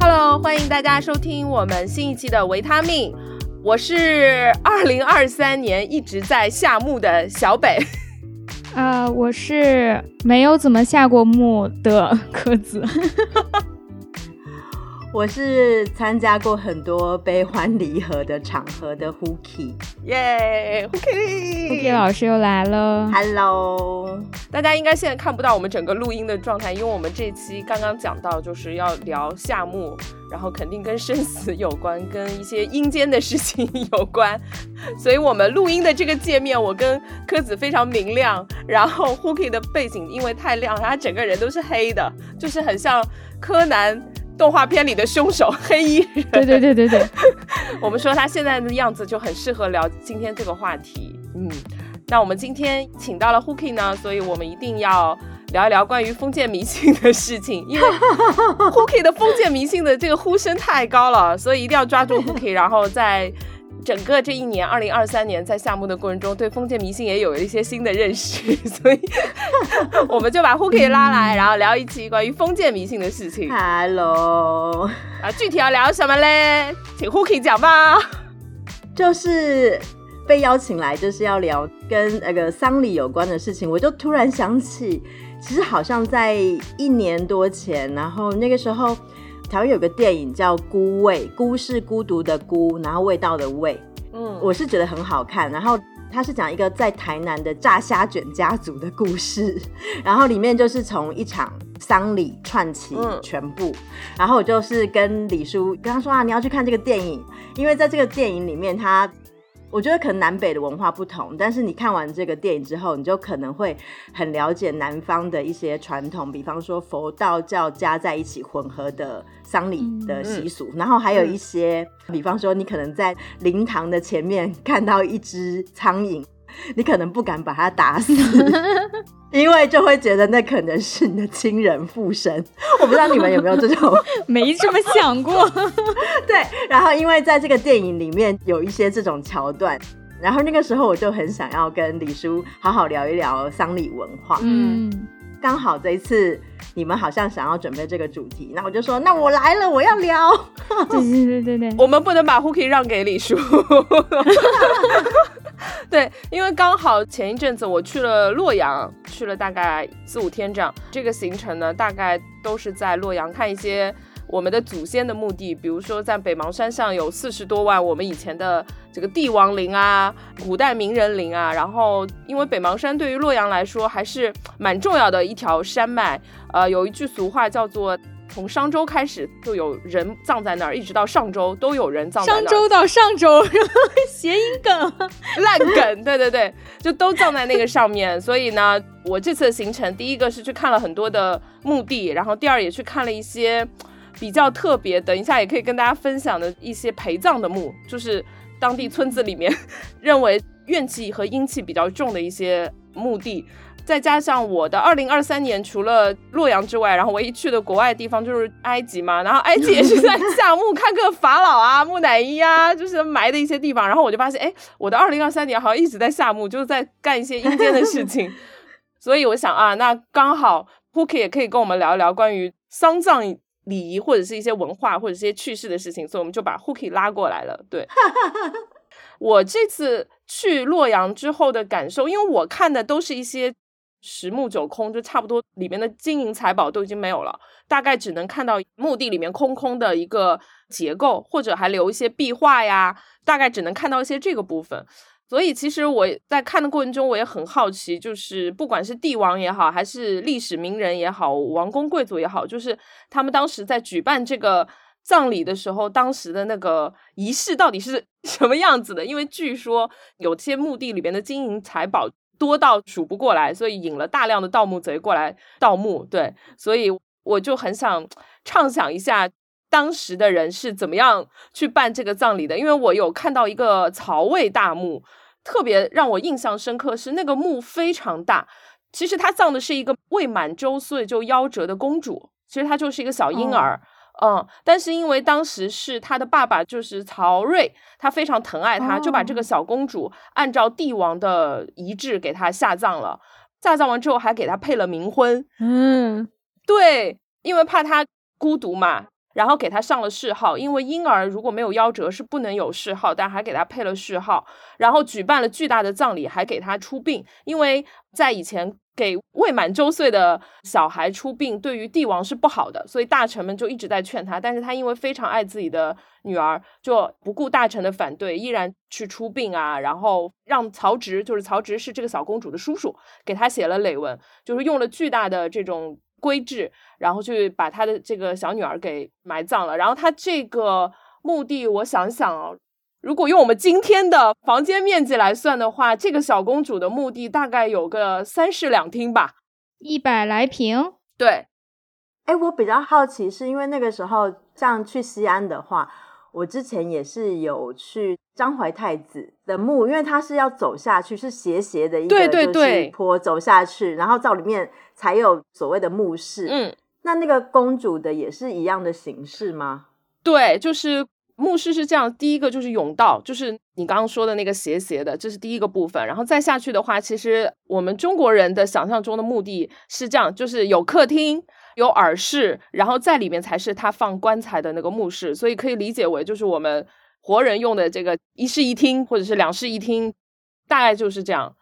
Hello，欢迎大家收听我们新一期的维他命。我是二零二三年一直在下墓的小北。啊，我是没有怎么下过墓的柯子。我是参加过很多悲欢离合的场合的 Huki，耶，Hooky，Hooky 老师又来了，Hello，大家应该现在看不到我们整个录音的状态，因为我们这期刚刚讲到就是要聊夏目，然后肯定跟生死有关，跟一些阴间的事情有关，所以我们录音的这个界面，我跟柯子非常明亮，然后 Huki 的背景因为太亮，他整个人都是黑的，就是很像柯南。动画片里的凶手 黑衣人，对对对对对，我们说他现在的样子就很适合聊今天这个话题。嗯，那我们今天请到了 Hooky 呢，所以我们一定要聊一聊关于封建迷信的事情，因为 Hooky 的封建迷信的这个呼声太高了，所以一定要抓住 Hooky，然后再。整个这一年，二零二三年，在夏目的过程中，对封建迷信也有了一些新的认识，所以我们就把 Hooky 拉来，然后聊一期关于封建迷信的事情。Hello，啊，具体要聊什么嘞？请 Hooky 讲吧。就是被邀请来，就是要聊跟那个丧礼有关的事情。我就突然想起，其实好像在一年多前，然后那个时候。台湾有个电影叫《孤味》，孤是孤独的孤，然后味道的味。嗯，我是觉得很好看。然后它是讲一个在台南的炸虾卷家族的故事，然后里面就是从一场丧礼串起全部。然后我就是跟李叔跟他说啊，你要去看这个电影，因为在这个电影里面他。我觉得可能南北的文化不同，但是你看完这个电影之后，你就可能会很了解南方的一些传统，比方说佛道教加在一起混合的丧礼的习俗，然后还有一些，比方说你可能在灵堂的前面看到一只苍蝇。你可能不敢把他打死，因为就会觉得那可能是你的亲人附身。我不知道你们有没有这种，没这么想过。对，然后因为在这个电影里面有一些这种桥段，然后那个时候我就很想要跟李叔好好聊一聊丧礼文化。嗯，刚好这一次你们好像想要准备这个主题，那我就说，那我来了，我要聊。对对对对对，我们不能把 Hooky 让给李叔。对，因为刚好前一阵子我去了洛阳，去了大概四五天这样。这个行程呢，大概都是在洛阳看一些我们的祖先的墓地，比如说在北邙山上有四十多万我们以前的这个帝王陵啊，古代名人陵啊。然后，因为北邙山对于洛阳来说还是蛮重要的一条山脉，呃，有一句俗话叫做。从商周开始就有人葬在那儿，一直到上周都有人葬在那儿。商周到上周，谐音梗，烂梗，对对对，就都葬在那个上面。所以呢，我这次的行程，第一个是去看了很多的墓地，然后第二也去看了一些比较特别，等一下也可以跟大家分享的一些陪葬的墓，就是当地村子里面 认为怨气和阴气比较重的一些墓地。再加上我的二零二三年，除了洛阳之外，然后唯一去的国外地方就是埃及嘛。然后埃及也是在夏目看个法老啊、木乃伊啊，就是埋的一些地方。然后我就发现，哎，我的二零二三年好像一直在夏目，就是在干一些阴间的事情。所以我想啊，那刚好 Hooky 也可以跟我们聊一聊关于丧葬礼仪或者是一些文化或者一些趣事的事情。所以我们就把 Hooky 拉过来了。对，我这次去洛阳之后的感受，因为我看的都是一些。十墓九空，就差不多里面的金银财宝都已经没有了，大概只能看到墓地里面空空的一个结构，或者还留一些壁画呀，大概只能看到一些这个部分。所以其实我在看的过程中，我也很好奇，就是不管是帝王也好，还是历史名人也好，王公贵族也好，就是他们当时在举办这个葬礼的时候，当时的那个仪式到底是 什么样子的？因为据说有些墓地里边的金银财宝。多到数不过来，所以引了大量的盗墓贼过来盗墓。对，所以我就很想畅想一下当时的人是怎么样去办这个葬礼的。因为我有看到一个曹魏大墓，特别让我印象深刻是那个墓非常大。其实他葬的是一个未满周岁就夭折的公主，其实她就是一个小婴儿。嗯，但是因为当时是他的爸爸就是曹睿，他非常疼爱他，就把这个小公主按照帝王的遗志给他下葬了。下葬完之后还给他配了冥婚。嗯，对，因为怕他孤独嘛。然后给他上了谥号，因为婴儿如果没有夭折是不能有谥号，但还给他配了谥号。然后举办了巨大的葬礼，还给他出殡，因为在以前给未满周岁的小孩出殡，对于帝王是不好的，所以大臣们就一直在劝他。但是他因为非常爱自己的女儿，就不顾大臣的反对，依然去出殡啊。然后让曹植，就是曹植是这个小公主的叔叔，给他写了累文，就是用了巨大的这种。规制，然后去把他的这个小女儿给埋葬了。然后他这个墓地，我想想，如果用我们今天的房间面积来算的话，这个小公主的墓地大概有个三室两厅吧，一百来平。对，哎，我比较好奇，是因为那个时候像去西安的话，我之前也是有去张怀太子的墓，因为他是要走下去，是斜斜的一个就是坡走下去，然后到里面。才有所谓的墓室，嗯，那那个公主的也是一样的形式吗？对，就是墓室是这样，第一个就是甬道，就是你刚刚说的那个斜斜的，这是第一个部分。然后再下去的话，其实我们中国人的想象中的墓地是这样，就是有客厅、有耳室，然后在里面才是他放棺材的那个墓室，所以可以理解为就是我们活人用的这个一室一厅或者是两室一厅，大概就是这样。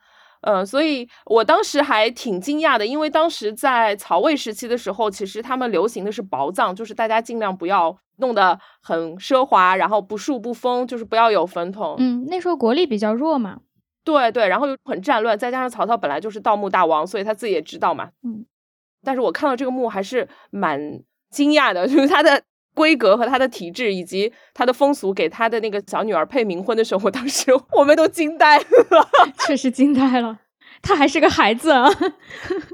嗯，所以我当时还挺惊讶的，因为当时在曹魏时期的时候，其实他们流行的是薄葬，就是大家尽量不要弄得很奢华，然后不树不封，就是不要有坟头。嗯，那时候国力比较弱嘛。对对，然后又很战乱，再加上曹操本来就是盗墓大王，所以他自己也知道嘛。嗯，但是我看到这个墓还是蛮惊讶的，就是他的规格和他的体制以及他的风俗，给他的那个小女儿配冥婚的时候，我当时我们都惊呆了，确实惊呆了。他还是个孩子啊，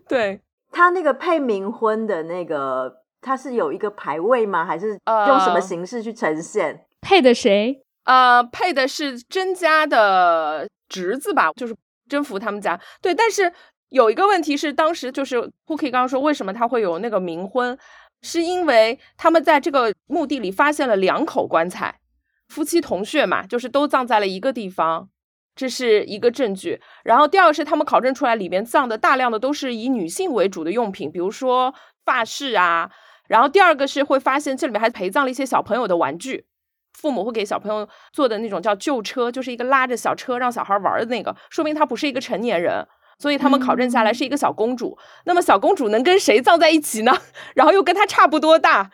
对 他那个配冥婚的那个，他是有一个牌位吗？还是用什么形式去呈现？配的谁？呃，配的是甄家的侄子吧，就是甄宓他们家。对，但是有一个问题是，当时就是 Cookie 刚刚说，为什么他会有那个冥婚？是因为他们在这个墓地里发现了两口棺材，夫妻同穴嘛，就是都葬在了一个地方。这是一个证据，然后第二个是他们考证出来里面葬的大量的都是以女性为主的用品，比如说发饰啊。然后第二个是会发现这里面还陪葬了一些小朋友的玩具，父母会给小朋友做的那种叫旧车，就是一个拉着小车让小孩玩的那个，说明他不是一个成年人，所以他们考证下来是一个小公主。那么小公主能跟谁葬在一起呢？然后又跟她差不多大。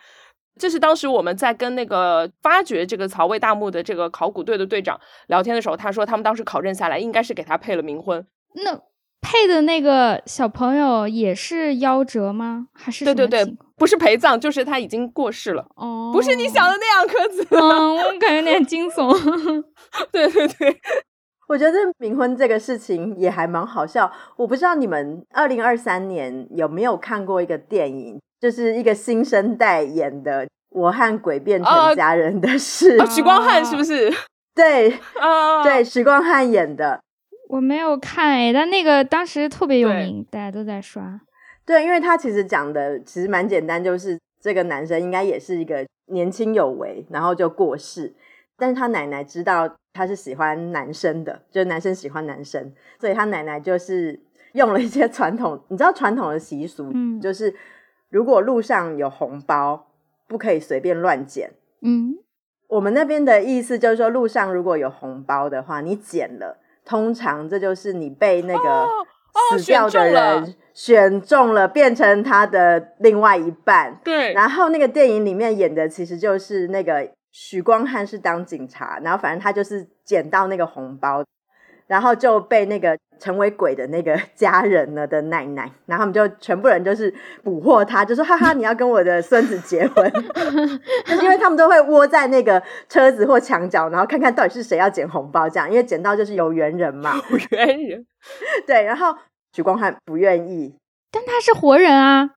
这是当时我们在跟那个发掘这个曹魏大墓的这个考古队的队长聊天的时候，他说他们当时考证下来，应该是给他配了冥婚。那配的那个小朋友也是夭折吗？还是对对对，不是陪葬，就是他已经过世了。哦，不是你想的那样，柯子。嗯，我感觉有点惊悚。对对对，我觉得冥婚这个事情也还蛮好笑。我不知道你们二零二三年有没有看过一个电影？就是一个新生代演的《我和鬼变成家人的事》，许光汉是不是？对，啊，对，许光汉演的。我没有看哎，但那个当时特别有名，大家都在刷。对，因为他其实讲的其实蛮简单，就是这个男生应该也是一个年轻有为，然后就过世，但是他奶奶知道他是喜欢男生的，就是男生喜欢男生，所以他奶奶就是用了一些传统，你知道传统的习俗，嗯，就是。如果路上有红包，不可以随便乱捡。嗯，我们那边的意思就是说，路上如果有红包的话，你捡了，通常这就是你被那个死掉的人选中了，变成他的另外一半。对。然后那个电影里面演的其实就是那个许光汉是当警察，然后反正他就是捡到那个红包。然后就被那个成为鬼的那个 家人呢的奶奶，然后他们就全部人就是捕获他，就说哈哈，你要跟我的孙子结婚，就是因为他们都会窝在那个车子或墙角，然后看看到底是谁要捡红包，这样，因为捡到就是有缘人嘛，有缘人。对，然后许光汉不愿意，但他是活人啊，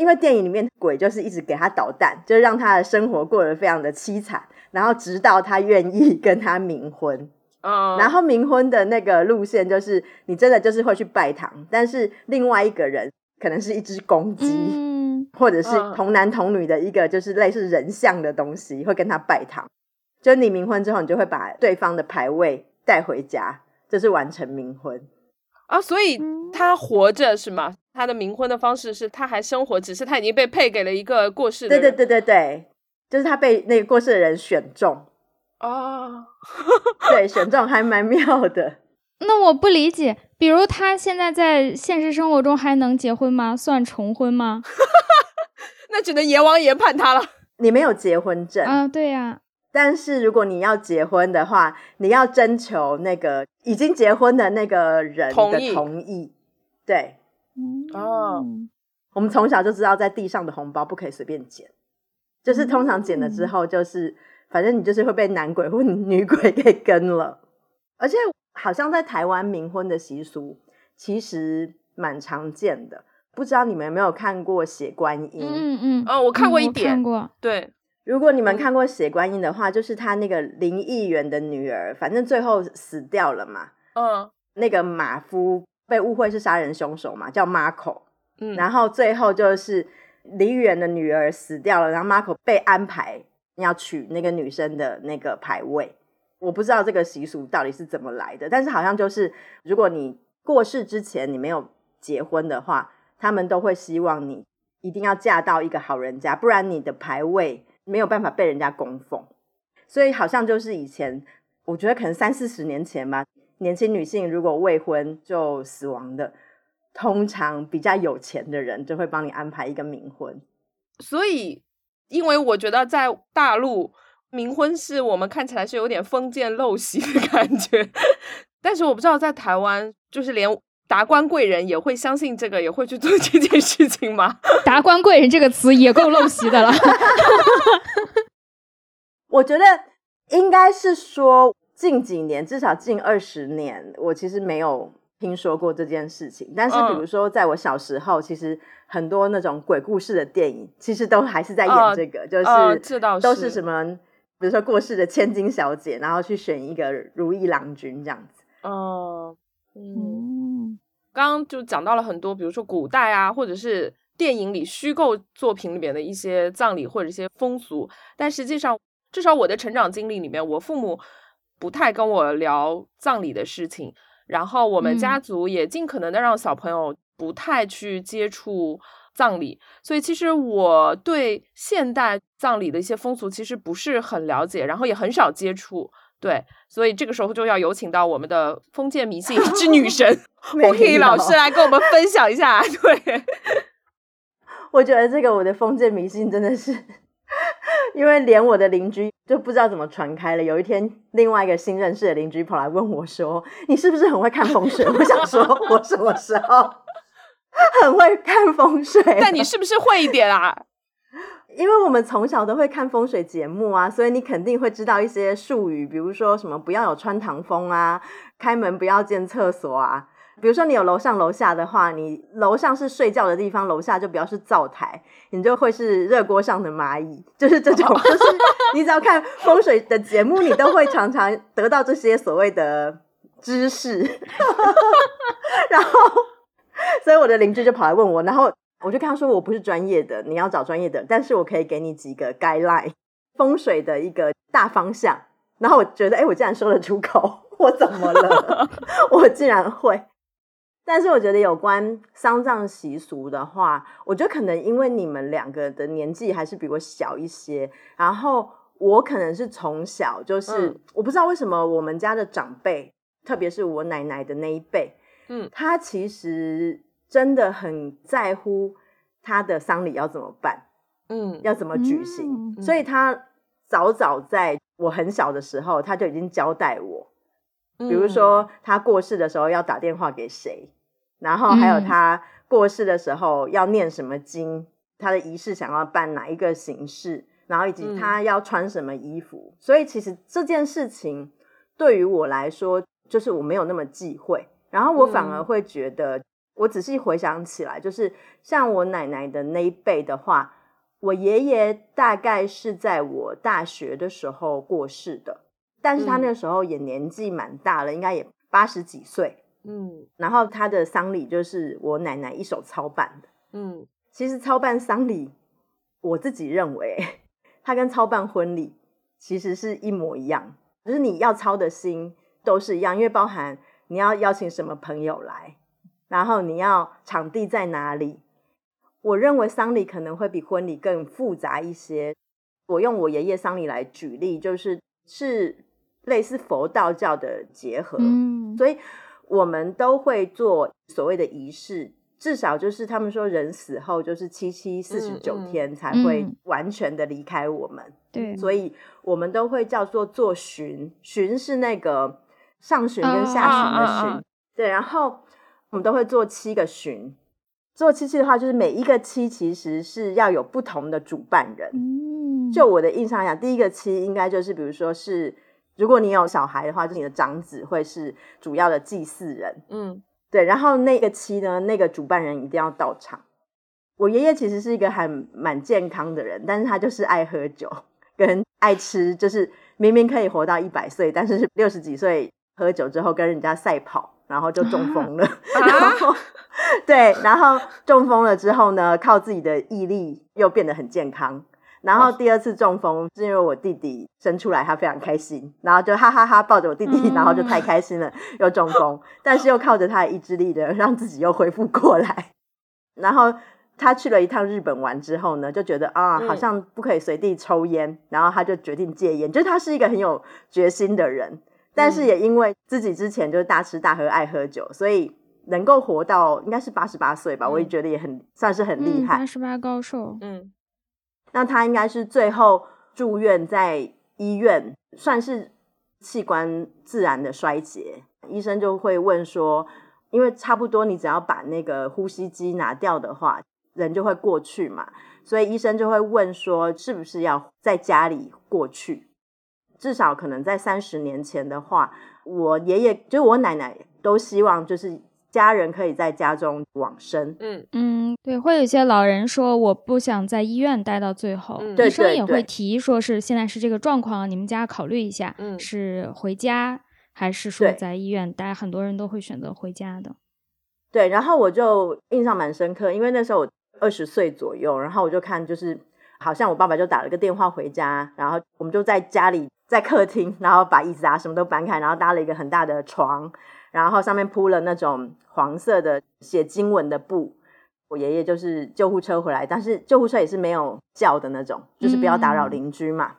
因为电影里面鬼就是一直给他捣蛋，就是让他的生活过得非常的凄惨，然后直到他愿意跟他冥婚。然后冥婚的那个路线就是，你真的就是会去拜堂，但是另外一个人可能是一只公鸡，或者是嗯童男童女的一个就是类似人像的东西，会跟他拜堂。就你冥婚之后，你就会把对方的牌位带回家，就是完成冥婚。啊，所以嗯他活着是吗？他的冥婚的方式是他还生活，只是他已经被配给了一个过世的人。对对对对对，就是他被那个过世的人选中，哦，对，选中还蛮妙的。那我不理解，比如他现在在现实生活中还能结婚吗？算重婚吗？那只能阎王爷判他了。你没有结婚证，啊，对呀、但是如果你要结婚的话，你要征求那个已经结婚的那个人的同意。同意。对，嗯。哦。我们从小就知道，在地上的红包不可以随便捡，就是通常捡了之后，就是、反正你就是会被男鬼或女鬼给跟了。而且好像在台湾冥婚的习俗其实蛮常见的，不知道你们有没有看过血观音？嗯嗯哦，我看过一点，看过，对，如果你们看过血观音的话，就是他那个林议员的女儿，反正最后死掉了嘛。嗯那个马夫被误会是杀人凶手嘛，叫 Marco。嗯，然后最后就是林议员的女儿死掉了，然后 Marco 被安排要娶那个女生的那个牌位。我不知道这个习俗到底是怎么来的，但是好像就是如果你过世之前你没有结婚的话，他们都会希望你一定要嫁到一个好人家，不然你的牌位没有办法被人家供奉。所以好像就是以前，我觉得可能三四十年前吧，年轻女性如果未婚就死亡的，通常比较有钱的人就会帮你安排一个冥婚。所以因为我觉得在大陆冥婚是我们看起来是有点封建陋习的感觉，但是我不知道在台湾，就是连达官贵人也会相信这个，也会去做这件事情吗？达官贵人这个词也够陋习的了。我觉得应该是说近几年，至少近二十年，我其实没有听说过这件事情。但是比如说，在我小时候，其实很多那种鬼故事的电影，其实都还是在哦演这个，就是、哦这倒都是是什么，比如说过世的千金小姐，然后去选一个如意郎君这样子。哦，嗯，嗯，刚刚就讲到了很多，比如说古代啊，或者是电影里虚构作品里面的一些葬礼或者一些风俗，但实际上，至少我的成长经历里面，我父母不太跟我聊葬礼的事情，然后我们家嗯族也尽可能的让小朋友不太去接触葬礼，所以其实我对现代葬礼的一些风俗其实不是很了解，然后也很少接触。对，所以这个时候就要有请到我们的封建迷信之女 神 没 Hoki 老有师来跟我们分享一下。对，我觉得这个我的封建迷信真的是，因为连我的邻居就不知道怎么传开了。有一天，另外一个新认识的邻居跑来问我说：“你是不是很会看风水？”我想说，我什么时候很会看风水？但你是不是会一点啊？因为我们从小都会看风水节目啊，所以你肯定会知道一些术语，比如说什么不要有穿堂风啊，开门不要见厕所啊。比如说你有楼上楼下的话，你楼上是睡觉的地方，楼下就不要是灶台，你就会是热锅上的蚂蚁，就是这种，就是你只要看风水的节目，你都会常常得到这些所谓的知识。然后，所以我的邻居就跑来问我，然后我就跟他说我不是专业的，你要找专业的，但是我可以给你几个 guideline 风水的一个大方向。然后我觉得，哎，我竟然说得出口，我怎么了？我竟然会。但是我觉得有关丧葬习俗的话，我觉得可能因为你们两个的年纪还是比我小一些，然后我可能是从小就是、嗯我不知道为什么我们家的长辈，特别是我奶奶的那一辈，嗯他其实真的很在乎他的丧礼要怎么办，嗯要怎么举行，嗯所以他早早在我很小的时候，他就已经交代我，比如说他过世的时候要打电话给谁，然后还有嗯。他过世的时候要念什么经，他的仪式想要办哪一个形式，然后以及嗯。他要穿什么衣服。所以其实这件事情对于我来说，就是我没有那么忌讳，然后我反而嗯。会觉得，我仔细回想起来，就是像我奶奶的那一辈的话。我爷爷大概是在我大学的时候过世的，但是他嗯那个时候也年纪蛮大了，应该也八十几岁。嗯然后他的丧礼就是我奶奶一手操办的，嗯其实操办丧礼，我自己认为，它跟操办婚礼其实是一模一样，就是你要操的心都是一样，因为包含你要邀请什么朋友来，然后你要场地在哪里。我认为丧礼可能会比婚礼更复杂一些。我用我爷爷丧礼来举例，就是是类似佛道教的结合，嗯，所以我们都会做所谓的仪式，至少就是他们说人死后就是七七四十九天才会嗯。完全的离开我们，对，所以我们都会叫做做巡，巡是那个上巡跟下巡的巡，啊对，然后我们都会做七个巡。做七期的话，就是每一个期其实是要有不同的主办人，嗯，就我的印象来讲，第一个期应该就是，比如说是，如果你有小孩的话，就是你的长子会是主要的祭祀人，嗯对。然后那个期呢，那个主办人一定要到场。我爷爷其实是一个还蛮健康的人，但是他就是爱喝酒跟爱吃，就是明明可以活到一百岁，但是六十几岁喝酒之后跟人家赛跑，然后就中风了。然后对，然后中风了之后呢，靠自己的毅力又变得很健康。然后第二次中风是因为我弟弟生出来，他非常开心，然后就哈哈哈抱着我弟弟，嗯然后就太开心了，又中风，但是又靠着他的意志力的让自己又恢复过来。然后他去了一趟日本玩之后呢，就觉得啊，嗯好像不可以随地抽烟，然后他就决定戒烟。就是他是一个很有决心的人，但是嗯也因为自己之前就是大吃大喝、爱喝酒，所以能够活到应该是八十八岁吧，我也嗯觉得也很算是很厉害。八十八高寿，嗯那他应该是最后住院在医院，算是器官自然的衰竭。医生就会问说，因为差不多你只要把那个呼吸机拿掉的话，人就会过去嘛，所以医生就会问说，是不是要在家里过去？至少可能在三十年前的话，我爷爷就是我奶奶都希望就是家人可以在家中往生。嗯嗯，对，会有一些老人说我不想在医院待到最后，嗯医生也会提说是现在是这个状况，你们家考虑一下，嗯是回家还是说在医院待？很多人都会选择回家的。对，然后我就印象蛮深刻，因为那时候我二十岁左右，然后我就看就是好像我爸爸就打了个电话回家，然后我们就在家里在客厅，然后把椅子啊什么都搬开，然后搭了一个很大的床，然后上面铺了那种黄色的写经文的布。我爷爷就是救护车回来，但是救护车也是没有叫的那种，就是不要打扰嗯邻居嘛。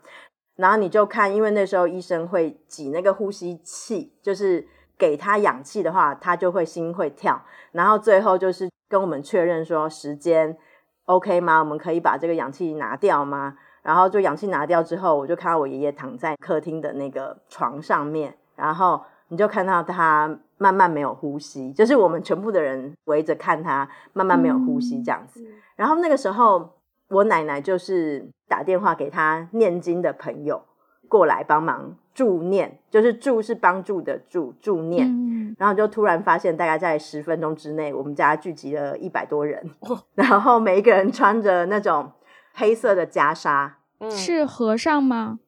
然后你就看，因为那时候医生会挤那个呼吸器，就是给他氧气的话，他就会心会跳。然后最后就是跟我们确认说时间 OK 吗？我们可以把这个氧气拿掉吗？然后就氧气拿掉之后，我就看到我爷爷躺在客厅的那个床上面，然后你就看到他慢慢没有呼吸，就是我们全部的人围着看他慢慢没有呼吸这样子。然后那个时候，我奶奶就是打电话给他念经的朋友过来帮忙助念，就是助是帮助的助，助念。嗯，然后就突然发现，大概在十分钟之内，我们家聚集了一百多人哇，然后每一个人穿着那种黑色的袈裟，嗯是和尚吗？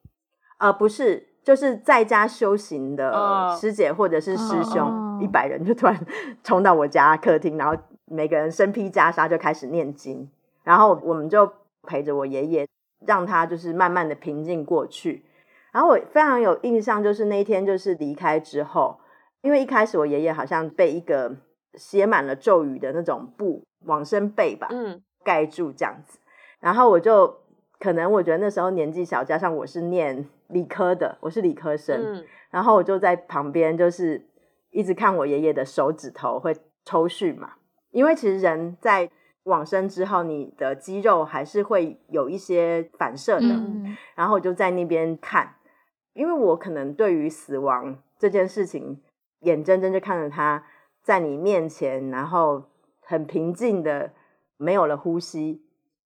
呃，不是，就是在家修行的哦师姐或者是师哦兄，一百人就突然 冲到我家客厅，然后每个人身披袈裟就开始念经，然后我们就陪着我爷爷，让他就是慢慢的平静过去。然后我非常有印象，就是那一天就是离开之后，因为一开始我爷爷好像被一个写满了咒语的那种布往生被吧，嗯盖住这样子。然后我就可能我觉得那时候年纪小，加上我是念理科的，我是理科生，嗯然后我就在旁边就是一直看我爷爷的手指头会抽搐嘛，因为其实人在往生之后，你的肌肉还是会有一些反射的，嗯。然后我就在那边看，因为我可能对于死亡这件事情，眼睁睁就看着他在你面前，然后很平静的没有了呼吸，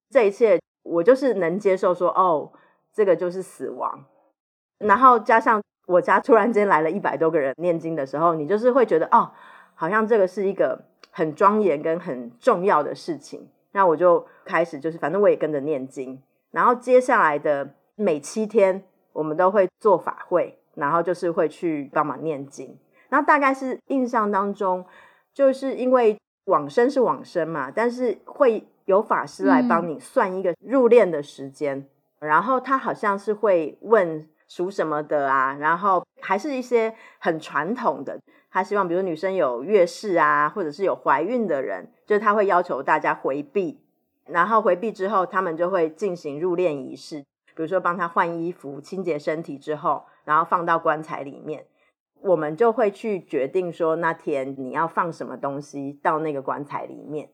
这一切我就是能接受说，哦，这个就是死亡。然后加上我家突然间来了一百多个人念经的时候，你就是会觉得，哦，好像这个是一个很庄严跟很重要的事情。那我就开始就是，反正我也跟着念经。然后接下来的每七天，我们都会做法会，然后就是会去帮忙念经。然后大概是印象当中，就是因为往生是往生嘛，但是会有法师来帮你算一个入殓的时间，然后他好像是会问属什么的啊，然后还是一些很传统的，他希望比如女生有月事啊，或者是有怀孕的人，就是他会要求大家回避，然后回避之后，他们就会进行入殓仪式，比如说帮他换衣服、清洁身体之后，然后放到棺材里面。我们就会去决定说那天你要放什么东西到那个棺材里面，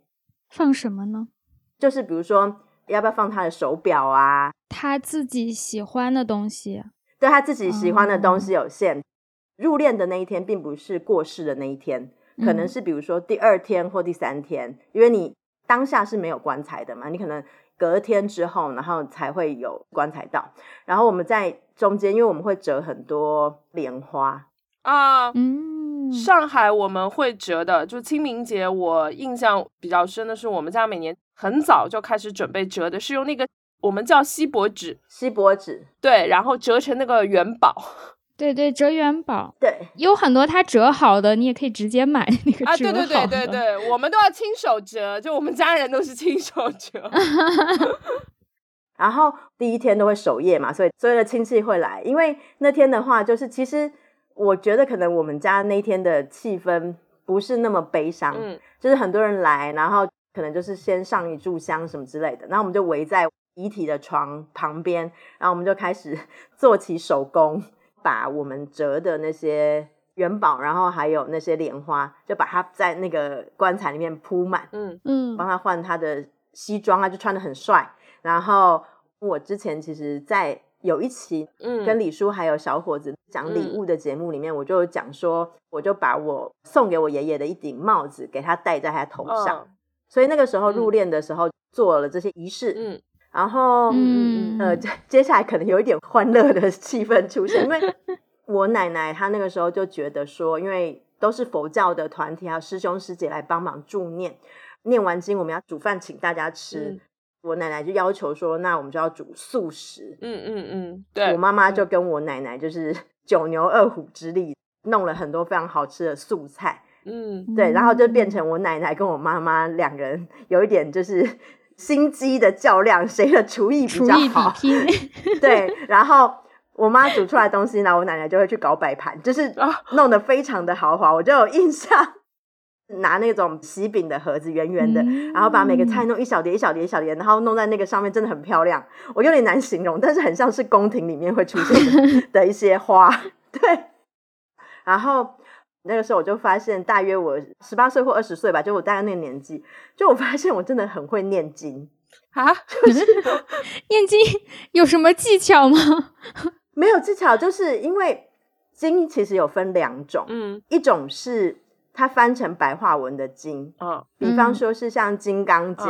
放什么呢？就是比如说要不要放他的手表啊，他自己喜欢的东西，对他自己喜欢的东西有限。入殓的那一天并不是过世的那一天，可能是比如说第二天或第三天，因为你当下是没有棺材的嘛，你可能隔天之后，然后才会有棺材到。然后我们在中间，因为我们会折很多莲花。啊，嗯，上海我们会折的，就清明节，我印象比较深的是，我们家每年很早就开始准备折的，是用那个我们叫锡箔纸，锡箔纸，对，然后折成那个元宝，对对，折元宝，对，有很多它折好的，你也可以直接买那个啊，折对对对对。对，我们都要亲手折，就我们家人都是亲手折。然后第一天都会守夜嘛，所以所有的亲戚会来，因为那天的话，就是其实。我觉得可能我们家那天的气氛不是那么悲伤，嗯，就是很多人来，然后可能就是先上一炷香什么之类的，然后我们就围在遗体的床旁边，然后我们就开始 做起手工，把我们折的那些元宝，然后还有那些莲花，就把它在那个棺材里面铺满，嗯。嗯，帮他换他的西装啊，就穿的很帅。然后我之前其实，在有一期，嗯，跟李叔还有小伙子讲礼物的节目里面，我就讲说，我就把我送给我爷爷的一顶帽子给他戴在他头上，所以那个时候入殓的时候做了这些仪式，嗯，然后，嗯呃，接下来可能有一点欢乐的气氛出现，因为 我奶奶她那个时候就觉得说，因为都是佛教的团体还有师兄师姐来帮忙助念，念完经我们要煮饭请大家吃。我奶奶就要求说，那我们就要煮素食。嗯嗯嗯，对。我妈妈就跟我奶奶就是 九牛二虎之力，弄了很多非常好吃的素菜。嗯，对。然后就变成我奶奶跟我妈妈两个人有一点就是 心机的较量，谁的厨艺比较好。对。然后我妈煮出来东西呢，我奶奶就会去搞摆盘，就是弄得非常的豪华，我就有印象。拿那种喜饼的盒子，圆圆的，然后把每个菜弄一小碟一小碟一小碟，然后弄在那个上面，真的很漂亮。我有点难形容，但是很像是宫廷里面会出现 的一些花。对，然后那个时候我就发现，大约我十八岁或二十岁吧，就我大概那个年纪，就我发现我真的很会念经啊！就是 念经有什么技巧吗？没有技巧，就是因为经其实有分两种，嗯，一种是。它翻成白话文的经，嗯，比方说是像《金刚经》，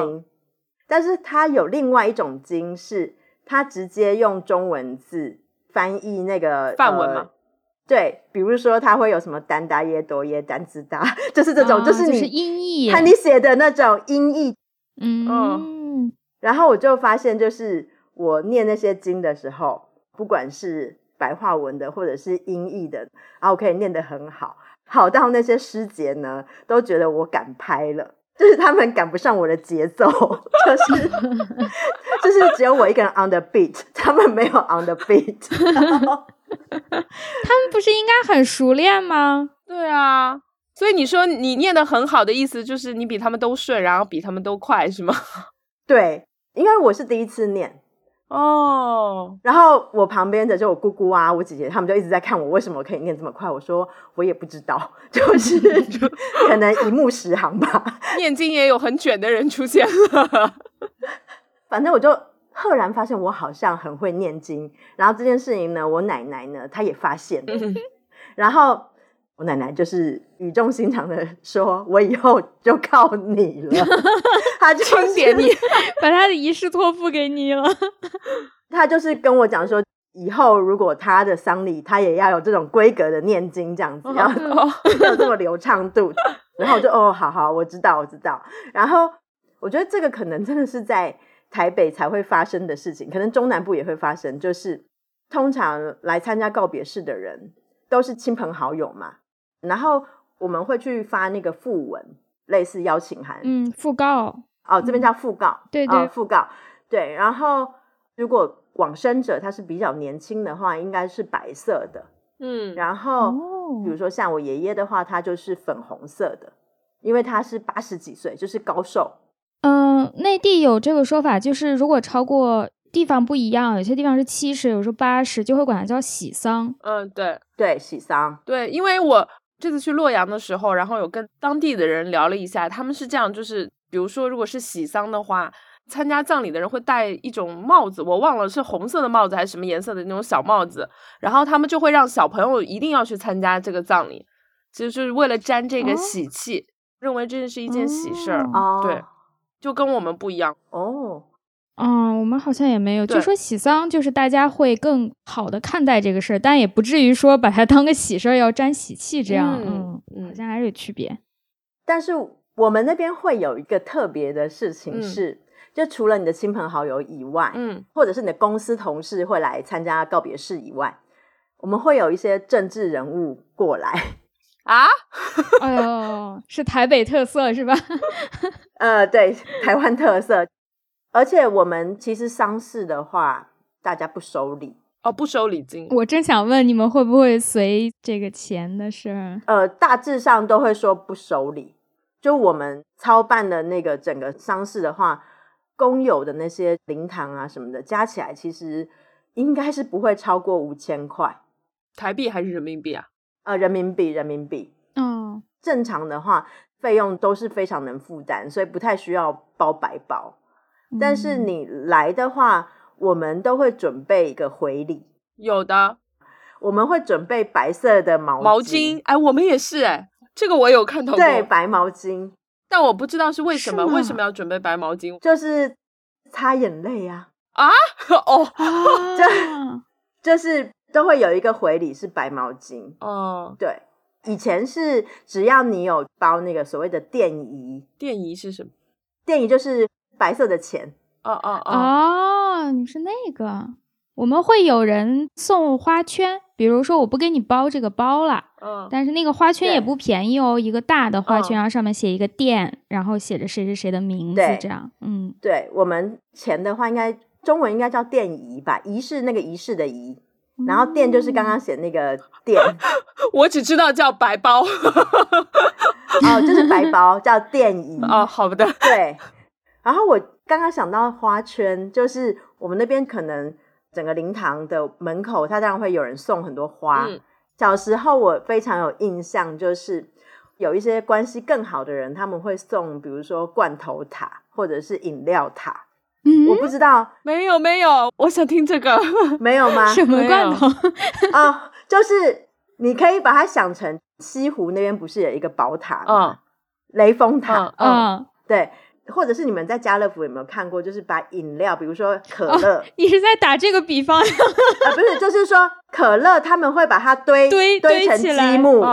但是它有另外一种经，是它直接用中文字翻译那个梵文吗？对，比如说它会有什么“丹达耶多耶丹兹达”，就是这种，就是你音译，看你写的那种音译，嗯，然后我就发现，就是我念那些经的时候，不管是白话文的或者是音译的，然后我可以念得很好。好到那些师姐呢，都觉得我赶拍了，就是他们赶不上我的节奏，就是 就是只有我一个人 on the beat，他们没有 on the beat。他们不是应该很熟练吗？对啊，所以你说你念的很好的意思就是你比他们都顺，然后比他们都快是吗？对，因为我是第一次念。哦，然后我旁边的就我姑姑啊，我姐姐他们就一直在看我为什么可以念这么快。我说我也不知道，就是 可能一目十行吧。念经也有很卷的人出现了，反正我就赫然发现我好像很会念经。然后这件事情呢，我奶奶呢，她也发现了，然后。我奶奶就是语重心长的说：“我以后就靠你了。”她就点你，把她的仪式托付给你了。她就是跟我讲说，以后如果她的丧礼，她也要有这种规格的念经，这样子 要有这么流畅度。然后我就哦，好好，我知道，我知道。然后我觉得这个可能真的是在台北才会发生的事情，可能中南部也会发生。就是通常来参加告别式的人都是亲朋好友嘛。然后我们会去发那个附文，类似邀请函，嗯，讣告，哦，这边叫讣告，对对，啊讣告，对。然后如果往生者他是比较年轻的话，应该是白色的。嗯，然后哦比如说像我爷爷的话，他就是粉红色的，因为他是八十几岁，就是高寿。嗯，内地有这个说法，就是如果超过地方不一样，有些地方是七十，有时候八十，就会管它叫喜丧。嗯，对对，喜丧。对，因为我这次去洛阳的时候，然后有跟当地的人聊了一下，他们是这样，就是比如说如果是喜丧的话，参加葬礼的人会戴一种帽子，我忘了是红色的帽子还是什么颜色的那种小帽子，然后他们就会让小朋友一定要去参加这个葬礼，其实就是为了沾这个哦喜气，认为这是一件喜事儿。对，就跟我们不一样。哦，嗯，我们好像也没有，就说喜丧就是大家会更好的看待这个事儿，但也不至于说把它 当个喜事儿要沾喜气这样。嗯嗯，嗯好像还是有区别。但是我们那边会有一个特别的事情嗯是，就除了你的亲朋好友以外，嗯，或者是你的公司同事会来参加告别式以外，我们会有一些政治人物过来。啊，哎呦，是台北特色是吧？呃，对，台湾特色。而且我们其实丧事的话，大家不收礼。哦，不收礼金。我正想问你们会不会随这个钱的事儿？呃，大致上都会说不收礼。就我们操办的那个整个丧事的话，公有的那些灵堂啊什么的，加起来其实应该是不会超过五千块。台币还是人民币啊？呃，人民币，人民币。嗯，正常的话，费用都是非常能负担，所以不太需要包白包。但是嗯你来的话，我们都会准备一个回礼，有的我们会准备白色的毛毛巾，哎，我们也是哎，这个我有看到过。对，白毛巾但我不知道是为什么，为什么要准备白毛巾就是擦眼泪啊，啊？哦 这，就是都会有一个回礼是白毛巾。哦，对，以前是只要你有包那个所谓的电仪，电仪是什么？电仪就是白色的钱，哦哦哦，哦，你是那个。我们会有人送花圈，比如说我不给你包这个包了，嗯，但是那个花圈也不便宜哦，一个大的花圈，嗯然后上面写一个店，然后写着谁谁谁的名字对，这样，嗯，对我们钱的话，应该中文应该叫电仪吧？仪是那个仪式的仪，然后店就是刚刚写那个店，我只知道叫白包。哦，就是白包叫电仪。哦，好的，对。然后我刚刚想到花圈，就是我们那边可能整个灵堂的门口，它当然会有人送很多花。嗯小时候我非常有印象，就是有一些关系更好的人，他们会送，比如说罐头塔或者是饮料塔。嗯我不知道没有没有，我想听这个。没有吗？什么罐头？哦，就是你可以把它想成西湖那边不是有一个宝塔吗？嗯雷峰塔，嗯，对，或者是你们在家乐福有没有看过？就是把饮料，比如说可乐，你是在打这个比方？啊，不是，就是说可乐他们会把它堆堆堆成积木，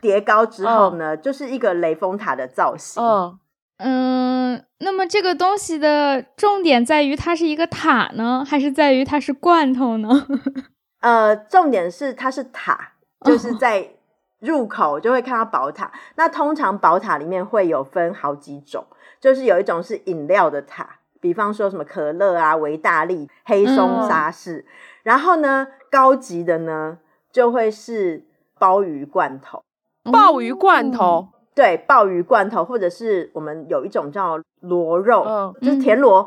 叠高之后呢，就是一个雷峰塔的造型。嗯，嗯，那么这个东西的重点在于它是一个塔呢，还是在于它是罐头呢？呃，重点是它是塔，就是哦在入口就会看到宝塔。那通常宝塔里面会有分好几种，就是有一种是饮料的塔，比方说什么可乐啊、维大利、黑松嗯沙士。然后呢，高级的呢就会是鲍鱼罐头。鲍鱼罐头。哦对，鲍鱼罐头，或者是我们有一种叫螺肉，嗯就是田螺，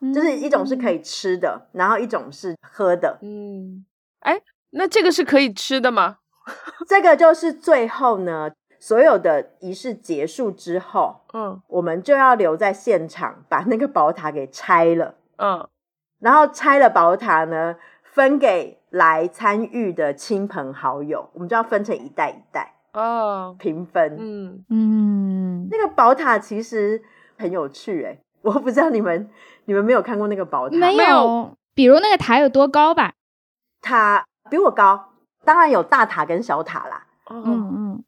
嗯就是一种是可以吃的，然后一种是喝的。嗯，哎，那这个是可以吃的吗？这个就是最后呢，所有的仪式结束之后，嗯。我们就要留在现场，把那个宝塔给拆了，嗯。然后拆了宝塔呢，分给来参与的亲朋好友，我们就要分成一代一代哦，平分。嗯，嗯，那个宝塔其实很有趣诶、我不知道你们你们没有看过那个宝塔？没没有。有。比如那个塔有多高吧？塔比我高，当然有大塔跟小塔啦。嗯嗯嗯，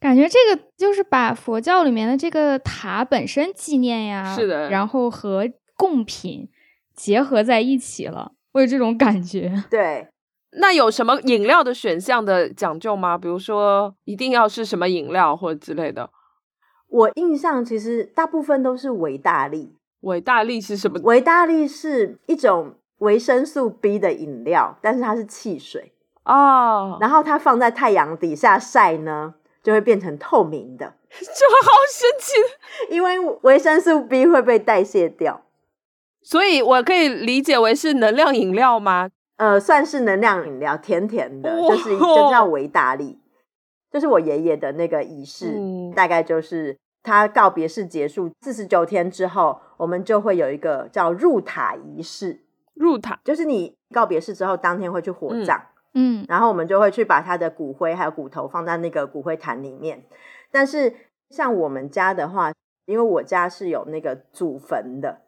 感觉这个就是把佛教里面的这个塔本身纪念呀，是的然后和贡品结合在一起了，我有这种感觉。对，那有什么饮料的选项的讲究吗？比如说一定要是什么饮料或者之类的？我印象其实大部分都是维大利，维大利是什么？维大利是一种维生素 B 的饮料，但是它是汽水，哦，然后它放在太阳底下晒呢，就会变成透明的，这好神奇。因为维生素 B 会被代谢掉。所以我可以理解为是能量饮料吗？呃，算是能量饮料，甜甜的，哇就是 就叫维大利。就是我爷爷的那个仪式，嗯大概就是他告别式结束四十九天之后，我们就会有一个叫入塔仪式，入塔，就是你告别式之后，当天会去火葬，嗯然后我们就会去把他的骨灰还有骨头放在那个骨灰坛里面。但是像我们家的话，因为我家是有那个祖坟的，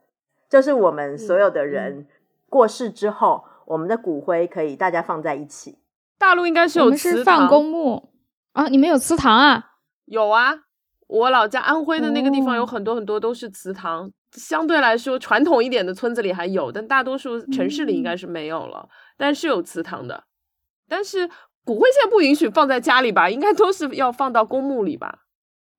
就是我们所有的人过世之后，我们的骨灰可以大家放在一起。大陆应该是有祠堂放公墓啊，你们有祠堂啊？有啊，我老家安徽的那个地方哦有很多很多都是祠堂，相对来说传统一点的村子里还有，但大多数城市里应该是没有了，但是有祠堂的。但是骨灰现在不允许放在家里吧？应该都是要放到公墓里吧？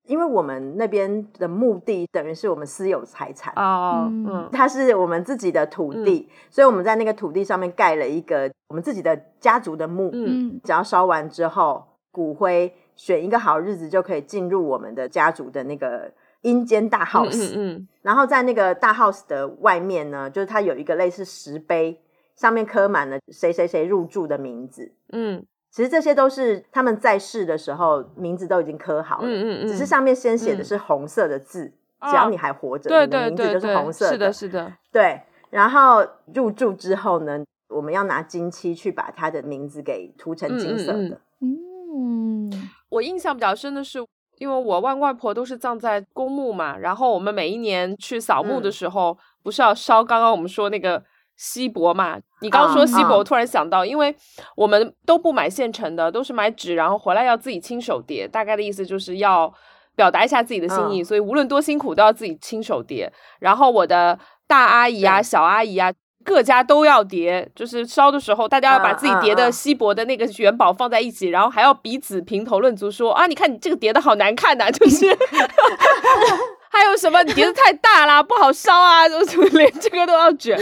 因为我们那边的墓地等于是我们私有财产，哦，嗯嗯它是我们自己的土地，所以我们在那个土地上面盖了一个我们自己的家族的墓。嗯嗯只要烧完之后，骨灰选一个好日子就可以进入我们的家族的那个阴间大 house。嗯嗯然后在那个大 house 的外面呢，就是它有一个类似石碑，上面刻满了谁谁谁入住的名字。嗯其实这些都是他们在世的时候名字都已经刻好了，嗯嗯嗯只是上面先写的嗯是红色的字，哦只要你还活着，对你的名字就是对对对，红色是的，是的，对。然后入住之后呢，我们要拿金漆去把他的名字给涂成金色的。嗯嗯嗯我印象比较深的是，因为我外公外婆都是葬在公墓嘛，然后我们每一年去扫墓的嗯时候，不是要烧刚刚我们说那个锡箔嘛？你刚刚说嗯锡箔，突然想到，因为我们都不买现成的，都是买纸，然后回来要自己亲手叠，大概的意思就是要表达一下自己的心意，嗯所以无论多辛苦都要自己亲手叠。然后我的大阿姨啊、小阿姨啊。各家都要叠，就是烧的时候，大家要把嗯自己叠的锡箔的那个元宝放在一起，然后还要彼此评头论足说啊，你看你这个叠的好难看呐、就是 还有什么你叠的太大啦，不好烧啊，就就 连这个都要卷。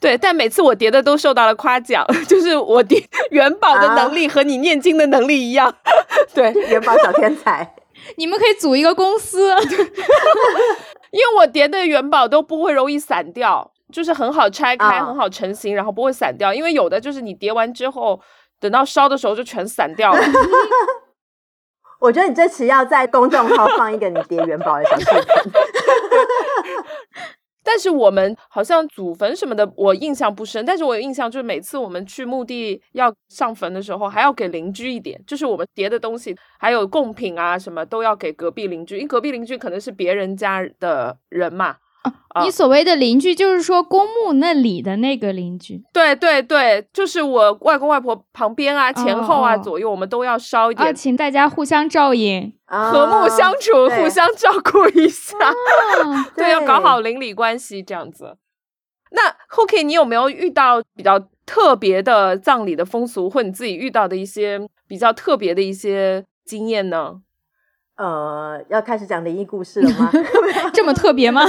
对，但每次我叠的都受到了夸奖，就是我叠元宝的能力和你念经的能力一样。对，元宝小天才，你们可以组一个公司，因为我叠的元宝都不会容易散掉，就是很好拆开，啊很好成型，然后不会散掉。因为有的就是你叠完之后，等到烧的时候就全散掉了。我觉得你这次要在公众号放一个你叠元宝的小视频。但是我们好像祖坟什么的，我印象不深。但是我有印象，就是每次我们去墓地要上坟的时候，还要给邻居一点，就是我们叠的东西，还有贡品啊什么，都要给隔壁邻居，因为隔壁邻居可能是别人家的人嘛。啊你所谓的邻居，就是说公墓那里的那个邻居对对对，就是我外公外婆旁边啊、前后啊、哦左右，我们都要烧一啊，点，请大家互相照应。和睦相处，对互相照顾一下。啊，对，要搞好邻里关系这样子。那 Hooky，你有没有遇到比较特别的葬礼的风俗，或你自己遇到的一些比较特别的一些经验呢？呃，要开始讲灵异故事了吗？这么特别吗？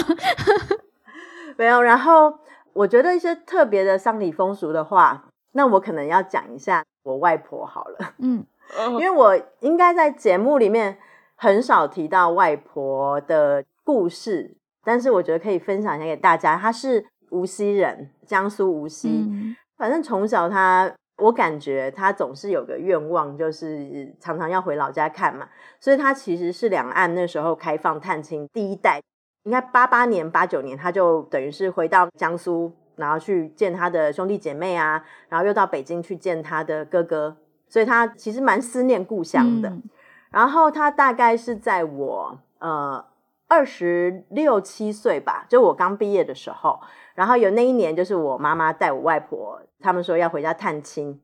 没有。然后我觉得一些特别的丧礼风俗的话，那我可能要讲一下我外婆好了，嗯因为我应该在节目里面很少提到外婆的故事，但是我觉得可以分享一下给大家。她是无锡人，江苏无锡。嗯反正从小他，我感觉他总是有个愿望，就是常常要回老家看嘛。所以他其实是两岸那时候开放探亲第一代，应该八八年、八九年，他就等于是回到江苏，然后去见他的兄弟姐妹啊，然后又到北京去见他的哥哥，所以他其实蛮思念故乡的。嗯然后他大概是在我呃二十六七岁吧，就我刚毕业的时候，然后有那一年就是我妈妈带我外婆，他们说要回家探亲，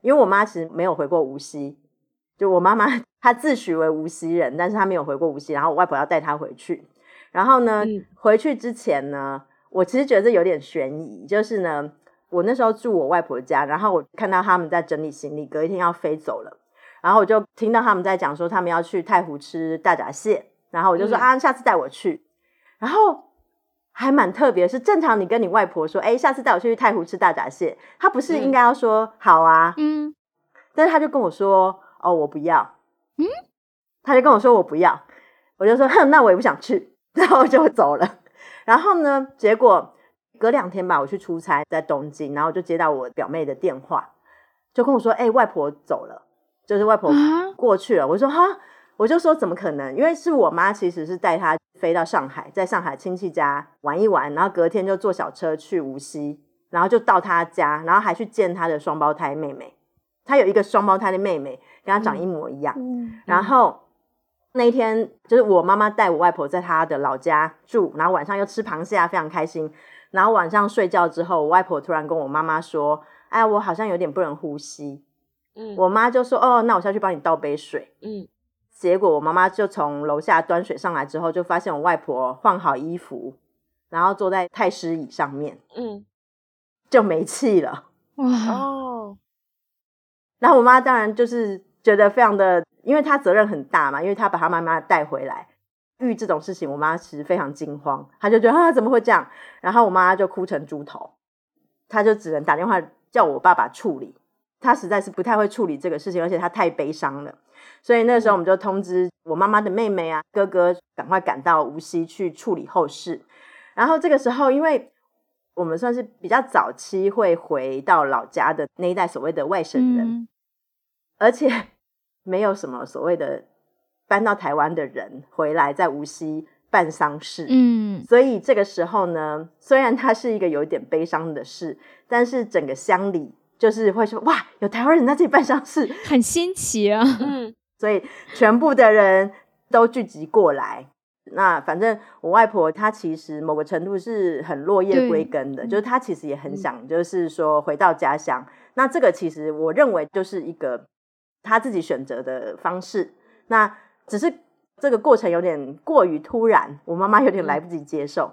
因为我妈其实没有回过无锡，就我妈妈 她自诩为无锡人，但是她没有回过无锡，然后我外婆要带她回去，然后呢，嗯回去之前呢，我其实觉得有点悬疑，就是呢，我那时候住我外婆家，然后我看到他们在整理行李，隔一天要飞走了。然后我就听到他们在讲说，他们要去太湖吃大闸蟹，然后我就说、嗯啊，下次带我去。然后还蛮特别，是正常你跟你外婆说，哎，下次带我去太湖吃大闸蟹，她不是嗯。应该要说、好啊，嗯，但是她就跟我说，哦，我不要，嗯，她就跟我说我不要，我就说哼，那我也不想去，然后就走了。然后呢，结果隔两天吧，我去出差在东京，然后就接到我表妹的电话，就跟我说，哎，外婆走了，就是外婆啊？过去了。我说哈，我就说怎么可能？因为是我妈其实是带她飞到上海，在上海亲戚家玩一玩，然后隔天就坐小车去无锡，然后就到他家，然后还去见他的双胞胎妹妹。他有一个双胞胎的妹妹，跟他长一模一样。嗯然后那一天就是我妈妈带我外婆在她的老家住，然后晚上又吃螃蟹啊，非常开心。然后晚上睡觉之后，我外婆突然跟我妈妈说：“哎，我好像有点不能呼吸。”嗯我妈就说：“哦，那我下去帮你倒杯水。”嗯结果我妈妈就从楼下端水上来之后，就发现我外婆换好衣服，然后坐在太师椅上面，嗯。就没气了。哇，哦。然后我妈当然就是觉得非常的，因为她责任很大嘛，因为她把她妈妈带回来，遇这种事情，我妈其实非常惊慌，她就觉得啊怎么会这样？然后我妈就哭成猪头，她就只能打电话叫我爸爸处理，她实在是不太会处理这个事情，而且她太悲伤了，所以那时候我们就通知我妈妈的妹妹啊哥哥赶快赶到无锡去处理后事。然后这个时候，因为我们算是比较早期会回到老家的那一代所谓的外省人，嗯。而且没有什么所谓的搬到台湾的人回来在无锡办丧事，嗯。所以这个时候呢，虽然它是一个有点悲伤的事，但是整个乡里就是会说哇，有台湾人在这里办丧事，很新奇啊，嗯所以全部的人都聚集过来。那反正我外婆她其实某个程度是很落叶归根的，就是她其实也很想，就是说回到家乡。那这个其实我认为就是一个她自己选择的方式。那只是这个过程有点过于突然，我妈妈有点来不及接受，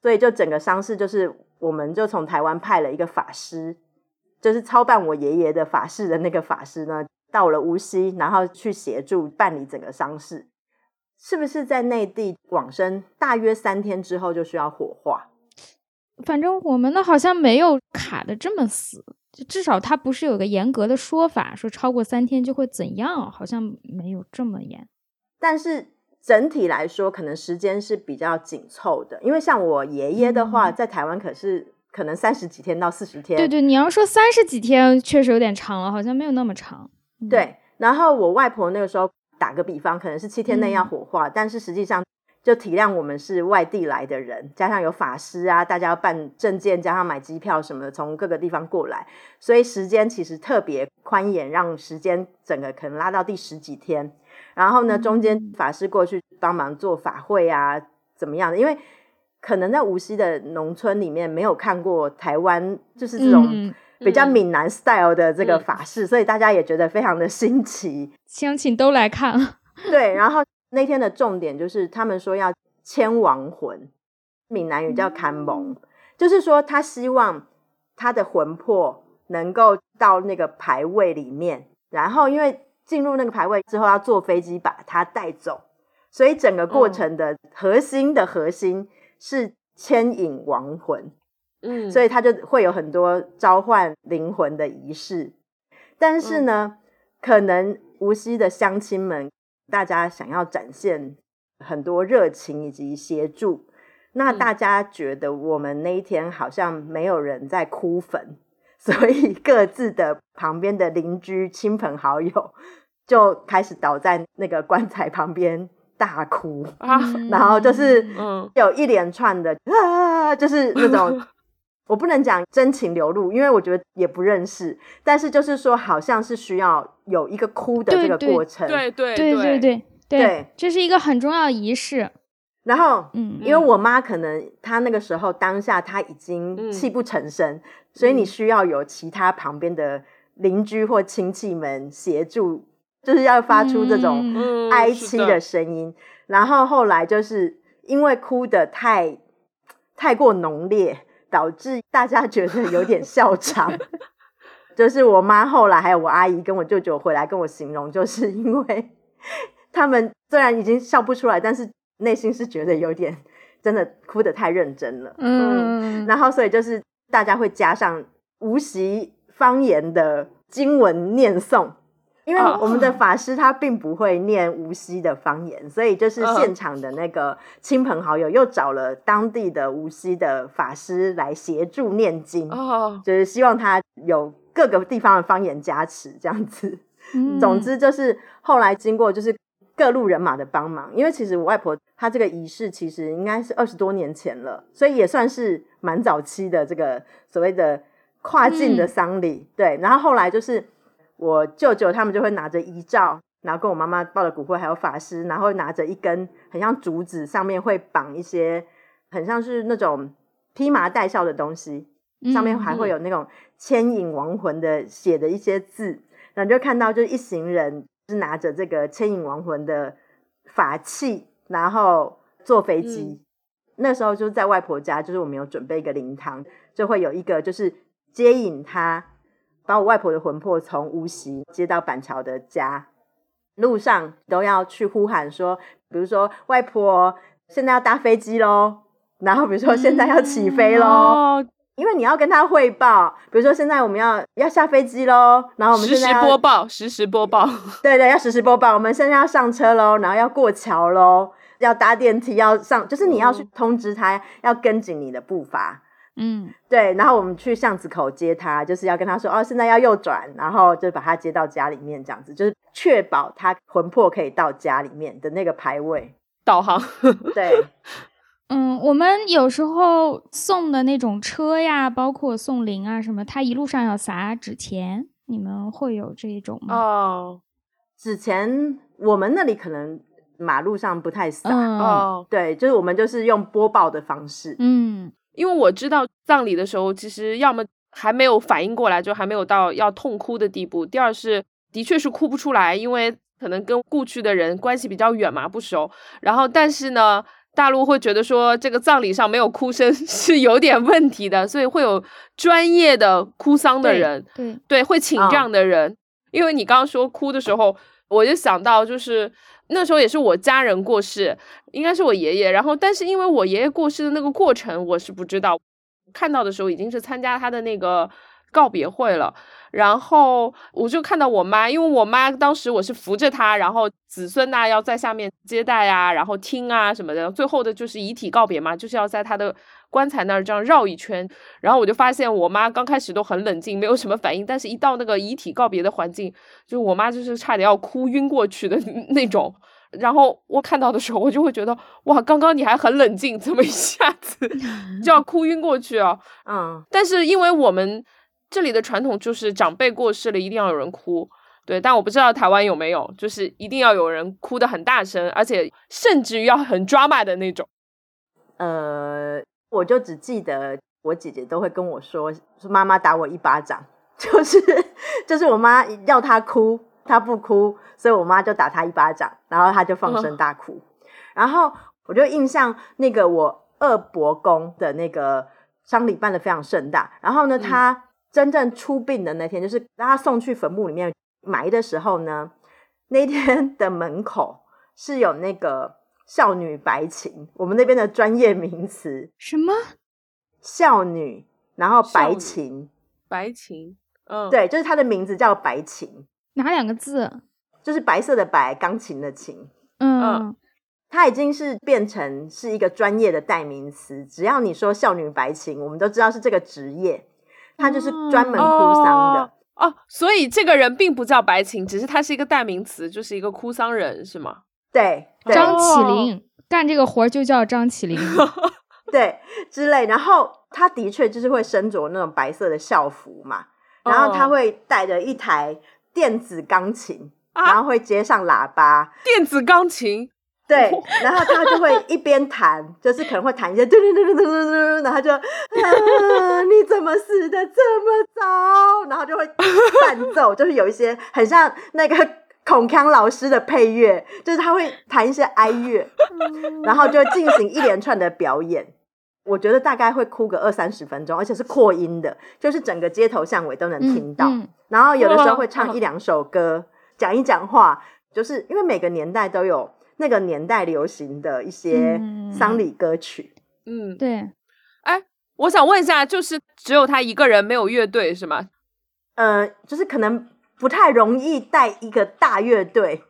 所以就整个丧事就是我们就从台湾派了一个法师，就是操办我爷爷的法事的那个法师呢，到了无锡，然后去协助办理整个丧事。是不是在内地往生大约三天之后就需要火化？反正我们呢好像没有卡的这么死，就至少他不是有个严格的说法，说超过三天就会怎样，好像没有这么严。但是整体来说，可能时间是比较紧凑的，因为像我爷爷的话，嗯在台湾可是可能三十几天到四十天，对对，你要说三十几天，确实有点长了，好像没有那么长。嗯，对，然后我外婆那个时候打个比方，可能是七天内要嗯火化，但是实际上就体谅我们是外地来的人，加上有法师啊，大家要办证件，加上买机票什么的，从各个地方过来，所以时间其实特别宽严，让时间整个可能拉到第十几天。然后呢，中间嗯法师过去帮忙做法会啊，怎么样的？因为可能在无锡的农村里面没有看过台湾就是这种嗯，比较嗯闽南 style 的这个嗯法事，所以大家也觉得非常的新奇。乡亲都来看。对，然后那天的重点就是他们说要牵亡魂，闽南语叫看蒙，就是说他希望他的魂魄能够到那个牌位里面，然后因为进入那个牌位之后要坐飞机把它带走，所以整个过嗯程的核心的核心是牵引亡魂。嗯，所以他就会有很多召唤灵魂的仪式。但是呢，可能无锡的乡亲们，大家想要展现很多热情以及协助，那嗯大家觉得我们那一天好像没有人在哭坟，所以各自的旁边的邻居、亲朋好友就开始倒在那个棺材旁边大哭。啊，然后就是嗯。有一连串的啊，就是那种 我不能讲真情流露，因为我觉得也不认识，但是就是说好像是需要有一个哭的这个过程，对对。对对对对。这是一个很重要的仪式。然后。嗯。因为我妈可能她那个时候当下她已经嗯。泣不成声，所以你嗯。需要有其他旁边的邻居或亲戚们协助，就是要发出这种哀戚的声音。然后后来就是因为哭的太太过浓烈，导致大家觉得有点笑场。就是我妈后来还有我阿姨跟我舅舅回来跟我形容，就是因为 他们虽然已经笑不出来，但是内心是觉得有点真的哭得太认真了。嗯，然后所以就是大家会加上无锡方言的经文念诵，因为哦我们的法师他并不会念无锡的方言，所以就是嗯现场的那个亲朋好友又找了当地的无锡的法师来协助念经，哦，就是希望他有各个地方的方言加持这样子。嗯总之就是后来经过就是各路人马的帮忙，因为其实我外婆她这个仪式其实应该是二十多年前了，所以也算是蛮早期的这个所谓的跨境的丧礼。对，然后后来就是我舅舅他们就会拿着遗照，然后跟我妈妈抱着骨灰还有法师，然后拿着一根很像竹子，上面会绑一些很像是那种披麻戴孝的东西，上面还会有那种牵引亡魂的写的一些字，然后你就看到就是一行人是拿着这个牵引亡魂的法器，然后坐飞机。那时候就是在外婆家，就是我们有准备一个灵堂，就会有一个就是接引他，把我外婆的魂魄从无锡接到板桥的家，路上都要去呼喊说，比如说外婆现在要搭飞机喽，然后比如说现在要起飞喽。哦，因为你要跟他汇报，比如说现在我们要要下飞机喽，然后我们实时现在要播报，实时播报，对对，要实时播报，我们现在要上车喽，然后要过桥喽，要搭电梯，要上，就是你要去嗯通知他，要跟紧你的步伐。嗯对，然后我们去巷子口接他，就是要跟他说哦，现在要右转，然后就把他接到家里面，这样子就是确保他魂魄可以到家里面的那个排位。导航。对，嗯，我们有时候送的那种车呀，包括送灵啊什么，他一路上要撒纸钱，你们会有这种吗？哦纸钱我们那里可能马路上不太撒，嗯哦，对，就是我们就是用播报的方式。嗯因为我知道葬礼的时候，其实要么还没有反应过来，就还没有到要痛哭的地步；第二是的确是哭不出来，因为可能跟故去的人关系比较远嘛，不熟。然后，但是呢，大陆会觉得说这个葬礼上没有哭声 是有点问题的，所以会有专业的哭丧的人，对，对，会请这样的人。因为你刚刚说哭的时候，我就想到就是那时候也是我家人过世，应该是我爷爷。然后，但是因为我爷爷过世的那个过程我是不知道，看到的时候已经是参加他的那个告别会了。然后我就看到我妈，因为我妈当时我是扶着她，然后子孙呐、要在下面接待啊，然后听啊什么的。最后的就是遗体告别嘛，就是要在她的棺材那儿这样绕一圈。然后我就发现我妈刚开始都很冷静，没有什么反应，但是一到那个遗体告别的环境，就是我妈就是差点要哭晕过去的那种。然后我看到的时候，我就会觉得哇，刚刚你还很冷静，怎么一下子 就要哭晕过去啊？嗯，但是因为我们这里的传统就是长辈过世了，一定要有人哭。对，但我不知道台湾有没有，就是一定要有人哭得很大声，而且甚至于要很 drama 的那种。呃，我就只记得我姐姐都会跟我说，说妈妈打我一巴掌，就是就是我妈要她哭，她不哭，所以我妈就打她一巴掌，然后她就放声大哭。然后我就印象那个我二伯公的那个丧礼办的非常盛大，然后呢，嗯他真正出殡的那天，就是让他送去坟墓里面埋的时候呢，那天的门口是有那个少女白琴，我们那边的专业名词什么？少女，然后白琴，白琴，嗯，，对，就是她的名字叫白琴，哪两个字？就是白色的白，钢琴的琴。嗯它已经是变成是一个专业的代名词，只要你说少女白琴，我们都知道是这个职业，它就是专门哭丧的。哦，所以这个人并不叫白琴，只是他是一个代名词，就是一个哭丧人，是吗？对对。张起哦。灵干这个活儿就叫张起灵。对之类，然后他的确就是会身着那种白色的校服嘛，然后他哦。会带着一台电子钢琴，啊然后会接上喇叭，电子钢琴，对，然后他就会一边弹，就是可能会弹一些嘟嘟嘟嘟嘟嘟嘟，然后就啊，你怎么死的这么早？然后就会伴奏，就是有一些很像那个孔康老师的配乐，就是他会弹一些哀乐，然后就进行一连串的表演。我觉得大概会哭个二三十分钟，而且是扩音的，就是整个街头巷尾都能听到。嗯嗯然后有的时候会唱一两首歌，讲一讲话，就是因为每个年代都有那个年代流行的一些嗯丧礼歌曲。嗯，对，哎我想问一下，就是只有他一个人没有乐队是吗？呃，就是可能不太容易带一个大乐队。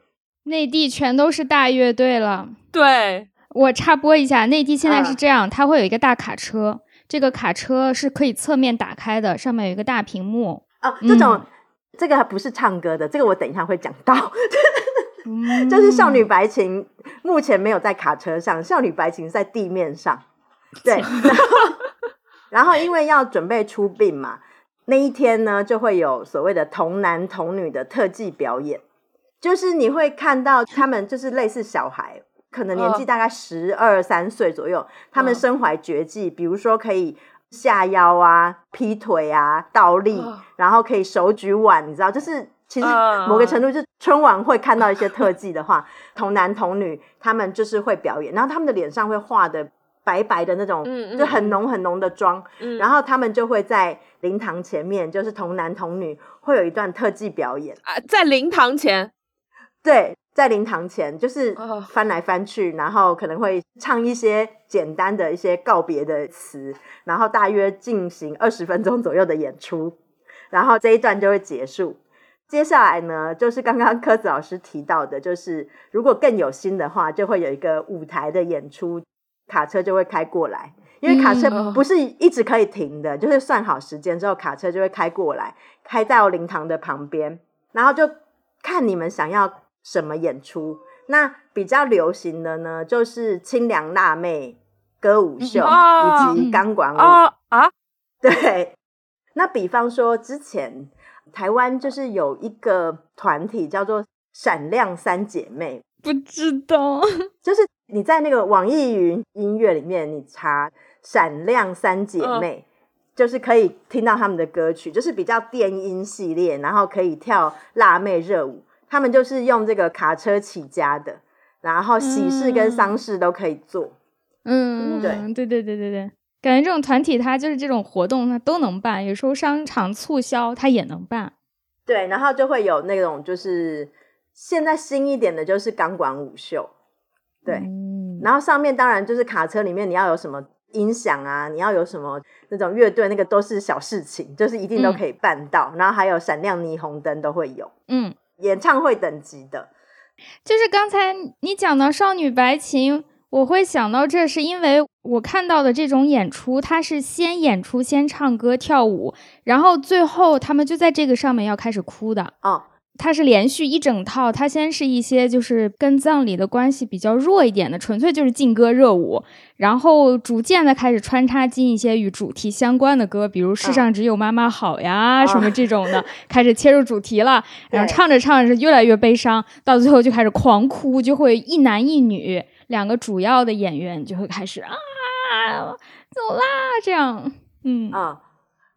内地全都是大乐队了。对，我插播一下，内地现在是嗯这样，它会有一个大卡车，这个卡车是可以侧面打开的，上面有一个大屏幕。哦，这种、嗯这个不是唱歌的，这个我等一下会讲到。嗯 就是少女白琴目前没有在卡车上，少女白琴在地面上。对，然后然后因为要准备出殡嘛，那一天呢就会有所谓的童男童女的特技表演，就是你会看到他们就是类似小孩，可能年纪嗯。大概十二三岁左右，他们嗯。身怀绝技，比如说可以。下腰啊，劈腿啊，倒立，哦然后可以手举碗，你知道，就是其实嗯。某个程度，就是春晚会看到一些特技的话，童男童女他们就是会表演，然后他们的脸上会画的白白的那种，就很浓很浓的妆，嗯，然后他们就会在灵堂前面，就是童男童女会有一段特技表演，啊，在灵堂前，对，在灵堂前就是哦翻来翻去，然后可能会唱一些简单的一些告别的词，然后大约进行二十分钟左右的演出，然后这一段就会结束。接下来呢，就是刚刚柯子老师提到的，就是如果更有心的话，就会有一个舞台的演出，卡车就会开过来。因为卡车嗯不是一直可以停的，就是算好时间之后，卡车就会开过来，开到灵堂的旁边，然后就看你们想要什么演出。那比较流行的呢，就是清凉辣妹歌舞秀、哦以及钢管舞。啊啊，对，那比方说之前台湾就是有一个团体叫做闪亮三姐妹，不知道，就是你在那个网易云音乐里面，你查“闪亮三姐妹”，就是可以听到他们的歌曲，就是比较电音系列，然后可以跳辣妹热舞。他们就是用这个卡车起家的，然后喜事跟丧事都可以做。嗯，对对对对对对，感觉这种团体它就是这种活动它都能办，有时候商场促销它也能办。对，然后就会有那种就是现在新一点的，就是钢管舞秀。对，嗯，然后上面当然就是卡车里面你要有什么音响啊，你要有什么那种乐队，那个都是小事情，就是一定都可以办到。然后还有闪亮霓虹灯都会有，嗯，演唱会等级的。就是刚才你讲到少女白琴，我会想到这是因为我看到的这种演出，它是先演出、先唱歌、跳舞，然后最后他们就在这个上面要开始哭的。哦，它是连续一整套，它先是一些就是跟葬礼的关系比较弱一点的，纯粹就是劲歌热舞，然后逐渐的开始穿插进一些与主题相关的歌，比如“世上只有妈妈好呀”哦什么这种的，开始切入主题了。然后唱着唱着越来越悲伤，到最后就开始狂哭，就会一男一女两个主要的演员就会开始啊走啦这样，嗯啊，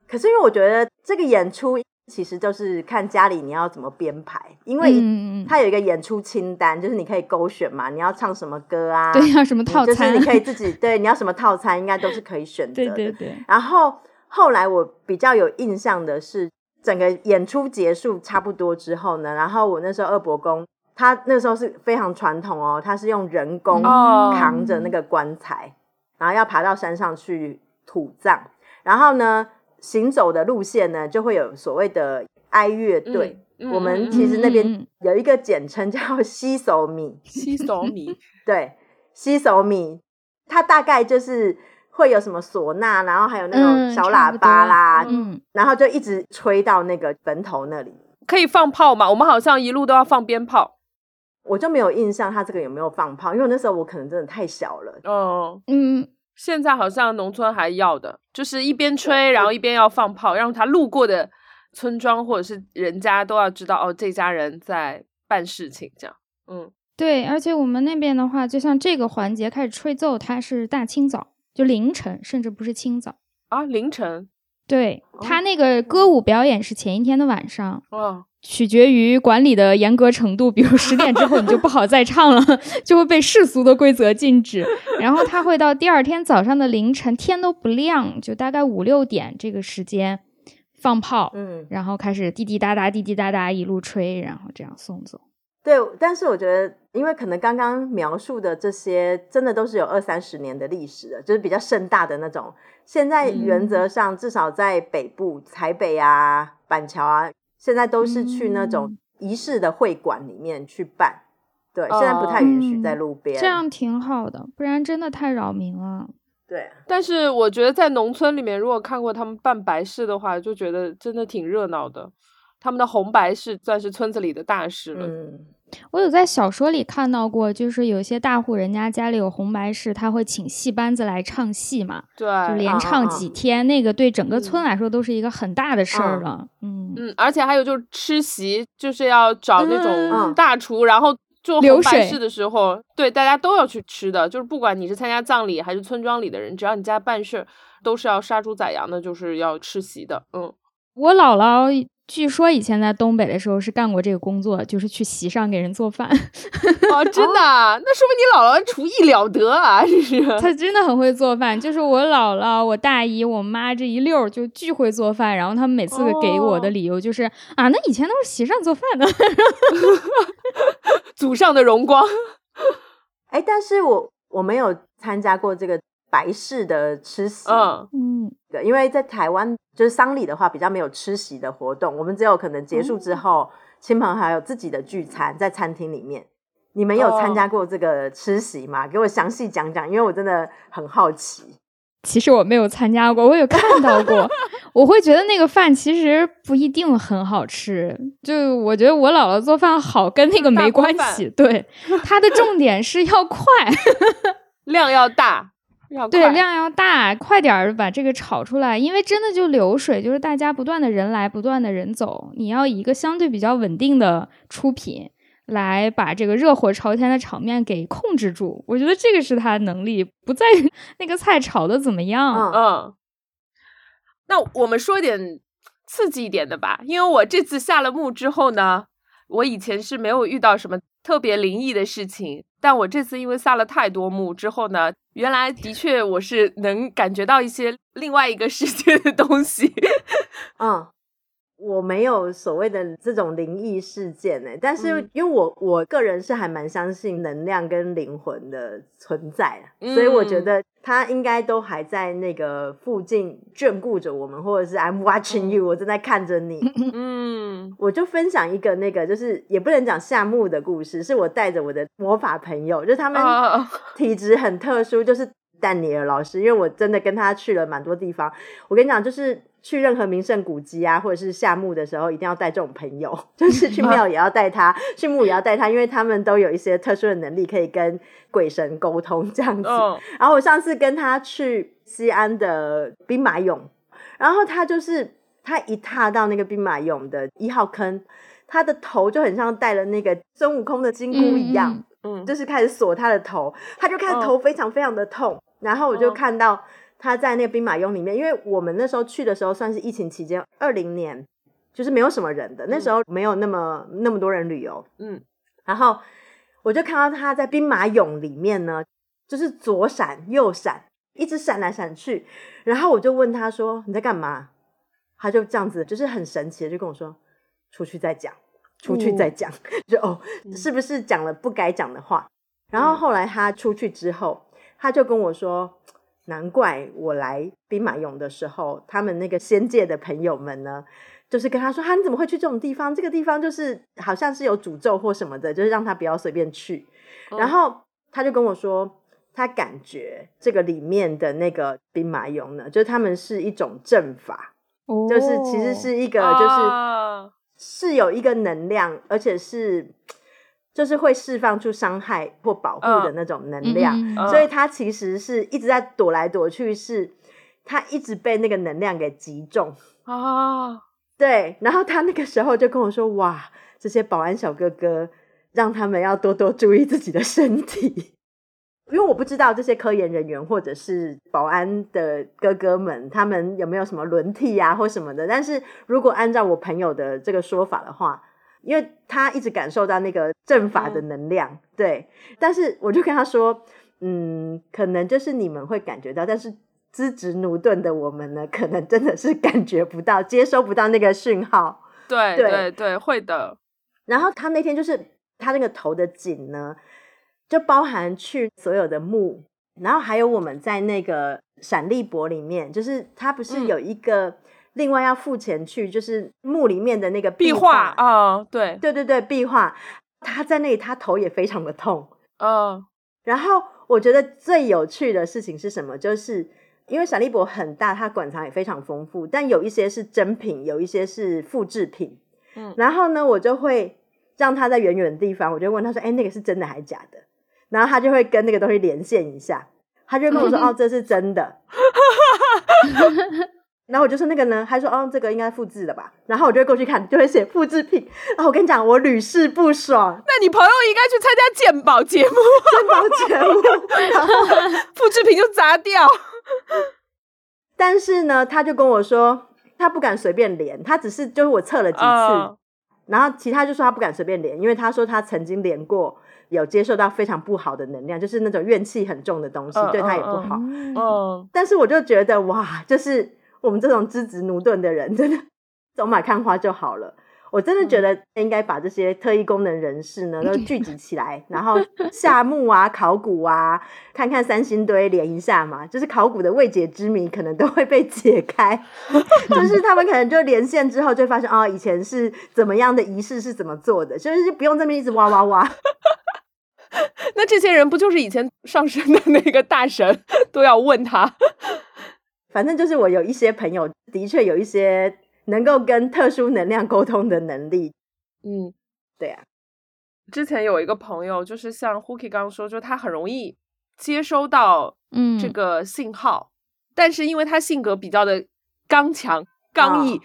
可是因为我觉得这个演出其实就是看家里你要怎么编排，因为它有一个演出清单，就是你可以勾选嘛，你要唱什么歌啊，对，要什么套餐？就是你可以自己对，你要什么套餐应该都是可以选择对的。对对，然后后来我比较有印象的是，整个演出结束差不多之后呢，然后我那时候二伯公他那时候是非常传统哦，他是用人工哦扛着那个棺材，然后要爬到山上去土葬，然后呢行走的路线呢就会有所谓的哀乐队。嗯我们嗯其实那边有一个简称叫西手米，西手米，对，西手米，它大概就是会有什么唢呐，然后还有那种嗯小喇叭啦，嗯，然后就一直吹到那个坟头那里。可以放炮吗？我们好像一路都要放鞭炮。我就没有印象他这个有没有放炮，因为那时候我可能真的太小了。哦，嗯，现在好像农村还要的，就是一边吹，然后一边要放炮，让他路过的村庄或者是人家都要知道哦，这家人在办事情，这样。嗯，对，而且我们那边的话，就像这个环节开始吹奏，它是大清早，就凌晨，甚至不是清早。啊，凌晨，对，哦他那个歌舞表演是前一天的晚上，哦，取决于管理的严格程度。比如十点之后你就不好再唱了，就会被世俗的规则禁止。然后他会到第二天早上的凌晨，天都不亮，就大概五六点这个时间放炮，嗯，然后开始滴滴答答、滴滴答答一路吹，然后这样送走。对，但是我觉得，因为可能刚刚描述的这些，真的都是有二三十年的历史的，就是比较盛大的那种。现在原则上，至少在北部、台北啊、板桥啊，现在都是去那种仪式的会馆里面去办。对，现在不太允许在路边。这样挺好的，不然真的太扰民了。对，但是我觉得在农村里面，如果看过他们办白事的话，就觉得真的挺热闹的。他们的红白事算是村子里的大事了。嗯，我有在小说里看到过，就是有些大户人家家里有红白事，他会请戏班子来唱戏嘛，对，就连唱几天，那个对整个村来说都是一个很大的事儿了。嗯嗯，而且还有就是吃席，就是要找那嗯种大厨，然后做红白事的时候，对大家都要去吃的，就是不管你是参加葬礼还是村庄里的人，只要你家办事儿，都是要杀猪宰羊的，就是要吃席的。嗯，我姥姥据说以前在东北的时候是干过这个工作，就是去席上给人做饭。哦，真的啊，那说明你姥姥厨艺了得啊，这是。她真的很会做饭，就是我姥姥、我大姨、我妈这一溜儿就巨会做饭。然后他们每次给我的理由就是、啊，那以前都是席上做饭的。祖上的荣光。哎，但是我我没有参加过这个白事的吃席。嗯，嗯，对，因为在台湾就是丧礼的话，比较没有吃席的活动，我们只有可能结束之后，亲朋好友自己的聚餐在餐厅里面。你们有参加过这个吃席吗？给我详细讲讲，因为我真的很好奇。其实我没有参加过，我有看到过。我会觉得那个饭其实不一定很好吃，就我觉得我姥姥做饭好跟那个没关系。对，它的重点是要快，量要大，要对，量要大，快点儿把这个炒出来。因为真的就流水，就是大家不断的人来，不断的人走，你要以一个相对比较稳定的出品。来把这个热火朝天的场面给控制住，我觉得这个是他的能力，不在于那个菜炒的怎么样。嗯嗯，那我们说点刺激一点的吧，因为我这次下了墓之后呢，我以前是没有遇到什么特别灵异的事情，但我这次因为下了太多墓之后呢，原来的确我是能感觉到一些另外一个世界的东西。嗯，我没有所谓的这种灵异事件呢、但是嗯。因为我我个人是还蛮相信能量跟灵魂的存在啊，所以我觉嗯。得他应该都还在那个附近眷顾着我们，或者是 I'm watching you，、我正在看着你。嗯。我就分享一个那个，就是也不能讲夏目的故事，是我带着我的魔法朋友，就是他们啊体质很特殊，就是丹尼尔老师，因为我真的跟他去了蛮多地方。我跟你讲，就是去任何名胜古迹啊，或者是夏墓的时候，一定要带这种朋友，就是去庙也要带他，去墓也要带他，因为他们都有一些特殊的能力，可以跟鬼神沟通这样子。嗯然后我上次跟他去西安的兵马俑，然后他就是他一踏到那个兵马俑的一号坑，他的头就很像戴了那个孙悟空的金箍一样。嗯嗯就是开始锁他的头，他就开始嗯头非常非常的痛，然后我就嗯看到他在那个兵马俑里面，因为我们那时候去的时候算是疫情期间，二零年就是没有什么人的，那时候没有那么那么多人旅游，嗯。然后我就看到他在兵马俑里面呢，就是左闪右闪，一直闪来闪去，然后我就问他说你在干嘛？他就这样子，就是很神奇的就跟我说出去再讲。出去再讲，就哦，是不是讲了不该讲的话？然后后来他出去之后，他就跟我说，难怪我来兵马俑的时候，他们那个仙界的朋友们呢，就是跟他说，哈，你怎么会去这种地方？这个地方就是好像是有诅咒或什么的，就是让他不要随便去。然后他就跟我说，他感觉这个里面的那个兵马俑呢，就是他们是一种阵法，就是其实是一个就是。啊是有一个能量，而且是就是会释放出伤害或保护的那种能量，所以他其实是一直在躲来躲去，是他一直被那个能量给击中。啊，对，然后他那个时候就跟我说：“哇，这些保安小哥哥，让他们要多多注意自己的身体。”因为我不知道这些科研人员或者是保安的哥哥们，他们有没有什么轮替啊或什么的。但是如果按照我朋友的这个说法的话，因为他一直感受到那个阵法的能量，对。但是我就跟他说，嗯，可能就是你们会感觉到，但是资质驽钝的我们呢，可能真的是感觉不到、接收不到那个讯号。对对对对，会的。然后他那天就是他那个头的颈呢，就包含去所有的墓，然后还有我们在那个闪立博里面，就是他不是嗯有一个另外要付钱去，就是墓里面的那个壁画画，啊，对，对对对，壁画，他在那里，他头也非常的痛。嗯然后我觉得最有趣的事情是什么？就是因为闪利博很大，它馆藏也非常丰富，但有一些是真品，有一些是复制品。嗯然后呢，我就会让他在远远的地方，我就问他说：“哎，那个是真的还是假的？”然后他就会跟那个东西连线一下，他就跟我说：“哦，这是真的。”然后我就说那个呢，他说哦，这个应该复制的吧。然后我就会过去看，就会写复制品。然后我跟你讲，我屡试不爽，那你朋友应该去参加鉴宝节目，鉴宝节目。然后 复制品就砸掉。但是呢，他就跟我说，他不敢随便连，他只是就是我测了几次，嗯然后其他就说他不敢随便连，因为他说他曾经连过，有接受到非常不好的能量，就是那种怨气很重的东西，嗯对他也不嗯好。嗯嗯，但是我就觉得哇，就是我们这种资质驽钝的人，真的走马看花就好了。我真的觉得应该把这些特异功能人士呢都聚集起来，然后 下墓啊、考古啊，看看三星堆连一下嘛，就是考古的未解之谜可能都会被解开。就是他们可能就连线之后就会发现，哦，以前是怎么样的仪式是怎么做的，就是不用这么一直挖挖挖。那这些人不就是以前上升的那个大神都要问他？反正就是我有一些朋友的确有一些能够跟特殊能量沟通的能力。嗯，对啊，之前有一个朋友，就是像 Huki 刚刚说，就他很容易接收到嗯，这个信号，但是因为他性格比较的刚强、刚毅，哦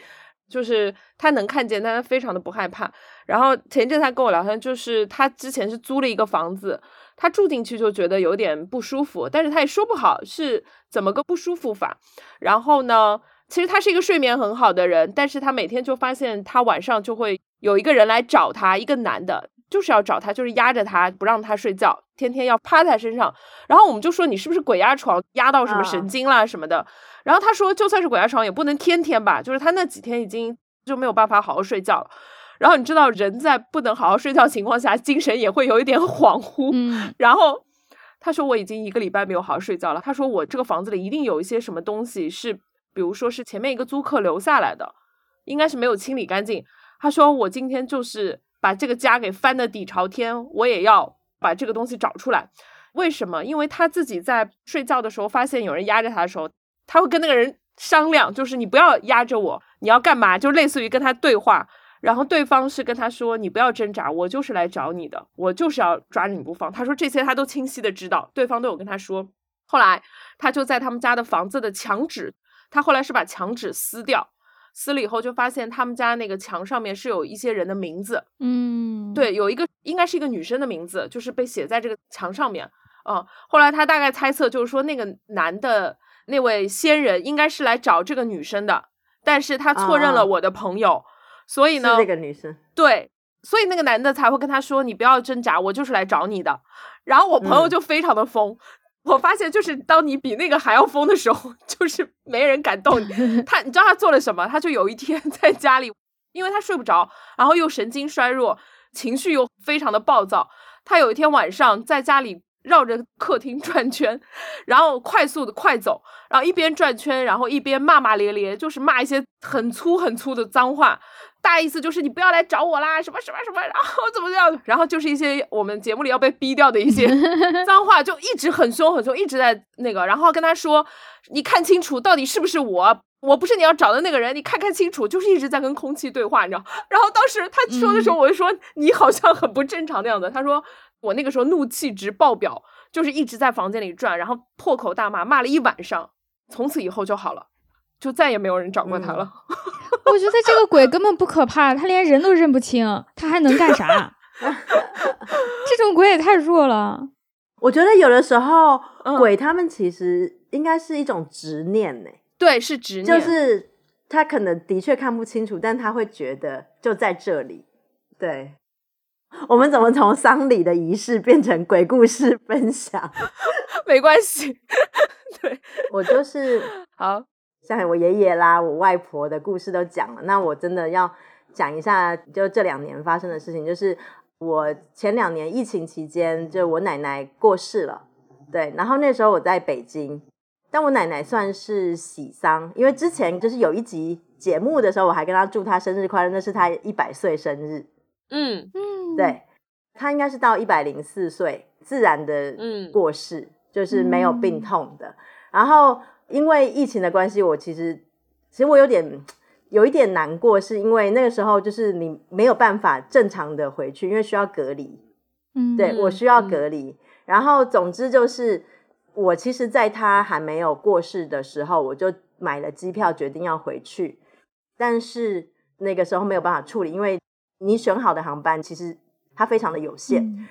就是他能看见，但他非常的不害怕。然后前一阵他跟我聊天，就是他之前是租了一个房子，他住进去就觉得有点不舒服，但是他也说不好是怎么个不舒服法。然后呢，其实他是一个睡眠很好的人，但是他每天就发现他晚上就会有一个人来找他，一个男的，就是要找他，就是压着他不让他睡觉，天天要趴在他身上。然后我们就说你是不是鬼压床，压到什么神啊经啦什么的。然后他说就算是鬼压床也不能天天吧，就是他那几天已经就没有办法好好睡觉了。然后你知道人在不能好好睡觉情况下，精神也会有一点恍惚。嗯然后他说我已经一个礼拜没有好好睡觉了。他说我这个房子里一定有一些什么东西是，比如说是前面一个租客留下来的，应该是没有清理干净。他说我今天就是把这个家给翻的底朝天，我也要把这个东西找出来。为什么？因为他自己在睡觉的时候发现有人压着他的时候，他会跟那个人商量，就是你不要压着我，你要干嘛？就类似于跟他对话。然后对方是跟他说：“你不要挣扎，我就是来找你的，我就是要抓着你不放。”他说这些他都清晰的知道，对方都有跟他说。后来他就在他们家的房子的墙纸，他后来是把墙纸撕掉，撕了以后就发现他们家那个墙上面是有一些人的名字，嗯，对，有一个应该是一个女生的名字，就是被写在这个墙上面。嗯，后来他大概猜测就是说那个男的那位仙人应该是来找这个女生的，但是他错认啊了我的朋友，所以呢，那个女生，对，所以那个男的才会跟他说：“你不要挣扎，我就是来找你的。”然后我朋友嗯就非常的疯。我发现，就是当你比那个还要疯的时候，就是没人敢动你。他，你知道他做了什么？他就有一天在家里，因为他睡不着，然后又神经衰弱，情绪又非常的暴躁。他有一天晚上在家里绕着客厅转圈，然后快速的快走，然后一边转圈，然后一边骂骂咧咧，就是骂一些很粗很粗的脏话。大意思就是你不要来找我啦，什么什么什么，然后怎么样，然后就是一些我们节目里要被逼掉的一些 脏话，就一直很凶很凶，一直在那个，然后跟他说，你看清楚到底是不是我，我不是你要找的那个人，你看看清楚，就是一直在跟空气对话，你知道。然后当时他说的时候，我就说、你好像很不正常的样子。他说我那个时候怒气值爆表，就是一直在房间里转，然后破口大骂，骂了一晚上，从此以后就好了，就再也没有人找过他了。我觉得这个鬼根本不可怕，他连人都认不清，他还能干啥？这种鬼也太弱了。我觉得有的时候、嗯鬼他们其实应该是一种执念呢、对，是执念，就是他可能的确看不清楚，但他会觉得就在这里。对，我们怎么从丧礼的仪式变成鬼故事分享？没关系。对，我就是好，像我爷爷啦、我外婆的故事都讲了，那我真的要讲一下，就这两年发生的事情，就是我前两年疫情期间，就我奶奶过世了，对，然后那时候我在北京，但我奶奶算是喜丧，因为之前就是有一集节目的时候，我还跟她祝她生日快乐，那是她一百岁生日，嗯。嗯，对，她应该是到一百零四岁自然的嗯。过世，就是没有病痛的。然后因为疫情的关系，我其实其实我有点有一点难过，是因为那个时候就是你没有办法正常的回去，因为需要隔离。嗯，对嗯我需要嗯隔离。然后总之就是，我其实在他还没有过世的时候，我就买了机票，决定要回去。但是那个时候没有办法处理，因为你选好的航班其实它非常的有限。嗯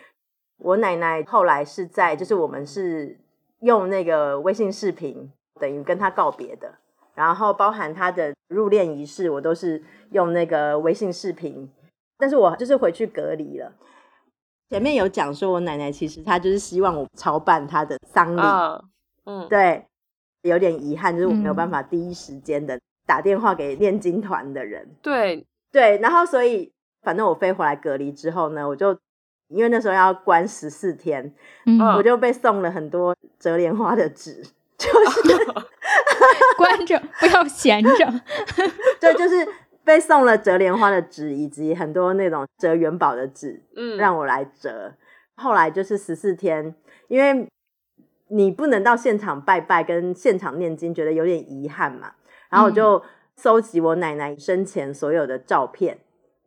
我奶奶后来是在，就是我们是用那个微信视频，等于跟他告别的。然后包含他的入殓仪式，我都是用那个微信视频。但是我就是回去隔离了。前面有讲说，我奶奶其实她就是希望我操办她的丧礼，啊嗯对，有点遗憾，就是我没有嗯办法第一时间的打电话给念经团的人。对对，然后所以反正我飞回来隔离之后呢，我就因为那时候要关十四天，嗯，嗯我就被送了很多折莲花的纸，就 是关着不要闲着，对，就是被送了折莲花的纸，以及很多那种折元宝的纸，嗯让我来折。后来就是十四天，因为你不能到现场拜拜跟现场念经，觉得有点遗憾嘛。然后我就搜集我奶奶生前所有的照片，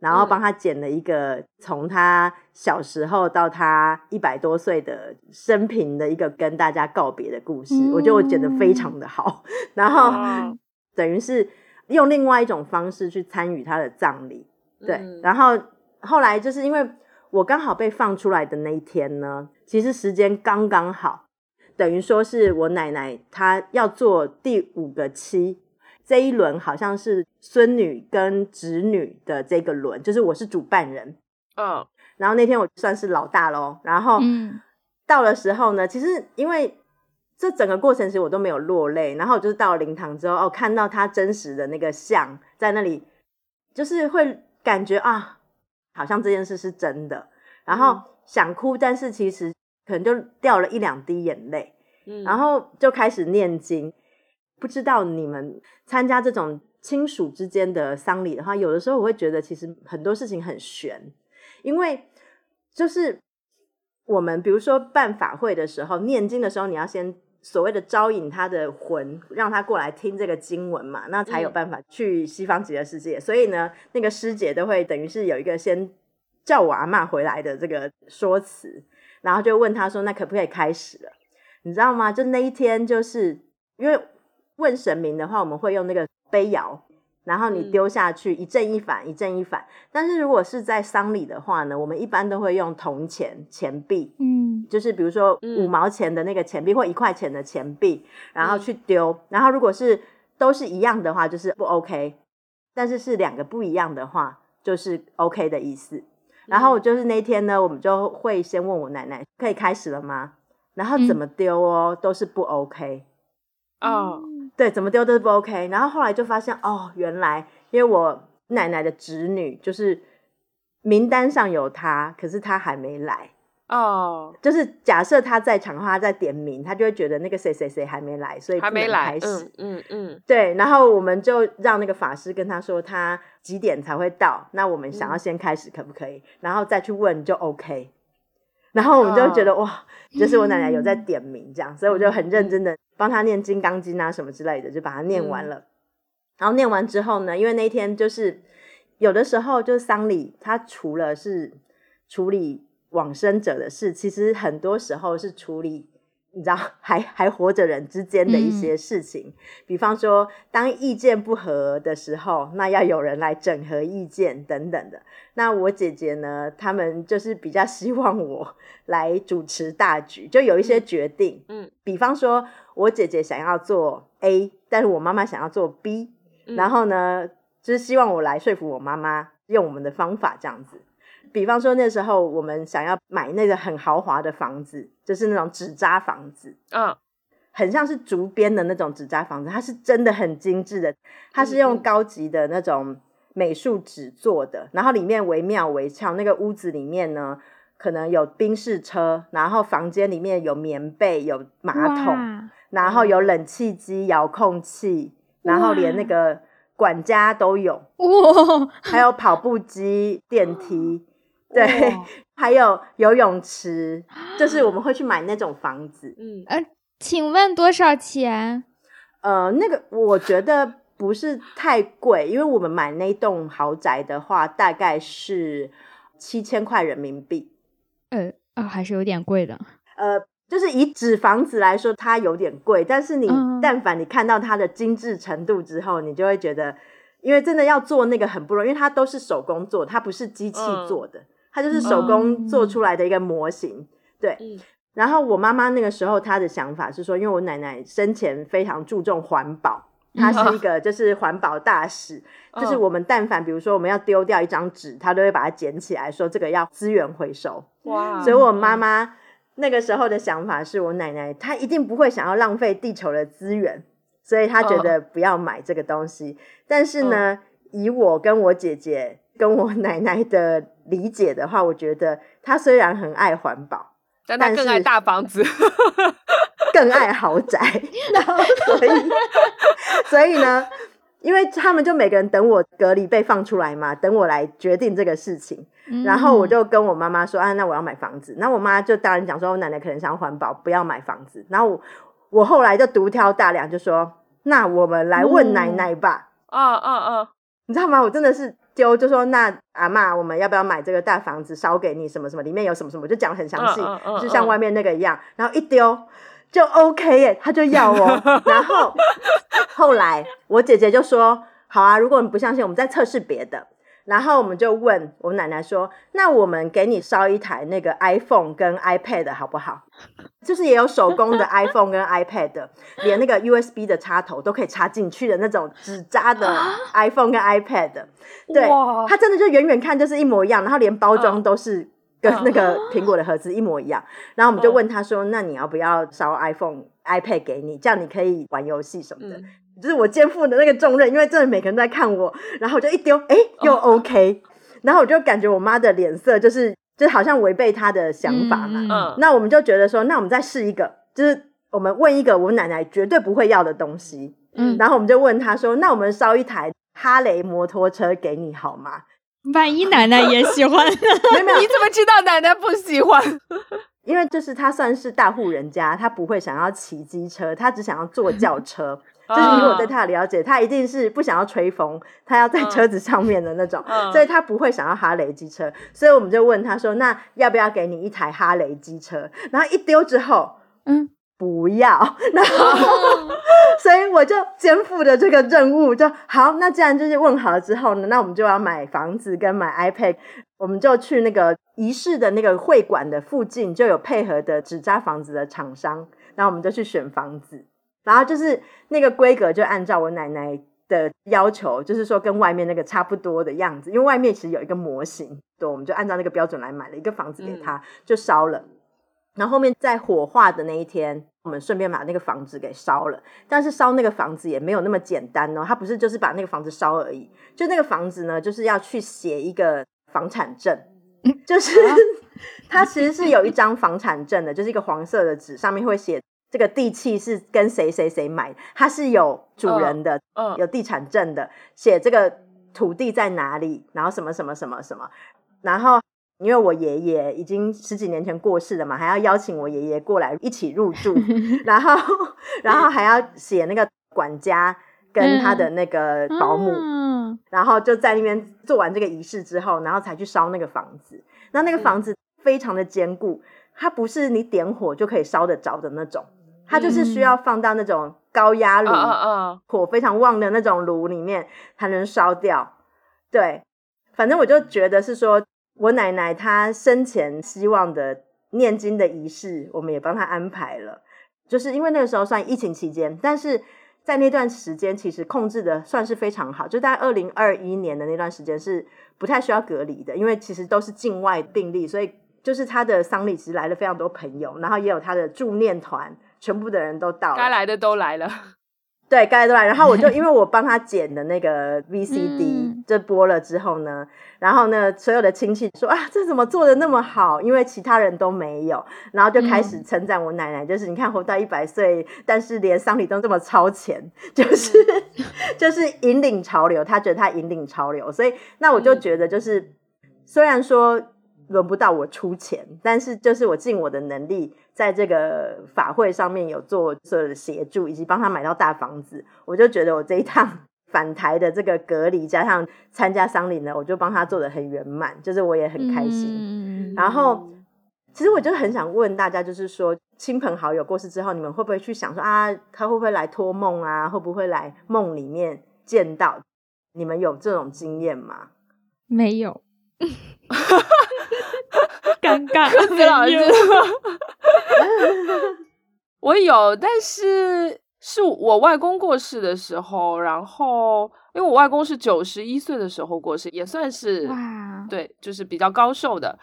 然后帮他剪了一个从他小时候到他一百多岁的生平的一个跟大家告别的故事。我觉得我剪的非常的好，然后哇 等于是用另外一种方式去参与他的葬礼。对，嗯然后后来就是因为我刚好被放出来的那一天呢，其实时间刚刚好，等于说是我奶奶她要做第五个妻，这一轮好像是孙女跟侄女的这个轮，就是我是主办人，嗯。然后那天我算是老大喽，然后嗯。到的时候呢，其实因为这整个过程其实我都没有落泪，然后我就是到了灵堂之后，哦，看到他真实的那个像在那里，就是会感觉啊，好像这件事是真的，然后嗯。想哭，但是其实可能就掉了一两滴眼泪，嗯。然后就开始念经。不知道你们参加这种亲属之间的丧礼的话，有的时候我会觉得其实很多事情很悬，因为就是我们比如说办法会的时候，念经的时候，你要先所谓的招引他的魂，让他过来听这个经文嘛，那才有嗯办法去西方极乐世界。所以呢，那个师姐都会等于是有一个先叫我阿嬷回来的这个说辞，然后就问他说：“那可不可以开始了？”你知道吗？就那一天，就是因为问神明的话，我们会用那个杯摇，然后你嗯丢下去，一正一反，一正一反。但是如果是在丧礼的话呢，我们一般都会用铜钱钱币，嗯就是比如说嗯五毛钱的那个钱币或一块钱的钱币，然后嗯去丢。然后如果是都是一样的话，就是不 OK；但是是两个不一样的话，就是 OK 的意思。然后就是那天呢，我们就会先问我奶奶，可以开始了吗？然后怎嗯么丢哦，都是不 OK。哦对，怎么丢都是不 OK。然后后来就发现，哦，原来因为我奶奶的侄女就是名单上有她，可是她还没来。哦就是假设她在场的话，她在点名，她就会觉得那个谁谁谁还没来，所以还没来。嗯嗯嗯对，然后我们就让那个法师跟他说，他几点才会到？那我们想要嗯先开始，可不可以？然后再去问就 OK。然后我们就觉得、哇，就是我奶奶有在点名这样，所以我就很认真的帮她念《金刚经》啊什么之类的，就把它念完了。然后念完之后呢，因为那天就是有的时候就是丧礼，它除了是处理往生者的事，其实很多时候是处理你知道 还还活着人之间的一些事情。比方说，当意见不合的时候，那要有人来整合意见等等的。那我姐姐呢，他们就是比较希望我来主持大局，就有一些决定。嗯，比方说，我姐姐想要做 A，但是我妈妈想要做 B，、嗯然后呢，就是希望我来说服我妈妈用我们的方法这样子。比方说那时候我们想要买那个很豪华的房子，就是那种纸扎房子，嗯。很像是竹编的那种纸扎房子，它是真的很精致的，它是用高级的那种美术纸做的，然后里面惟妙惟肖。那个屋子里面呢，可能有宾士车，然后房间里面有棉被、有马桶，然后有冷气机、遥控器，然后连那个管家都有，哇，还有跑步机、电梯，对哇，还有游泳池，就是我们会去买那种房子。嗯，呃请问多少钱？呃，那个我觉得不是太贵，因为我们买那栋豪宅的话，大概是七千块人民币。呃，哦，还是有点贵的。呃，就是以纸房子来说，它有点贵，但是你嗯但凡你看到它的精致程度之后，你就会觉得，因为真的要做那个很不容易，因为它都是手工做，它不是机器嗯做的，它就是手工做出来的一个模型。对，嗯然后我妈妈那个时候她的想法是说，因为我奶奶生前非常注重环保。她是一 个就是环保大使，就是嗯我们但凡比如说我们要丢掉一张纸，她都会把它捡起来，说这个要资源回收。哇，所以我妈妈那个时候的想法是我奶奶她一定不会想要浪费地球的资源，所以她觉得不要买这个东西。但是呢，以我跟我姐姐跟我奶奶的理解的话，我觉得她虽然很爱环保，但她更爱是大房子，更爱豪宅，然后所以所以呢，因为他们就每个人等我隔离被放出来嘛，等我来决定这个事情。然后我嗯就跟我妈妈说啊，那我要买房子。那我妈就当然讲说，我奶奶可能想要环保，不要买房子。然后我我后来就独挑大梁，就说那我们来问奶奶吧，啊啊啊，你知道吗？我真的是丢，就说那阿嬷，我们要不要买这个大房子烧给你？什么什么里面有什么什么，就讲得很详细，嗯嗯嗯就像外面那个一样。然后一丢就 OK 耶，他就要哦。然后后来我姐姐就说，好啊，如果你不相信，我们再测试别的。然后我们就问我奶奶说：“那我们给你烧一台那个 iPhone 跟 iPad 好不好？就是也有手工的 iPhone 跟 iPad，连那个 USB 的插头都可以插进去的那种纸扎的 iPhone 跟 iPad。对，它真的就远远看就是一模一样，然后连包装嗯都是跟嗯那个苹果的盒子一模一样。然后我们就嗯问他说：“那你要不要烧 iPhone、iPad 给你，这样你可以玩游戏什么的？”嗯就是我肩负的那个重任，因为真的每个人都在看我，然后我就一丢，哎，又哦 OK，、然后我就感觉我妈的脸色就是，就好像违背她的想法嘛。嗯嗯，那我们就觉得说，那我们再试一个，就是我们问一个我奶奶绝对不会要的东西，嗯，然后我们就问她说，那我们烧一台哈雷摩托车给你好吗？万一奶奶也喜欢 你，怎么知道奶奶不喜欢？因为就是她算是大户人家，她不会想要骑机车，她只想要坐轿车。就是以我对啊她的了解，他一定是不想要吹风，他要在嗯车子上面的那种，嗯所以他不会想要哈雷机车。所以我们就问他说：“那要不要给你一台哈雷机车？”然后一丢之后，嗯，不要，然后 所以我就肩负着这个任务，就好。那既然就是问好了之后呢，那我们就要买房子跟买 iPad，我们就去那个仪式的那个会馆的附近就有配合的纸扎房子的厂商，然后我们就去选房子，然后就是那个规格就按照我奶奶。的要求就是说跟外面那个差不多的样子，因为外面其实有一个模型，对，我们就按照那个标准来买了一个房子给他，就烧了。然后后面在火化的那一天，我们顺便把那个房子给烧了。但是烧那个房子也没有那么简单哦，他不是就是把那个房子烧而已，就那个房子呢，就是要去写一个房产证，就是它其实是有一张房产证的，就是一个黄色的纸，上面会写这个地契是跟谁谁谁买的，它是有主人的，嗯。有地产证的，写这个土地在哪里，然后什么什么什么什么，然后因为我爷爷已经十几年前过世了嘛，还要邀请我爷爷过来一起入住，然后然后还要写那个管家跟他的那个保姆，嗯。然后就在那边做完这个仪式之后，然后才去烧那个房子。那那个房子非常的坚固，它不是你点火就可以烧得着的那种，它就是需要放到那种高压炉。火非常旺的那种炉里面才能烧掉。对，反正我就觉得是说，我奶奶她生前希望的念经的仪式，我们也帮她安排了。就是因为那个时候算疫情期间，但是在那段时间其实控制的算是非常好。就在二零二一年的那段时间是不太需要隔离的，因为其实都是境外病例，所以就是他的丧礼其实来了非常多朋友，然后也有他的助念团，全部的人都到了。该来的都来了。对，该来都来，然后我就 因为我帮他剪的那个 VCD 嗯。播了之后呢，然后呢，所有的亲戚说啊，这怎么做的那么好？因为其他人都没有，然后就开始称赞我奶奶，就是你看活到一百岁，但是连丧礼都这么超前，就是就是引领潮流，他觉得他引领潮流，所以那我就觉得就是、虽然说轮不到我出钱，但是就是我尽我的能力，在这个法会上面有做所有的协助，以及帮他买到大房子，我就觉得我这一趟 返台的这个隔离加上参加丧礼呢，我就帮他做的很圆满，就是我也很开心。嗯然后，其实我就很想问大家，就是说，亲朋好友过世之后，你们会不会去想说啊，他会不会来托梦啊？会不会来梦里面见到？你们有这种经验吗？没有，尴尬，子老师 我有，但是是我外公过世的时候，然后因为我外公是九十一岁的时候过世，也算是，对，就是比较高寿的。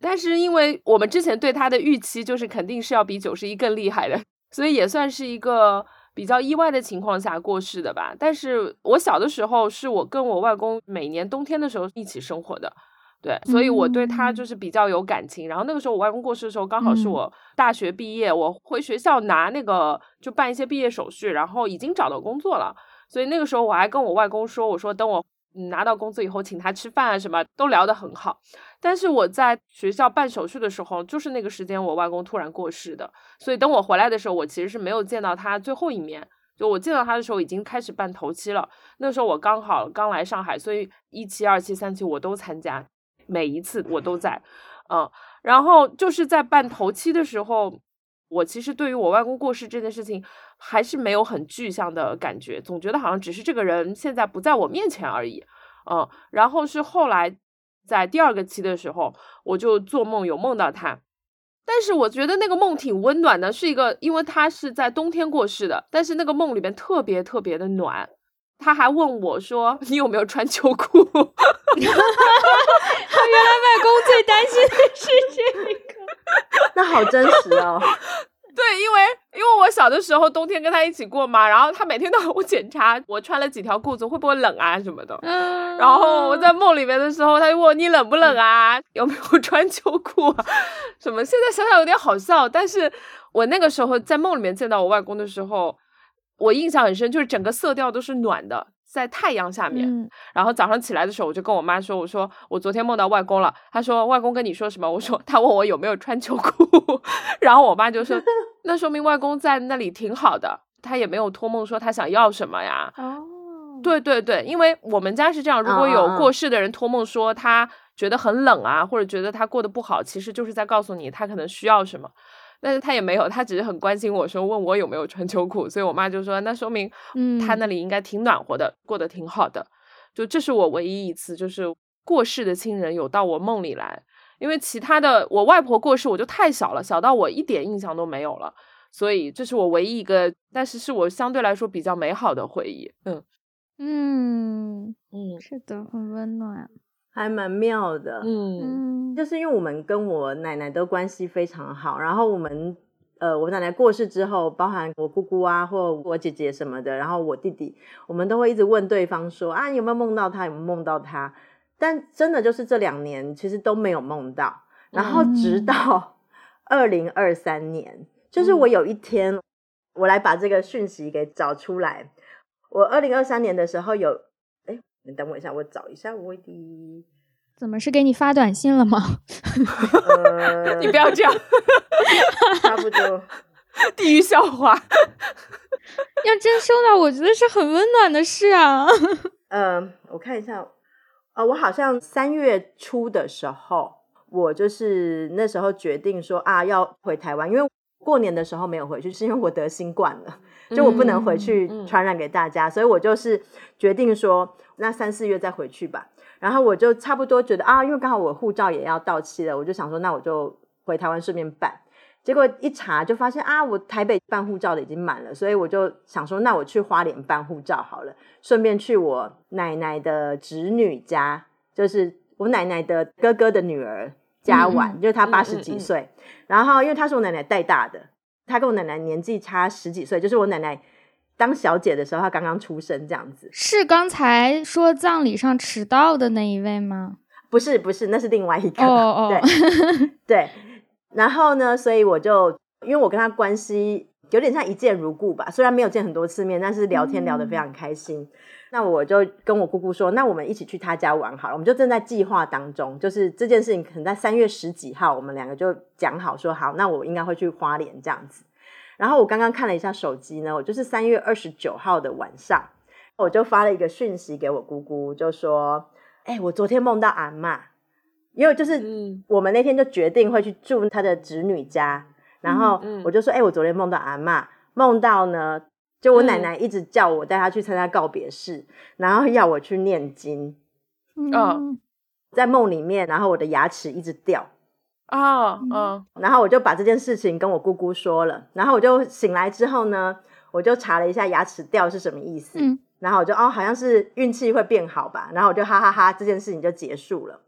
但是因为我们之前对他的预期就是肯定是要比九十一更厉害的，所以也算是一个比较意外的情况下过世的吧。但是我小的时候是我跟我外公每年冬天的时候一起生活的，对，所以我对他就是比较有感情。然后那个时候我外公过世的时候，刚好是嗯我大学毕业，我回学校拿那个就办一些毕业手续，然后已经找到工作了。所以那个时候我还跟我外公说，我说等我嗯拿到工资以后，请他吃饭啊，什么都聊得很好。但是我在学校办手续的时候，就是那个时间我外公突然过世的，所以等我回来的时候，我其实是没有见到他最后一面。就我见到他的时候，已经开始办头七了。那时候我刚好刚来上海，所以一期、二期、三期我都参加，每一次我都在。嗯，然后就是在办头七的时候，我其实对于我外公过世这件事情还是没有很具象的感觉，总觉得好像只是这个人现在不在我面前而已。嗯，然后是后来在第二个期的时候，我就做梦有梦到他，但是我觉得那个梦挺温暖的，是一个因为他是在冬天过世的，但是那个梦里面特别特别的暖。他还问我说：“ 你有没有穿秋裤？” 原来外公最担心的是这个。那好真实哦。对，因为因为我小的时候冬天跟他一起过嘛，然后他每天都让我检查我穿了几条裤子会不会冷啊什么的。嗯，然后我在梦里面的时候，他就问我你冷不冷啊，有没有穿秋裤啊，什么？现在想想有点好笑，但是我那个时候在梦里面见到我外公的时候，我印象很深，就是整个色调都是暖的，在太阳下面。嗯然后早上起来的时候，我就跟我妈说：“我说我昨天梦到外公了。”她说：“外公跟你说什么？”我说：“ 他问我有没有穿秋裤。”然后我妈就说：“那说明外公在那里挺好的，他也没有托梦说他想要什么呀。”哦，对对对，因为我们家是这样，如果有过世的人托梦说他觉得很冷啊，或者觉得他过得不好，其实就是在告诉你他可能需要什么。但是他也没有，他只是很关心我说问我有没有穿秋裤，所以我妈就说那说明嗯他那里应该挺暖和的，过得挺好的。就这是我唯一一次就是过世的亲人有到我梦里来，因为其他的我外婆过世我就太小了，小到我一点印象都没有了，所以这是我唯一一个，但是是我相对来说比较美好的回忆。嗯嗯，嗯是的，很温暖。还蛮妙的。嗯嗯，就是因为我们跟我奶奶的关系非常好，然后我们呃，我奶奶过世之后，包含我姑姑啊，或我姐姐什么的，然后我弟弟，我们都会一直问对方说啊，你有没有梦到他？有没有梦到他？但真的就是这两年其实都没有梦到，然后直嗯到 二零二三年，就是我有一天，我来把这个讯息给找出来。我二零二三年的时候有，哎，你等我一下，我找一下我的。怎么是给你发短信了吗？呃，你不要这样，差不多。地狱笑话。要真收到，我觉得是很温暖的事啊。呃，我看一下，呃，我好像三月初的时候，我就是那时候决定说啊，要回台湾，因为过年的时候没有回去，是因为我得新冠了，就我不能回去传染给大家，所以我就是决定说，那三四月再回去吧。然后我就差不多觉得啊，因为刚好我护照也要到期了，我就想说，那我就回台湾顺便办。结果一查就发现啊，我台北办护照的已经满了，所以我就想说，那我去花莲办护照好了，顺便去我奶奶的侄女家，就是我奶奶的哥哥的女儿家玩，嗯就是她八十几岁，然后因为她是我奶奶带大的，她跟我奶奶年纪差十几岁，就是我奶奶当小姐的时候，她刚刚出生这样子。是刚才说葬礼上迟到的那一位吗？不是，不是，那是另外一个。哦 哦，对 对。然后呢，所以我就因为我跟他关系有点像一见如故吧，虽然没有见很多次面，但是聊天聊得非常开心。那我就跟我姑姑说，那我们一起去他家玩好了。我们就正在计划当中，就是这件事情可能在三月十几号，我们两个就讲好说好，那我应该会去花莲这样子。然后我刚刚看了一下手机呢，我就是三月二十九号的晚上，我就发了一个讯息给我姑姑，就说：“哎，我昨天梦到阿妈，因为就是我们那天就决定会去住他的侄女家，然后我就说：哎，我昨天梦到阿妈，梦到呢。”就我奶奶一直叫我带她去参加告别式，然后要我去念经。嗯，在梦里面，然后我的牙齿一直掉。哦，嗯，然后我就把这件事情跟我姑姑说了。然后我就醒来之后呢，我就查了一下牙齿掉是什么意思。嗯，然后我就哦，好像是运气会变好吧。然后我就哈哈哈，这件事情就结束了。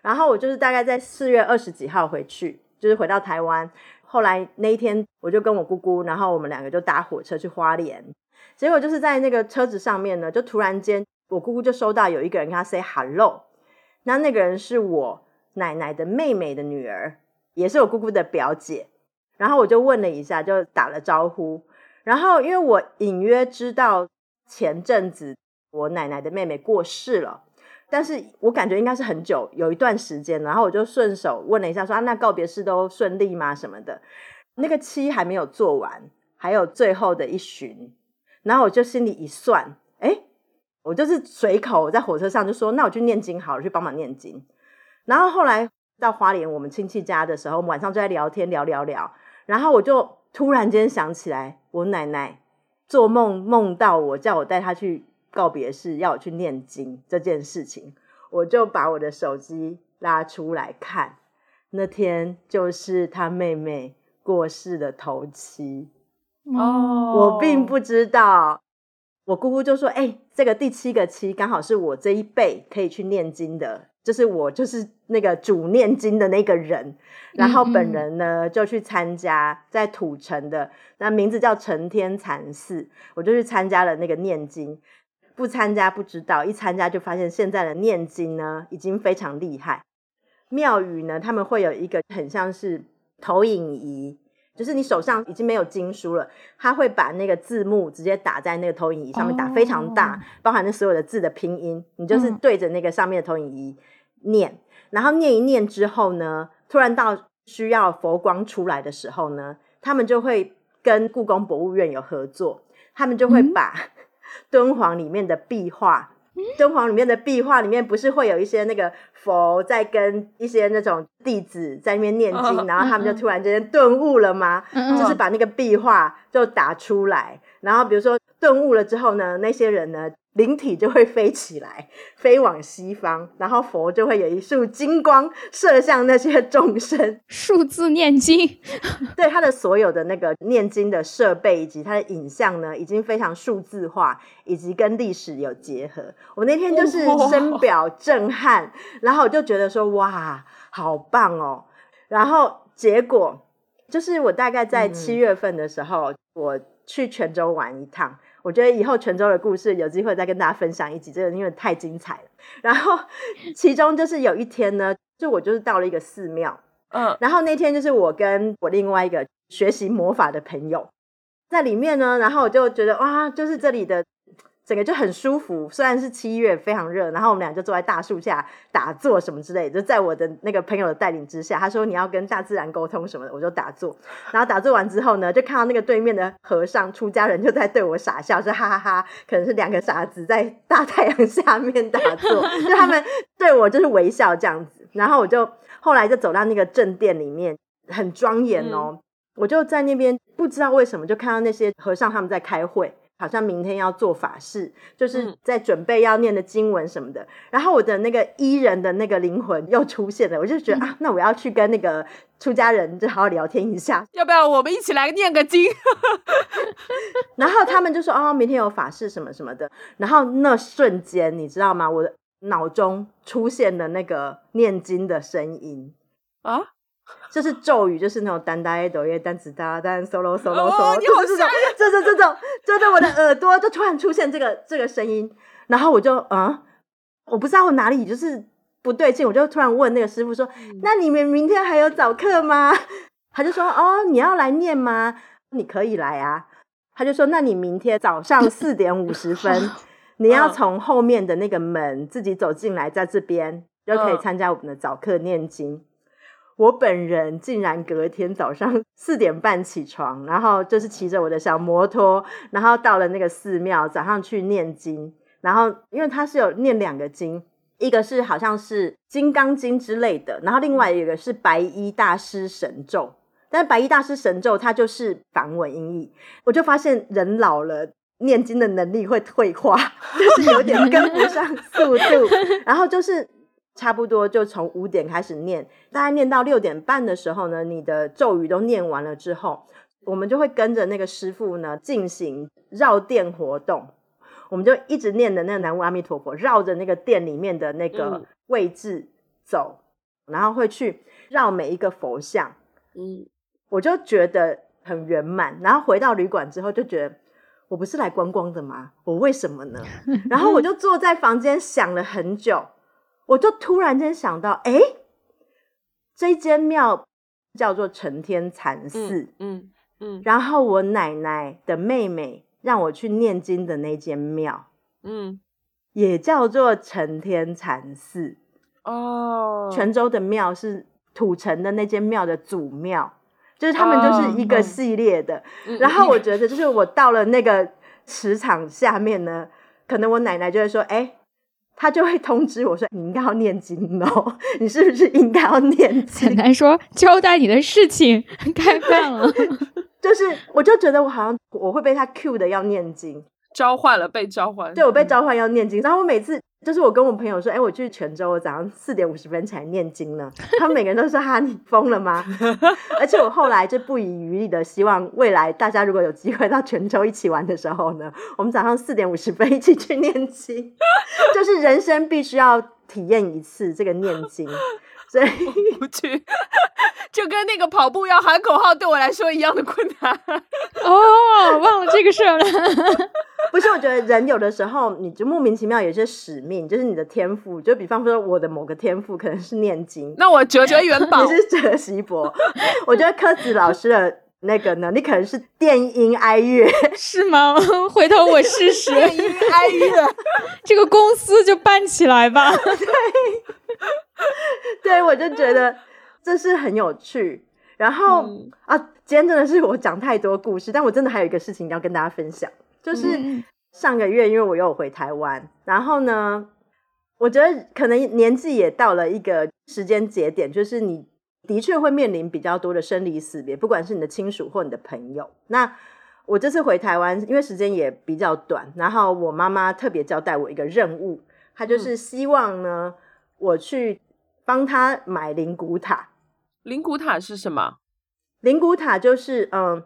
然后我就是大概在四月二十几号回去，就是回到台湾。后来那一天，我就跟我姑姑，然后我们两个就搭火车去花莲。结果就是在那个车子上面呢，就突然间，我姑姑就收到有一个人跟她 say hello。那那个人是我奶奶的妹妹的女儿，也是我姑姑的表姐。然后我就问了一下，就打了招呼。然后因为我隐约知道前阵子我奶奶的妹妹过世了。但是我感觉应该是很久，有一段时间，然后我就顺手问了一下，说啊，那告别式都顺利吗？什么的，那个期还没有做完，还有最后的一巡，然后我就心里一算，哎，我就是随口在火车上就说，那我去念经好了，去帮忙念经。然后后来到花莲我们亲戚家的时候，我们晚上就在聊天，聊聊聊，然后我就突然间想起来，我奶奶做梦梦到我，叫我带她去。告别式要我去念经这件事情，我就把我的手机拉出来看。那天就是他妹妹过世的头七哦，我并不知道。我姑姑就说：“哎，这个第七个七刚好是我这一辈可以去念经的，就是我就是那个主念经的那个人。然后本人呢就去参加在土城的那名字叫承天禅寺，我就去参加了那个念经。”不参加不知道，一参加就发现现在的念经呢已经非常厉害。庙宇呢，他们会有一个很像是投影仪，就是你手上已经没有经书了，他会把那个字幕直接打在那个投影仪上面，打非常大，包含那所有的字的拼音，你就是对着那个上面的投影仪念，然后念一念之后呢，突然到需要佛光出来的时候呢，他们就会跟故宫博物院有合作，他们就会把。敦煌里面的壁画，敦煌里面的壁画里面不是会有一些那个佛在跟一些那种弟子在那边念经，然后他们就突然之间顿悟了吗？就是把那个壁画就打出来，然后比如说顿悟了之后呢，那些人呢？灵体就会飞起来，飞往西方，然后佛就会有一束金光射向那些众生。数字念经，对他的所有的那个念经的设备以及他的影像呢，已经非常数字化，以及跟历史有结合。我那天就是深表震撼，然后我就觉得说哇，好棒哦！然后结果就是我大概在七月份的时候，我去泉州玩一趟。我觉得以后泉州的故事有机会再跟大家分享一集，这个因为太精彩了。然后 其中就是有一天呢，就我就是到了一个寺庙，嗯，然后那天就是我跟我另外一个学习魔法的朋友在里面呢，然后我就觉得哇，就是这里的。整个就很舒服，虽然是七月非常热，然后我们俩就坐在大树下打坐什么之类，就在我的那个朋友的带领之下，他说你要跟大自然沟通什么的，我就打坐。然后打坐完之后呢，就看到那个对面的和尚出家人就在对我傻笑，说哈哈哈，可能是两个傻子在大太阳下面打坐，就他们对我就是微笑这样子。然后我就后来就走到那个正殿里面，很庄严哦，我就在那边不知道为什么就看到那些和尚他们在开会。好像明天要做法事，就是在准备要念的经文什么的。然后我的那个伊人的那个灵魂又出现了，我就觉得啊，那我要去跟那个出家人就好好聊天一下，要不要我们一起来念个经？然后他们就说哦，明天有法事什么什么的。然后那瞬间，你知道吗？我的脑中出现了那个念经的声音啊，就是咒语，就是那种单哒哆耶单子哒单 solo solo 哦 solo，就是这种，就是这种，就是我的耳朵就突然出现这个这个声音，然后我就啊，我不知道我哪里就是不对劲，我就突然问那个师傅说：“那你们明天还有早课吗？” 他就说：“哦，你要来念吗？你可以来啊。”他就说：“那你明天早上 四点五十分，你要从后面的那个门自己走进来，在这边就可以嗯参加我们的早课念经。”我本人竟然隔天早上 四点半起床，然后就是骑着我的小摩托，然后到了那个寺庙，早上去念经。然后因为他是有念两个经，一个是好像是《金刚经》之类的，然后另外一个是白衣大师神咒。但是白衣大师神咒它就是梵文音译，我就发现人老了。念经的能力会退化，就是有点跟不上速度，然后就是差不多就从五点开始念，大概念到六点半的时候呢，你的咒语都念完了之后，我们就会跟着那个师傅呢进行绕殿活动。我们就一直念的那个南无阿弥陀佛，绕着那个殿里面的那个嗯位置走，然后会去绕每一个佛像，嗯，我就觉得很圆满。然后回到旅馆之后，就觉得我不是来观光的吗？我为什么呢？然后我就坐在房间想了很久，我就突然间想到，哎，这间庙叫做承天禅寺，嗯嗯然后我奶奶的妹妹让我去念经的那间庙嗯，也叫做承天禅寺。哦，泉州的庙是土城的那间庙的祖庙，就是他们就是一个哦系列的。嗯然后我觉得，就是我到了那个磁场下面呢，可能我奶奶就会说：“哎、她就会通知我说，你应该要念经哦，你是不是应该要念经？”很难说交代你的事情该办了。”就是，我就觉得我好像我会被他 cue 的要念经，召唤了，被召唤，对我被召唤要念经。然后我每次就是我跟我朋友说：“哎、我去泉州，我早上四点五十分起来念经呢。”他们每个人都说：“哈，你疯了吗？” 而且我后来就不遗余力的希望，未来大家如果有机会到泉州一起玩的时候呢，我们早上四点五十分一起去念经，就是人生必须要体验一次这个念经。所以，不去，就跟那个跑步要喊口号对我来说一样的困难。哦，忘了这个事儿了。不是我觉得人有的时候你就莫名其妙有些使命，就是你的天赋，就比方说我的某个天赋可能是念经，那我哲哲元宝 你，是哲习博，我觉得柯子老师的那个呢，你可能是电音哀乐。是吗？回头我试试，电音哀乐，这个公司就办起来吧。对，对我就觉得这是很有趣。然后、嗯啊，今天真的是我讲太多故事，但我真的还有一个事情要跟大家分享，就是嗯上个月因为我又有回台湾，然后呢，我觉得可能年纪也到了一个时间节点，就是你的确会面临比较多的生离死别，不管是你的亲属或你的朋友。那我这次回台湾，因为时间也比较短，然后我妈妈特别交代我一个任务，她就是希望呢，我去帮她买灵骨塔。灵骨塔是什么？灵骨塔就是嗯，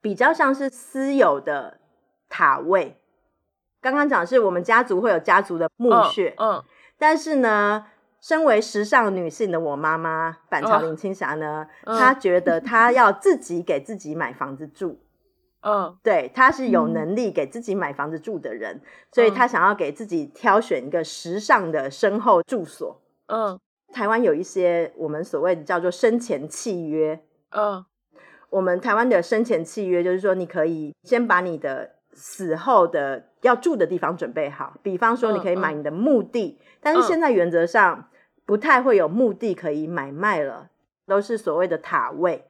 比较像是私有的塔位。刚刚讲是我们家族会有家族的墓穴，嗯，但是呢，身为时尚女性的我妈妈板桥林青霞呢，嗯。她觉得她要自己给自己买房子住。嗯。对，她是有嗯。能力给自己买房子住的人，所以嗯。她想要给自己挑选一个时尚的身后住所。嗯。台湾有一些我们所谓的叫做生前契约，嗯。我们台湾的生前契约就是说，你可以先把你的死后的要住的地方准备好，比方说你可以买你的墓地，但是现在原则上不太会有墓地可以买卖了，都是所谓的塔位。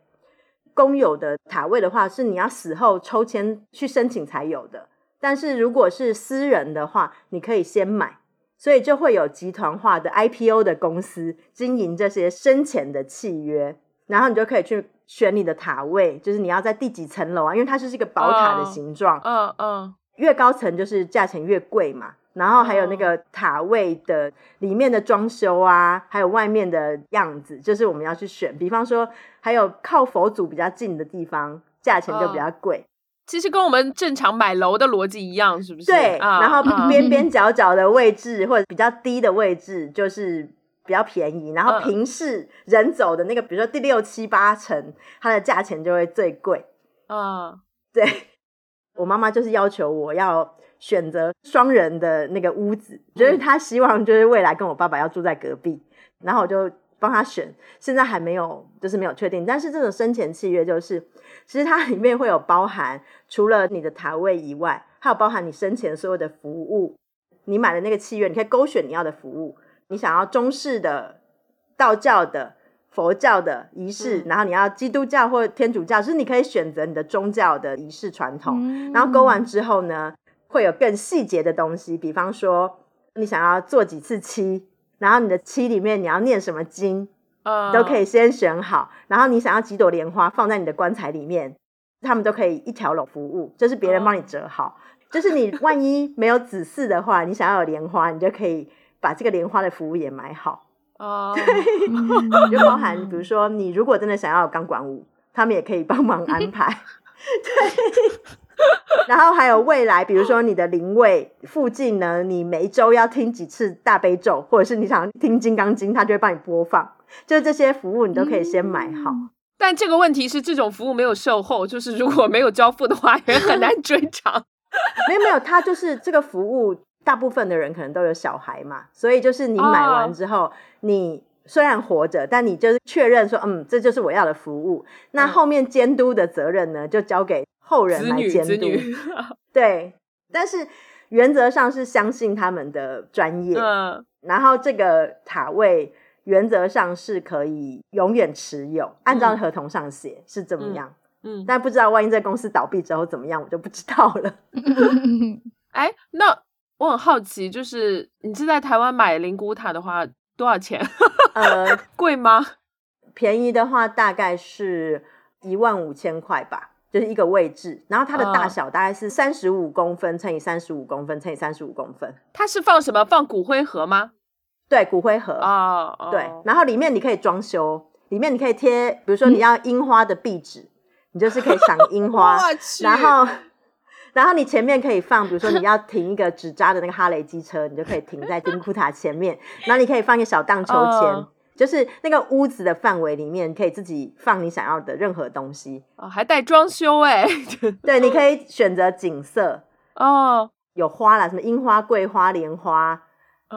公有的塔位的话，是你要死后抽签去申请才有的，但是如果是私人的话，你可以先买。所以就会有集团化的 IPO 的公司经营这些生前的契约，然后你就可以去选你的塔位，就是你要在第几层楼啊，因为它就是一个宝塔的哦形状，嗯嗯越高层就是价钱越贵嘛。然后还有那哦个塔位的里面的装修啊，还有外面的样子，就是我们要去选。比方说，还有靠佛祖比较近的地方，价钱就比较贵。其实跟我们正常买楼的逻辑一样，是不是？对，啊然后啊边边角角的位置或者比较低的位置，就是比较便宜，然后嗯。平视人走的那个，比如说第六七八层，它的价钱就会最贵。啊，对。我妈妈就是要求我要选择双人的那个屋子，就是她希望就是未来跟我爸爸要住在隔壁，然后我就帮她选，现在还没有就是没有确定，但是这种生前契约就是，其实它里面会有包含除了你的台位以外，还有包含你生前所有的服务，你买的那个契约，你可以勾选你要的服务，你想要中式的、道教的。佛教的仪式，嗯然后你要基督教或天主教，就是你可以选择你的宗教的仪式传统。嗯然后勾完之后呢，会有更细节的东西，比方说你想要做几次七，然后你的七里面你要念什么经，啊，都可以先选好。然后你想要几朵莲花放在你的棺材里面，他们都可以一条龙服务，就是别人帮你折好。就是你万一没有子嗣的话，你想要有莲花，你就可以把这个莲花的服务也买好。哦，对，就包含比如说你如果真的想要有钢管舞，他们也可以帮忙安排。对，然后还有未来，比如说你的灵位附近呢，你每一周要听几次大悲咒，或者是你想听金刚经，他就会帮你播放。就是这些服务你都可以先买好。但这个问题是，这种服务没有售后，就是如果没有交付的话，也很难 追偿。没有没有，他就是这个服务，大部分的人可能都有小孩嘛，所以就是你买完之后，你虽然活着，但你就是确认说，嗯，这就是我要的服务。那嗯后面监督的责任呢，就交给后人来监督。子女，对，但是原则上是相信他们的专业，嗯然后这个塔位原则上是可以永远持有，按照嗯合同上写是怎么嗯样。嗯，但不知道万一这公司倒闭之后怎么样，我就不知道了。哎，那我很好奇，就是你是在台湾买灵骨塔的话，多少钱？呃，贵吗？便宜的话大概是一万五千块吧，就是一个位置，然后它的大嗯小大概是三十五公分乘以三十五公分乘以三十五公分，它是放什么？放骨灰盒吗？对，骨灰盒，哦，哦对，然后里面你可以装修，里面你可以贴，比如说你要樱花的壁纸，你就是可以赏樱花，然后。然后你前面可以放，比如说你要停一个纸扎的那个哈雷机车，你就可以停在丁库塔前面。然后你可以放一个小荡秋千，哦就是那个屋子的范围里面，可以自己放你想要的任何东西。哦还带装修哎，对，你可以选择景色，哦，有花啦，什么樱花、桂花、莲花。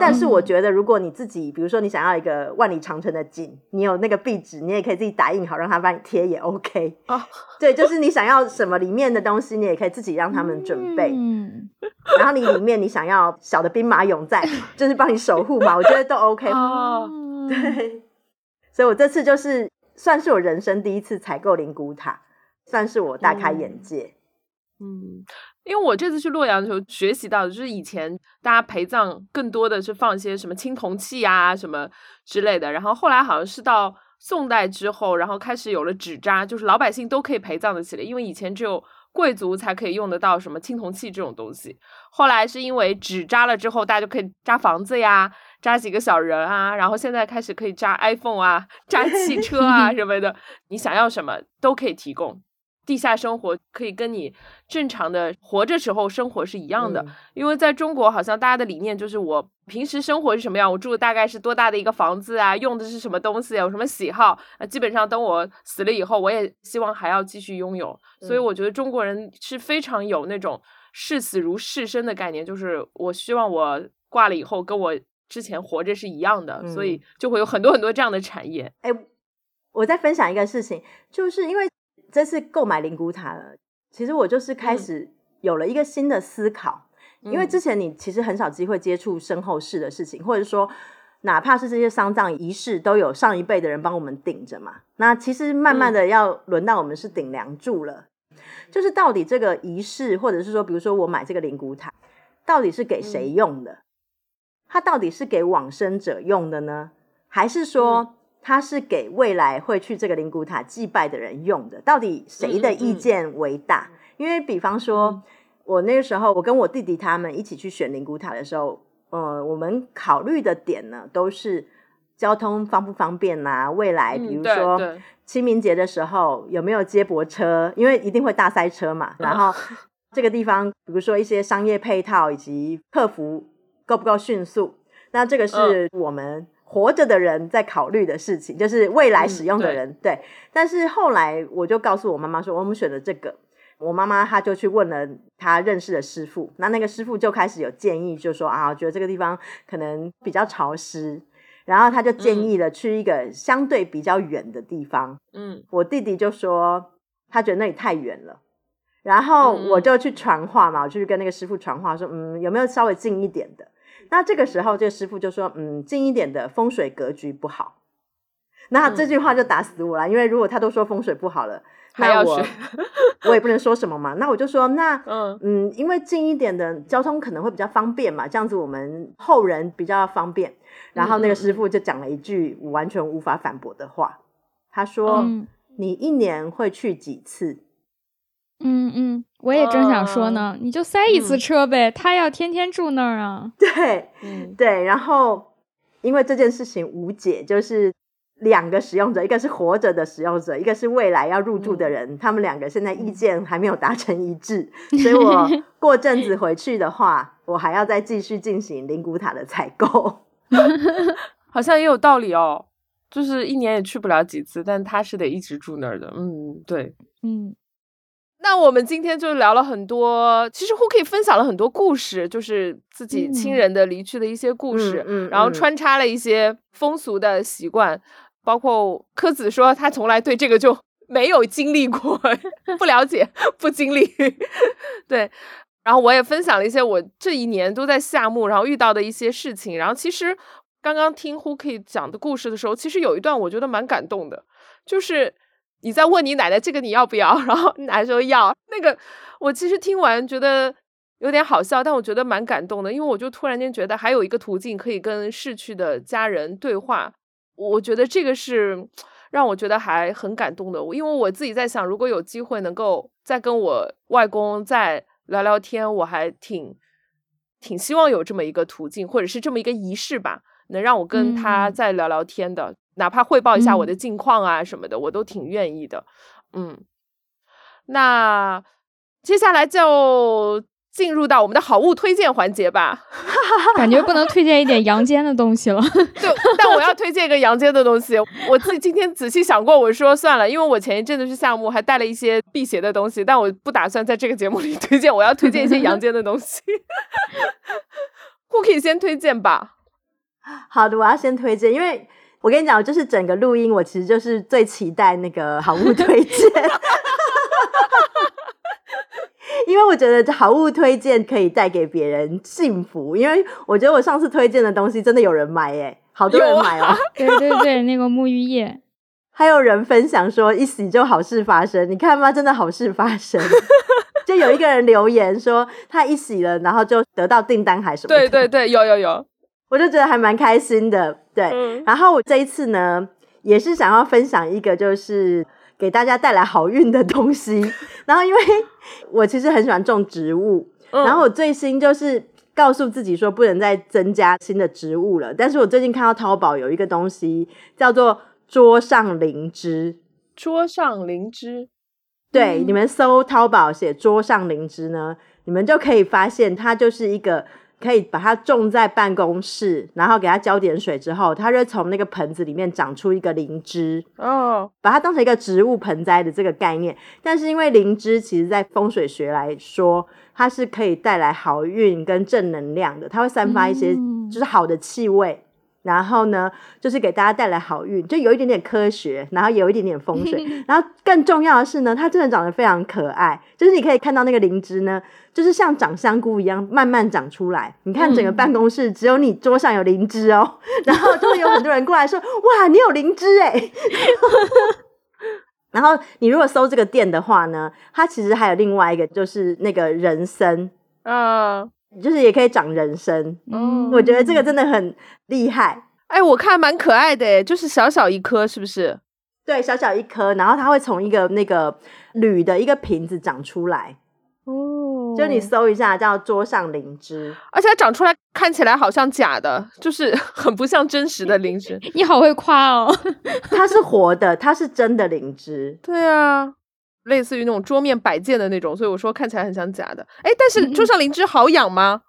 但是我觉得，如果你自己，比如说你想要一个万里长城的景，你有那个壁纸，你也可以自己打印好，让他帮你贴也 OK。哦，对，就是你想要什么里面的东西，你也可以自己让他们准备。嗯，然后你里面你想要小的兵马俑在，就是帮你守护嘛，我觉得都 OK。哦，对，所以我这次就是算是我人生第一次采购灵骨塔，算是我大开眼界。嗯，因为我这次去洛阳的时候学习到的，就是以前大家陪葬更多的是放一些什么青铜器啊什么之类的，然后后来好像是到宋代之后，然后开始有了纸扎，就是老百姓都可以陪葬的起来，因为以前只有贵族才可以用得到什么青铜器这种东西。后来是因为纸扎了之后，大家就可以扎房子呀，扎几个小人啊，然后现在开始可以扎 iPhone 啊，扎汽车啊什么的，你想要什么都可以提供。地下生活可以跟你正常的活着时候生活是一样的，嗯因为在中国好像大家的理念就是我平时生活是什么样，我住的大概是多大的一个房子啊，用的是什么东西啊，有什么喜好啊，基本上等我死了以后，我也希望还要继续拥有。所以嗯我觉得中国人是非常有那种视死如视生的概念，就是我希望我挂了以后跟我之前活着是一样的，所以嗯就会有很多很多这样的产业。哎、我再分享一个事情，就是因为这次购买灵骨塔了，其实我就是开嗯。始有了一个新的思考，因为嗯。之前你其实很少机会接触身后事的事情，或者说。哪怕是这些丧葬仪式，都有上一辈的人帮我们顶着嘛。那其实慢慢的要轮到我们是顶梁柱了，就是到底这个仪式，或者是说，比如说我买这个灵骨塔，到底是给谁用的？它到底是给往生者用的呢，还是说它是给未来会去这个灵骨塔祭拜的人用的？到底谁的意见为大？因为比方说，我那个时候我跟我弟弟他们一起去选灵骨塔的时候，呃，我们考虑的点呢都是交通方不方便呐、未来比如说对清明节的时候有没有接驳车？因为一定会大塞车嘛。然后这个地方，比如说一些商业配套以及客服够不够迅速，那这个是我们活着的人在考虑的事情，就是未来使用的人。对，但是后来我就告诉我妈妈说，我们选了这个。我妈妈她就去问了她认识的师傅，那那个师傅就开始有建议，就说啊，觉得这个地方可能比较潮湿，然后他就建议了去一个相对比较远的地方。嗯，我弟弟就说他觉得那里太远了，然后我就去传话嘛，我就去跟那个师傅传话说，嗯，有没有稍微近一点的？那这个时候这个师傅就说，嗯，近一点的风水格局不好。那这句话就打死我了，因为如果他都说风水不好了。那我我也不能说什么嘛，那我就说那 嗯嗯，因为近一点的交通可能会比较方便嘛，这样子我们后人比较方便。然后那个师傅就讲了一句我完全无法反驳的话，他说：“你一年会去几次？”嗯嗯，我也正想说呢，你就塞一次车呗，他要天天住那儿啊。对，对，然后因为这件事情无解，就是。两个使用者，一个是活着的使用者，一个是未来要入住的人，他们两个现在意见还没有达成一致，所以我 过阵子回去的话，我还要再继续进行灵骨塔的采购，好像也有道理哦，就是一年也去不了几次，但他是得一直住那儿的，嗯，对，嗯。那我们今天就聊了很多，其实 Hooky 分享了很多故事，就是自己亲人的离去的一些故事，嗯，然后穿插了一些风俗的习惯。包括柯子说，他从来对这个就没有经历过，不了解，不经历。对，然后我也分享了一些我这一年都在夏目，然后遇到的一些事情。然后其实刚刚听 Hooky 讲的故事的时候，其实有一段我觉得蛮感动的，就是你在问你奶奶这个你要不要，然后奶奶说要。那个我其实听完觉得有点好笑，但我觉得蛮感动的，因为我就突然间觉得还有一个途径可以跟逝去的家人对话。我觉得这个是让我觉得还很感动的，因为我自己在想，如果有机会能够再跟我外公再聊聊天，我还挺挺希望有这么一个途径，或者是这么一个仪式吧，能让我跟他再聊聊天的，哪怕汇报一下我的近况啊什么的，我都挺愿意的。嗯，那接下来就。进入到我们的好物推荐环节吧，感觉不能推荐一点阳间的东西了。对，但我要推荐一个阳间的东西。我自己今天仔细想过，我说算了，因为我前一阵子去项目还带了一些辟邪的东西，但我不打算在这个节目里推荐。我要推荐一些阳间的东西。Cookie 先推荐吧。好的，我要先推荐，因为我跟你讲，就是整个录音，我其实就是最期待那个好物推荐。因为我觉得好物推荐可以带给别人幸福，因为我觉得我上次推荐的东西真的有人买耶，好多人买哦。对对对，那个沐浴液，还有人分享说一洗就好事发生，你看吗？真的好事发生，就有一个人留言说他一洗了，然后就得到订单还是什么？对对对，有有有，我就觉得还蛮开心的。对，然后我这一次呢，也是想要分享一个就是。给大家带来好运的东西，然后因为我其实很喜欢种植物，然后我最新就是告诉自己说不能再增加新的植物了。但是我最近看到淘宝有一个东西叫做桌上灵芝，桌上灵芝，对，你们搜淘宝写桌上灵芝呢，你们就可以发现它就是一个。可以把它种在办公室，然后给它浇点水之后，它就从那个盆子里面长出一个灵芝。哦，把它当成一个植物盆栽的这个概念。但是因为灵芝其实在风水学来说，它是可以带来好运跟正能量的，它会散发一些就是好的气味。然后呢，就是给大家带来好运，就有一点点科学，然后有一点点风水，然后更重要的是呢，它真的长得非常可爱。就是你可以看到那个灵芝呢，就是像长香菇一样慢慢长出来。你看整个办公室只有你桌上有灵芝哦，然后就会有很多人过来说：“哇，你有灵芝哎！” 然后你如果搜这个店的话呢，它其实还有另外一个，就是那个人参啊。就是也可以长人参，嗯，我觉得这个真的很厉害。哎，我看蛮可爱的，哎，就是小小一颗，是不是？对，小小一颗，然后它会从一个那个铝的一个瓶子长出来。哦，就你搜一下叫桌上灵芝，而且它长出来看起来好像假的，就是 很不像真实的灵芝。你好会夸哦，它是活的，它是真的灵芝。对啊。类似于那种桌面摆件的那种，所以我说看起来很像假的。哎，但是桌上灵芝好养吗？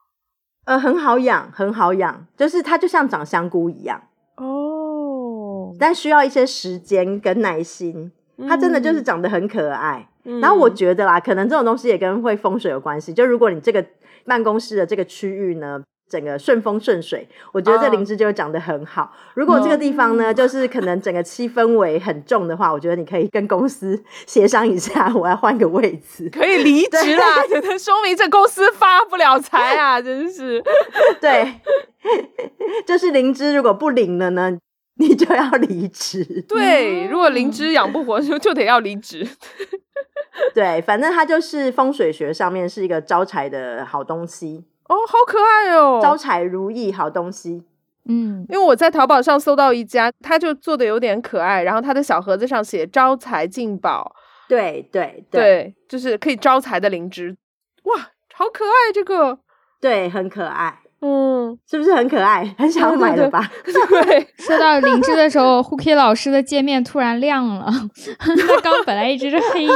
呃，很好养，很好养，就是它就像长香菇一样。哦，但需要一些时间跟耐心。它真的就是长得很可爱。嗯然后我觉得啦，可能这种东西也跟会风水有关系。就如果你这个办公室的这个区域呢，整个顺风顺水，我觉得这哦灵芝就会长得很好。如果这个地方呢，就是可能整个气氛围很重的话，我觉得你可以跟公司协商一下，我要换个位置。可以离职啦，真的说明这公司发不了财啊，真是。对，就是灵芝如果不灵了呢，你就要离职。对，如果灵芝养不活，就就得要离职。对，反正它就是风水学上面是一个招财的好东西，哦，好可爱哦！招财如意好东西。嗯，因为我在淘宝上搜到一家，它就做的有点可爱，然后它的小盒子上写“招财进宝对对”，对对，就是可以招财的灵芝。哇，好可爱这个，对，很可爱，嗯，是不是很可爱？很想要买了吧？对，说到灵芝的时候，Hooky 老师的界面突然亮了，他刚本来一直是黑影。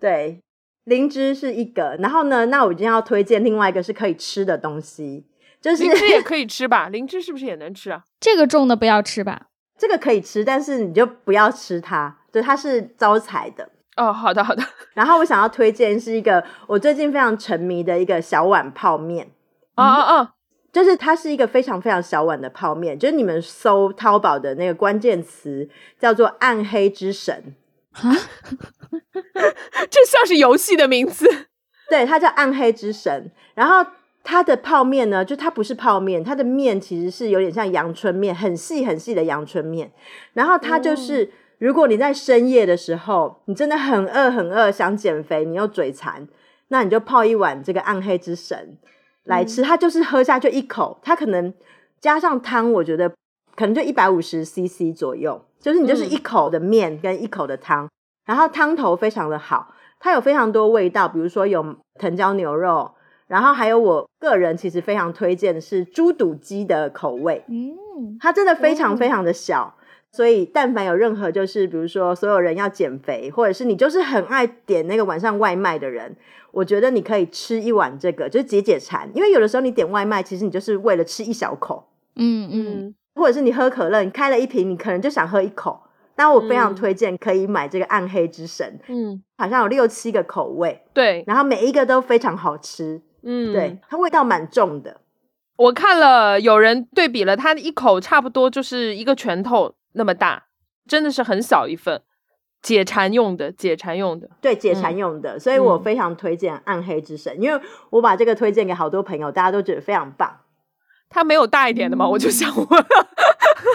对，灵芝是一个，然后呢，那我今天要推荐另外一个是可以吃的东西，就是灵芝也可以吃吧？灵芝是不是也能吃啊？这个重的不要吃吧？这个可以吃，但是你就不要吃它，对，它是招财的。哦，好的好的。然后我想要推荐是一个我最近非常沉迷的一个小碗泡面，哦哦哦！就是它是一个非常非常小碗的泡面，就是你们搜淘宝的那个关键词叫做“暗黑之神 这像是游戏的名字。”，对，它叫暗黑之神。然后它的泡面呢，就它不是泡面，它的面其实是有点像阳春面，很细很细的阳春面。然后它就是，如果你在深夜的时候，你真的很饿很饿，想减肥，你又嘴馋，那你就泡一碗这个暗黑之神来吃。它就是喝下去一口，它可能加上汤，我觉得可能就一百五十 CC 左右，就是你就是一口的面跟一口的汤，然后汤头非常的好，它有非常多味道，比如说有藤椒牛肉。然后还有我个人其实非常推荐的是猪肚鸡的口味，嗯，它真的非常哦非常的小，所以但凡有任何就是比如说所有人要减肥，或者是你就是很爱点那个晚上外卖的人，我觉得你可以吃一碗这个，就是解解馋。因为有的时候你点外卖，其实你就是为了吃一小口，嗯嗯，嗯，或者是你喝可乐，你开了一瓶，你可能就想喝一口。那我非常嗯推荐可以买这个暗黑之神，嗯，好像有六七个口味，对，然后每一个都非常好吃，嗯，对，。它味道蛮重的。我看了有人对比了，它一口差不多就是一个拳头那么大，真的是很小一份，解馋用的，解馋用的。对解馋嗯用的，所以我嗯非常推荐暗黑之神，因为我把这个推荐给好多朋友，大家都觉得非常棒。它没有大一点的吗？我就想问，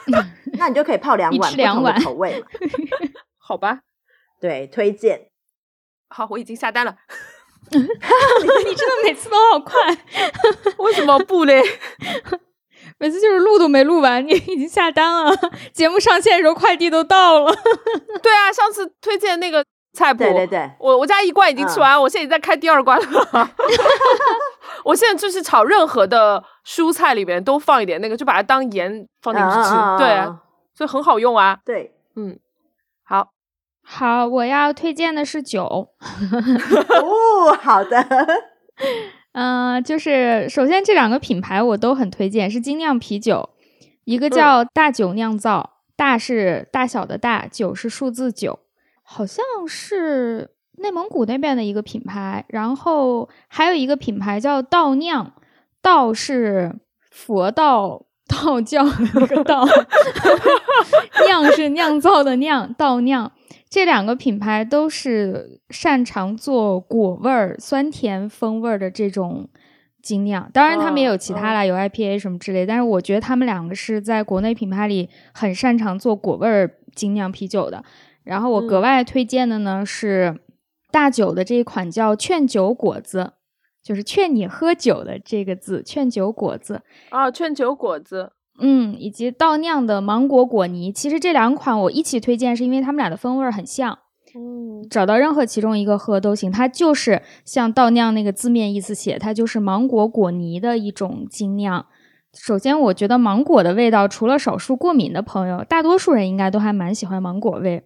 那你就可以泡两碗不同的吃两碗口味嘛。好吧，对，推荐。好，我已经下单了。你真的每次都好快，为什么不嘞？每次就是录都没录完，你已经下单了。节目上线的时候，快递都到了。对啊，上次推荐那个菜谱，对对对，我我家一罐已经吃完，我现在已经在开第二罐了。我现在就是炒任何的蔬菜里面都放一点那个，就把它当盐放进去吃，对所以很好用啊。对。嗯好，好，我要推荐的是酒。哦，好的。嗯、就是首先这两个品牌我都很推荐，是精酿啤酒，一个叫大酒酿造，大是大小的大，酒是数字九，好像是内蒙古那边的一个品牌，然后还有一个品牌叫道酿，道是佛道。道教的那个道，酿是酿造的酿，道酿。这两个品牌都是擅长做果味儿、酸甜风味儿的这种精酿，当然他们也有其他啦，有 IPA 什么之类。但是我觉得他们两个是在国内品牌里很擅长做果味儿精酿啤酒的。然后我格外推荐的呢、是大酒的这一款叫劝酒果子，就是劝你喝酒的这个字，劝酒果子。啊，劝酒果子，嗯，以及倒酿的芒果果泥，其实这两款我一起推荐，是因为它们俩的风味儿很像。嗯，找到任何其中一个喝都行，它就是像倒酿那个字面意思写，它就是芒果果泥的一种精酿。首先，我觉得芒果的味道，除了少数过敏的朋友，大多数人应该都还蛮喜欢芒果味。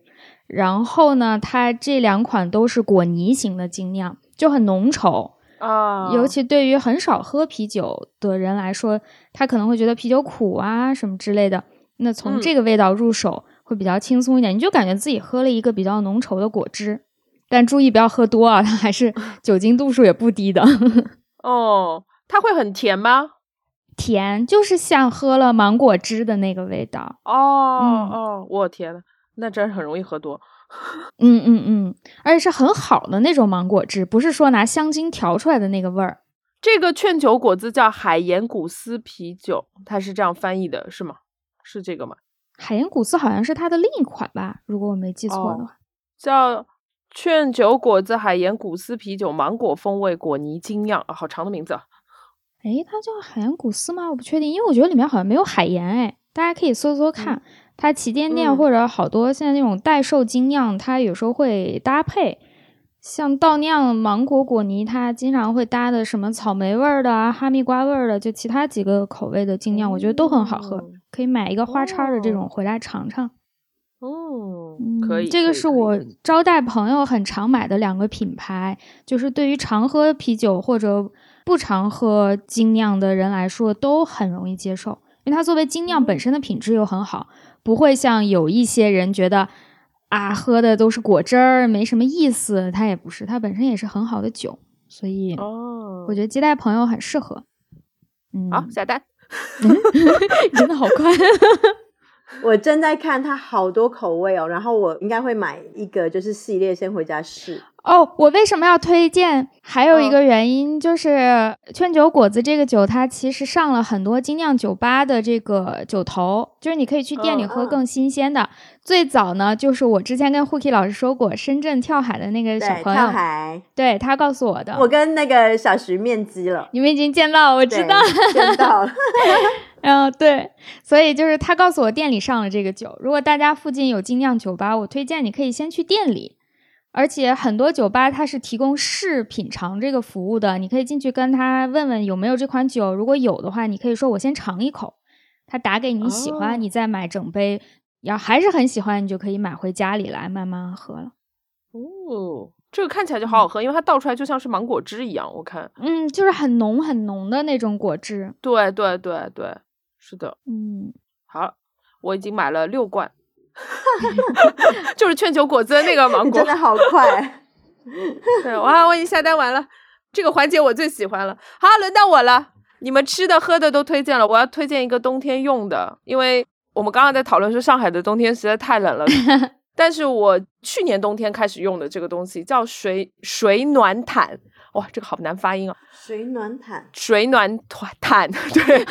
然后呢，它这两款都是果泥型的精酿，就很浓稠。啊，尤其对于很少喝啤酒的人来说，他可能会觉得啤酒苦啊什么之类的。那从嗯这个味道入手会比较轻松一点，你就感觉自己喝了一个比较浓稠的果汁。但注意不要喝多啊，它还是 酒精度数也不低的。哦，它会很甜吗？甜就是像喝了芒果汁的那个味道。哦、嗯哦，我天呐，那真是很容易喝多。嗯嗯嗯，而且是很好的那种芒果汁，不是说拿香精调出来的那个味儿。这个劝酒果子叫海盐古斯啤酒，它是这样翻译的，是吗？是这个吗？海盐古斯好像是它的另一款吧，如果我没记错的话。叫劝酒果子海盐古斯啤酒，芒果风味果泥精酿，啊，好长的名字啊。诶，它叫海盐古斯吗？我不确定，因为我觉得里面好像没有海盐。哎，大家可以搜搜看，它旗舰店嗯或者好多现在那种代售精酿，它有时候会搭配。像倒酿芒果果泥，它经常会搭的什么草莓味儿的啊、哈密瓜味儿的，就其他几个口味的精酿，我觉得都很好喝，哦可以买一个花叉儿的这种回来尝尝。哦，嗯，可以，这个是我招待朋友很常买的两个品牌，就是对于常喝啤酒或者不常喝精酿的人来说都很容易接受，因为它作为精酿本嗯身的品质又很好，不会像有一些人觉得啊喝的都是果汁儿没什么意思，它也不是，它本身也是很好的酒，所以哦，我觉得接待朋友很适合。嗯，好下单。真的好快。我正在看它好多口味哦，然后我应该会买一个就是系列先回家试。哦，我为什么要推荐？还有一嗯个原因就是劝酒果子这个酒，它其实上了很多精酿酒吧的这个酒头，就是你可以去店里喝更新鲜的。最早呢，就是我之前跟 Huki 老师说过，深圳跳海的那个小对，跳朋友，海，对他告诉我的。我跟那个小徐面基了，你们已经见到，我知对道。见到了。嗯，对，所以就是他告诉我店里上了这个酒。如果大家附近有精酿酒吧，我推荐你可以先去店里。而且很多酒吧它是提供试品尝这个服务的，你可以进去跟他问问有没有这款酒，如果有的话，你可以说我先尝一口，他打给你喜欢，哦你再买整杯。要还是很喜欢，你就可以买回家里来慢慢喝了。哦，这个看起来就好好喝，因为它倒出来就像是芒果汁一样，我看。嗯，就是很浓很浓的那种果汁。对对对对，是的。嗯，好，我已经买了六罐，就是劝酒果子的那个芒果真。的好快，对，哇，我已经下单完了，这个环节我最喜欢了。好，轮到我了，你们吃的喝的都推荐了，我要推荐一个冬天用的，因为我们刚刚在讨论说上海的冬天实在太冷了。但是我去年冬天开始用的这个东西叫水水暖毯，哇，这个好难发音啊，水暖毯，水暖毯毯，对。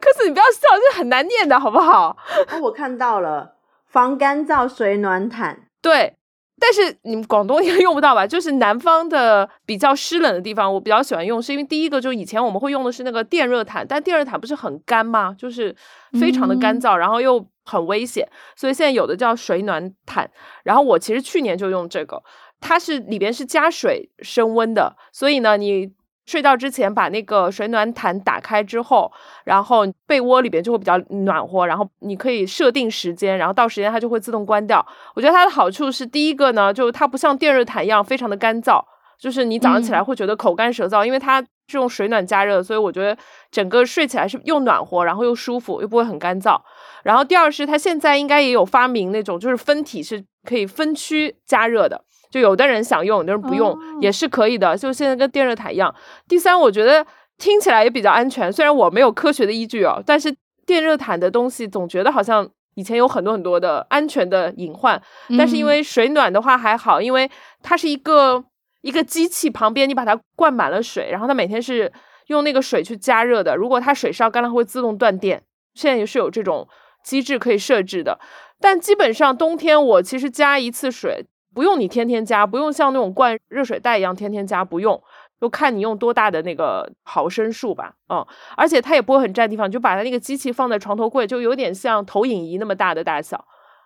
可是你不要笑，这很难念的好不好？哦，我看到了，防干燥水暖毯，对，但是你们广东应该用不到吧？就是南方的比较湿冷的地方，我比较喜欢用，是因为第一个就是以前我们会用的是那个电热毯，但电热毯不是很干吗？就是非常的干燥，然后又很危险，所以现在有的叫水暖毯。然后我其实去年就用这个，它是里边是加水升温的，所以呢，你睡觉之前把那个水暖毯打开之后，然后被窝里边就会比较暖和，然后你可以设定时间，然后到时间它就会自动关掉。我觉得它的好处是，第一个呢，就是它不像电热毯一样非常的干燥，就是你早上起来嗯会觉得口干舌燥，因为它是用水暖加热，所以我觉得整个睡起来是又暖和，然后又舒服，又不会很干燥。然后第二是它现在应该也有发明那种就是分体是可以分区加热的。就有的人想用，有的人不用，哦也是可以的。就现在跟电热毯一样。第三，我觉得听起来也比较安全，虽然我没有科学的依据哦，但是电热毯的东西总觉得好像以前有很多很多的安全的隐患。但是因嗯为水暖的话还好，因为它是一个一个机器旁边，你把它灌满了水，然后它每天是用那个水去加热的。如果它水烧干了，会自动断电。现在也是有这种机制可以设置的。但基本上冬天我其实加一次水，不用你天天加，不用像那种灌热水袋一样天天加，不用。就看你用多大的那个毫升数吧，嗯，而且它也不会很占地方，你就把它那个机器放在床头柜，就有点像投影仪那么大的大小，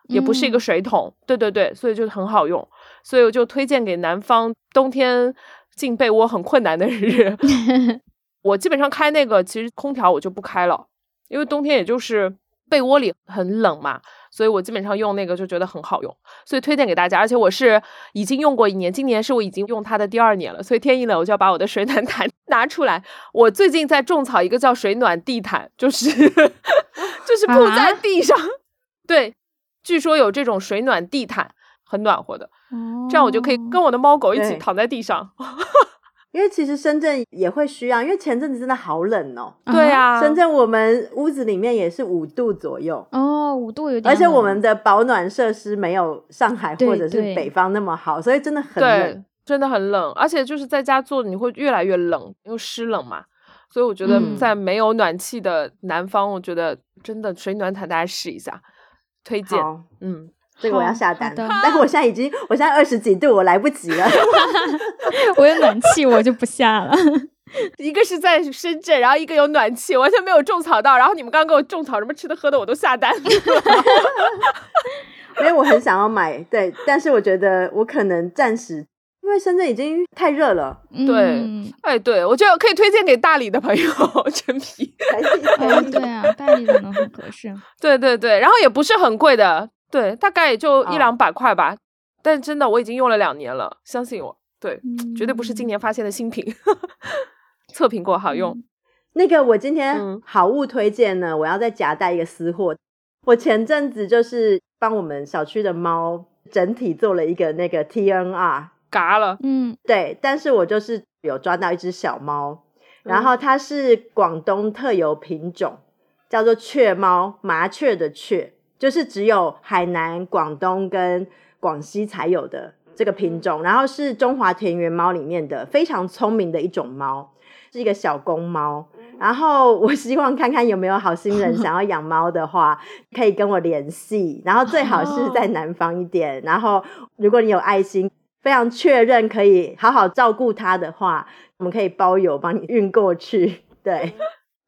也不是一个嗯水桶，对对对，所以就很好用，所以我就推荐给南方冬天进被窝很困难的人。我基本上开那个，其实空调我就不开了，因为冬天也就是被窝里很冷嘛，所以我基本上用那个就觉得很好用，所以推荐给大家。而且我是已经用过一年，今年是我已经用它的第二年了，所以天一冷我就要把我的水暖毯 拿出来。我最近在种草一个叫水暖地毯，就是 就是铺在地上，对，据说有这种水暖地毯，很暖和的，这样我就可以跟我的猫狗一起躺在地上。因为其实深圳也会需要，因为前阵子真的好冷哦。对啊，深圳我们屋子里面也是五度左右哦，五度有点。而且我们的保暖设施没有上海或者是北方那么好，所以真的很冷，真的很冷。而且就是在家做，你会越来越冷，因为湿冷嘛。所以我觉得在没有暖气的南方，我觉得真的水暖毯大家试一下，推荐。嗯。这个我要下单，但是我现在已经，我现在二十几度，我来不及了。我有暖气，我就不下了。一个是在深圳，然后一个有暖气，完全没有种草到。然后你们刚刚给我种草什么吃的喝的，我都下单。因为我很想要买，对，但是我觉得我可能暂时，因为深圳已经太热了。对，哎，对，我觉得可以推荐给大理的朋友，陈皮。对啊，大理可能很合适。对对对，然后也不是很贵的。对，大概也就一两百块吧，但真的我已经用了两年了，相信我，对，绝对不是今年发现的新品，测评过好用。那个我今。天好物推荐呢，我要再夹带一个私货。我前阵子就是帮我们小区的猫整体做了一个那个 TNR，嘎了，嗯，对，但是我就是有抓到一只小猫，然后它是广东特有品种，叫做雀猫，麻雀的雀。就是只有海南、广东跟广西才有的这个品种，然后是中华田园猫里面的非常聪明的一种猫，是一个小公猫。然后我希望看看有没有好心人想要养猫的话，可以跟我联系。然后最好是在南方一点。然后如果你有爱心，非常确认可以好好照顾它的话，我们可以包邮帮你运过去。对，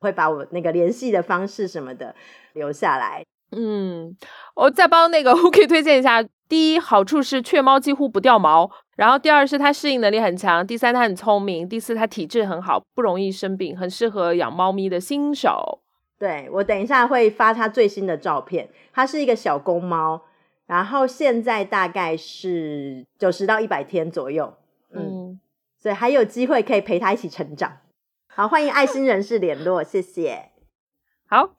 会把我那个联系的方式什么的留下来。嗯，我再帮那个 Hooky 推荐一下。第一，好处是雀猫几乎不掉毛；然后第二是它适应能力很强；第三，它很聪明；第四，它体质很好，不容易生病，很适合养猫咪的新手。对我等一下会发它最新的照片。它是一个小公猫，然后现在大概是九十到一百天左右。嗯，所以还有机会可以陪它一起成长。好，欢迎爱心人士联络，谢谢。好。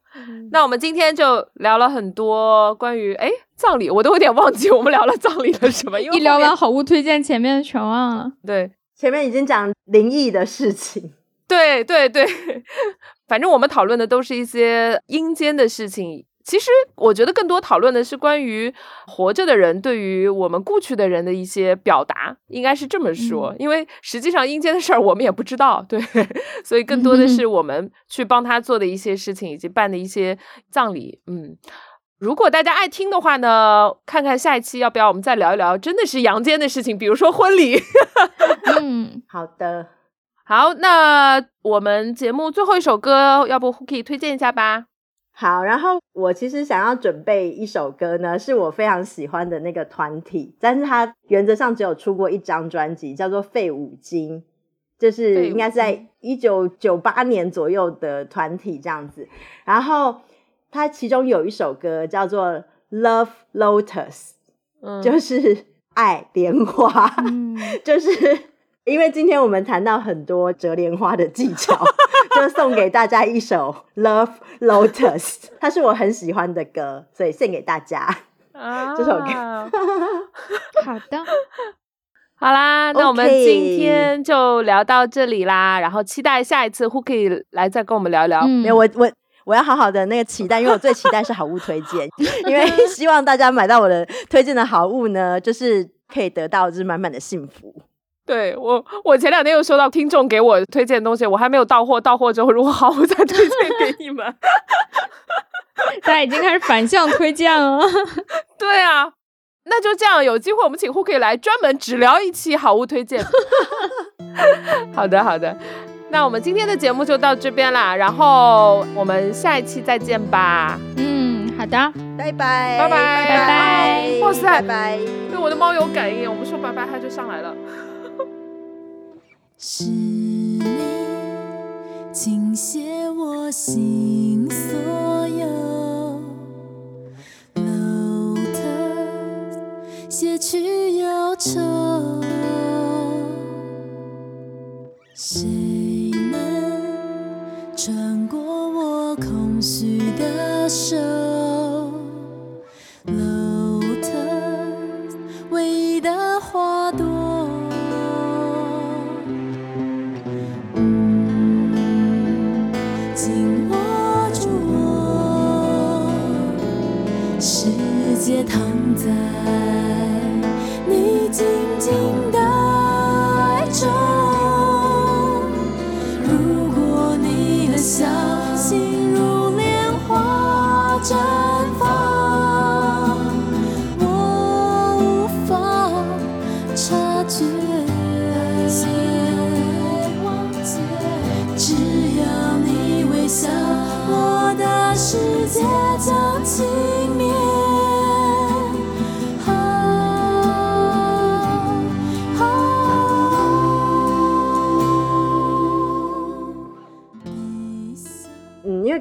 那我们今天就聊了很多关于哎葬礼，我都有点忘记我们聊了葬礼的什么，一聊完好物推荐，前面全忘了。对，前面已经讲灵异的事情。对对对，反正我们讨论的都是一些阴间的事情。其实我觉得更多讨论的是关于活着的人对于我们故去的人的一些表达，应该是这么说。因为实际上阴间的事儿我们也不知道，对，所以更多的是我们去帮他做的一些事情，以及办的一些葬礼。嗯，如果大家爱听的话呢，看看下一期要不要我们再聊一聊真的是阳间的事情，比如说婚礼。嗯，好的，好，那我们节目最后一首歌，要不 Hooky 推荐一下吧？好，然后我其实想要准备一首歌呢，是我非常喜欢的那个团体，但是它原则上只有出过一张专辑，叫做废五金，就是应该是在一九九八年左右的团体这样子。然后它其中有一首歌叫做《Love Lotus》，嗯，就是爱莲花，就是。因为今天我们谈到很多折莲花的技巧，就送给大家一首《Love Lotus》，它是我很喜欢的歌，所以献给大家这首歌。好的，好啦，那我们今天就聊到这里啦，然后期待下一次 Hooky 来再跟我们聊聊。没有，我我我要好好的那个期待，因为我最期待是好物推荐，因为希望大家买到我的推荐的好物呢，就是可以得到就是满满的幸福。对我，我前两天又收到听众给我推荐东西，我还没有到货，到货之后如果好，我再推荐给你们。大家已经开始反向推荐了。对啊，那就这样，有机会我们请 h o 可以来专门只聊一期好物推荐。好的，好的，那我们今天的节目就到这边啦，然后我们下一期再见吧。嗯，好的，拜拜，拜拜，拜拜。哇塞，拜拜。对，我的猫有感应，我们说拜拜，它就上来了。是你倾泻我心所有。楼特卸去忧愁谁能穿过我空虚的手？躺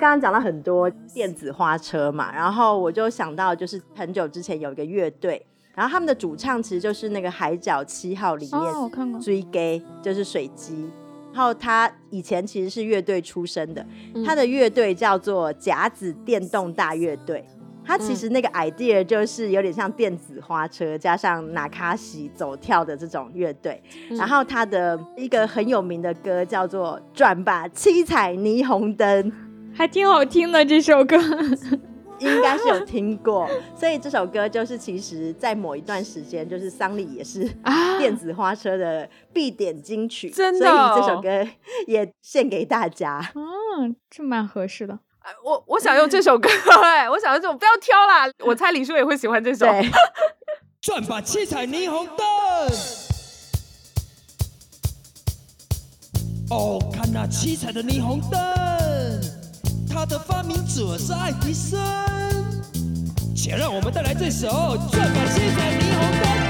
刚刚讲到很多电子花车嘛，然后我就想到，就是很久之前有一个乐队，然后他们的主唱其实就是那个《海角七号》里面哦，我看过。追 gay 就是水鸡，然后他以前其实是乐队出身的，他的乐队叫做甲子电动大乐队。他其实那个 idea 就是有点像电子花车加上纳卡西走跳的这种乐队，然后他的一个很有名的歌叫做《转吧七彩霓虹灯》，还挺好听的这首歌。应该是有听过，所以这首歌就是其实在某一段时间，就是丧礼也是啊电子花车的必点金曲，真的所以哦这首歌也献给大家。嗯，这蛮合适的。哎我我想用这首歌，哎，我想用这种，不要挑啦。我猜李叔也会喜欢这首。对，转吧七彩霓虹灯。哦，看那七彩的霓虹灯，他的发明者是爱迪生。且让我们带来这首《钻满七彩霓虹灯》。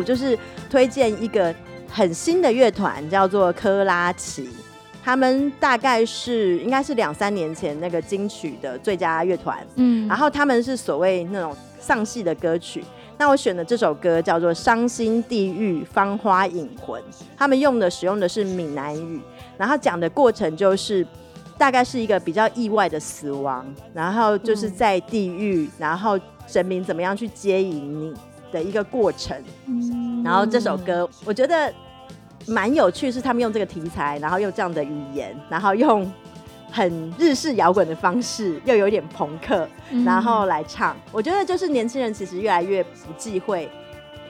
我就是推荐一个很新的乐团，叫做科拉奇。他们大概是应该是两三年前那个金曲的最佳乐团，嗯，然后他们是所谓那种丧系的歌曲。那我选的这首歌叫做《伤心地狱芳花引魂》，他们用的使用的是闽南语，然后讲的过程就是大概是一个比较意外的死亡，然后就是在地狱，然后神明怎么样去接引你的一个过程。嗯然后这首歌我觉得蛮有趣，是他们用这个题材，然后用这样的语言，然后用很日式摇滚的方式，又有一点朋克，嗯然后来唱。我觉得就是年轻人其实越来越不忌讳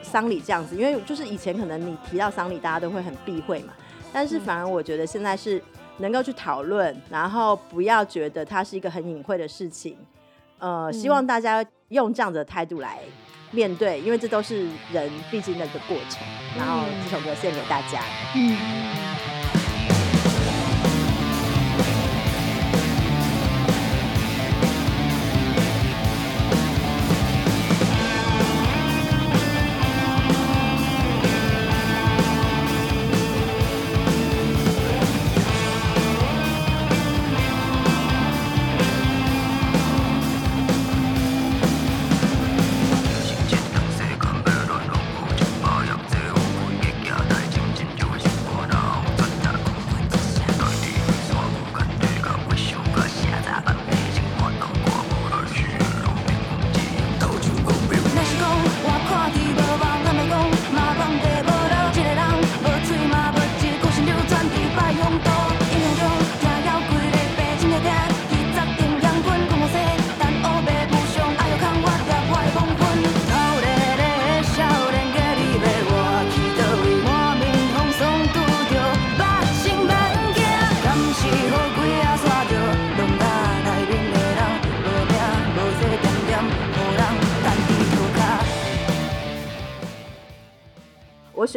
丧礼这样子，因为就是以前可能你提到丧礼，大家都会很避讳嘛，但是反而我觉得现在是能够去讨论，然后不要觉得它是一个很隐晦的事情。呃，希望大家用这样的态度来面对，因为这都是人必经的一个过程。然后这首歌献给大家。嗯，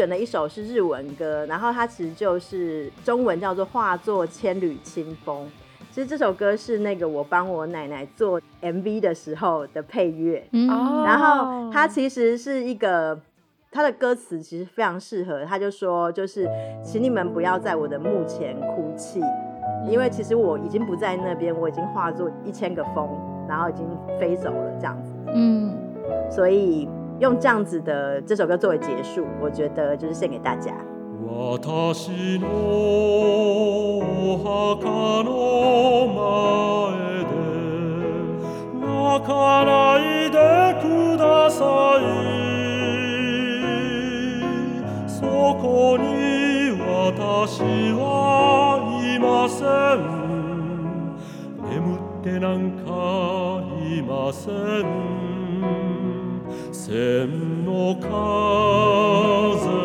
选了一首是日文歌，然后它其实就是中文叫做“化作千缕清风”。其实这首歌是那个我帮我奶奶做 MV 的时候的配乐，然后它其实是一个，它的歌词其实非常适合，他就说就是，请你们不要在我的墓前哭泣，因为其实我已经不在那边，我已经化作一千个风，然后已经飞走了这样子，嗯，所以用这样子的这首歌作为结束，我觉得就是献给大家。私のお墓の前で泣かないでくださいそこに私はいません眠ってなんかいません 千の風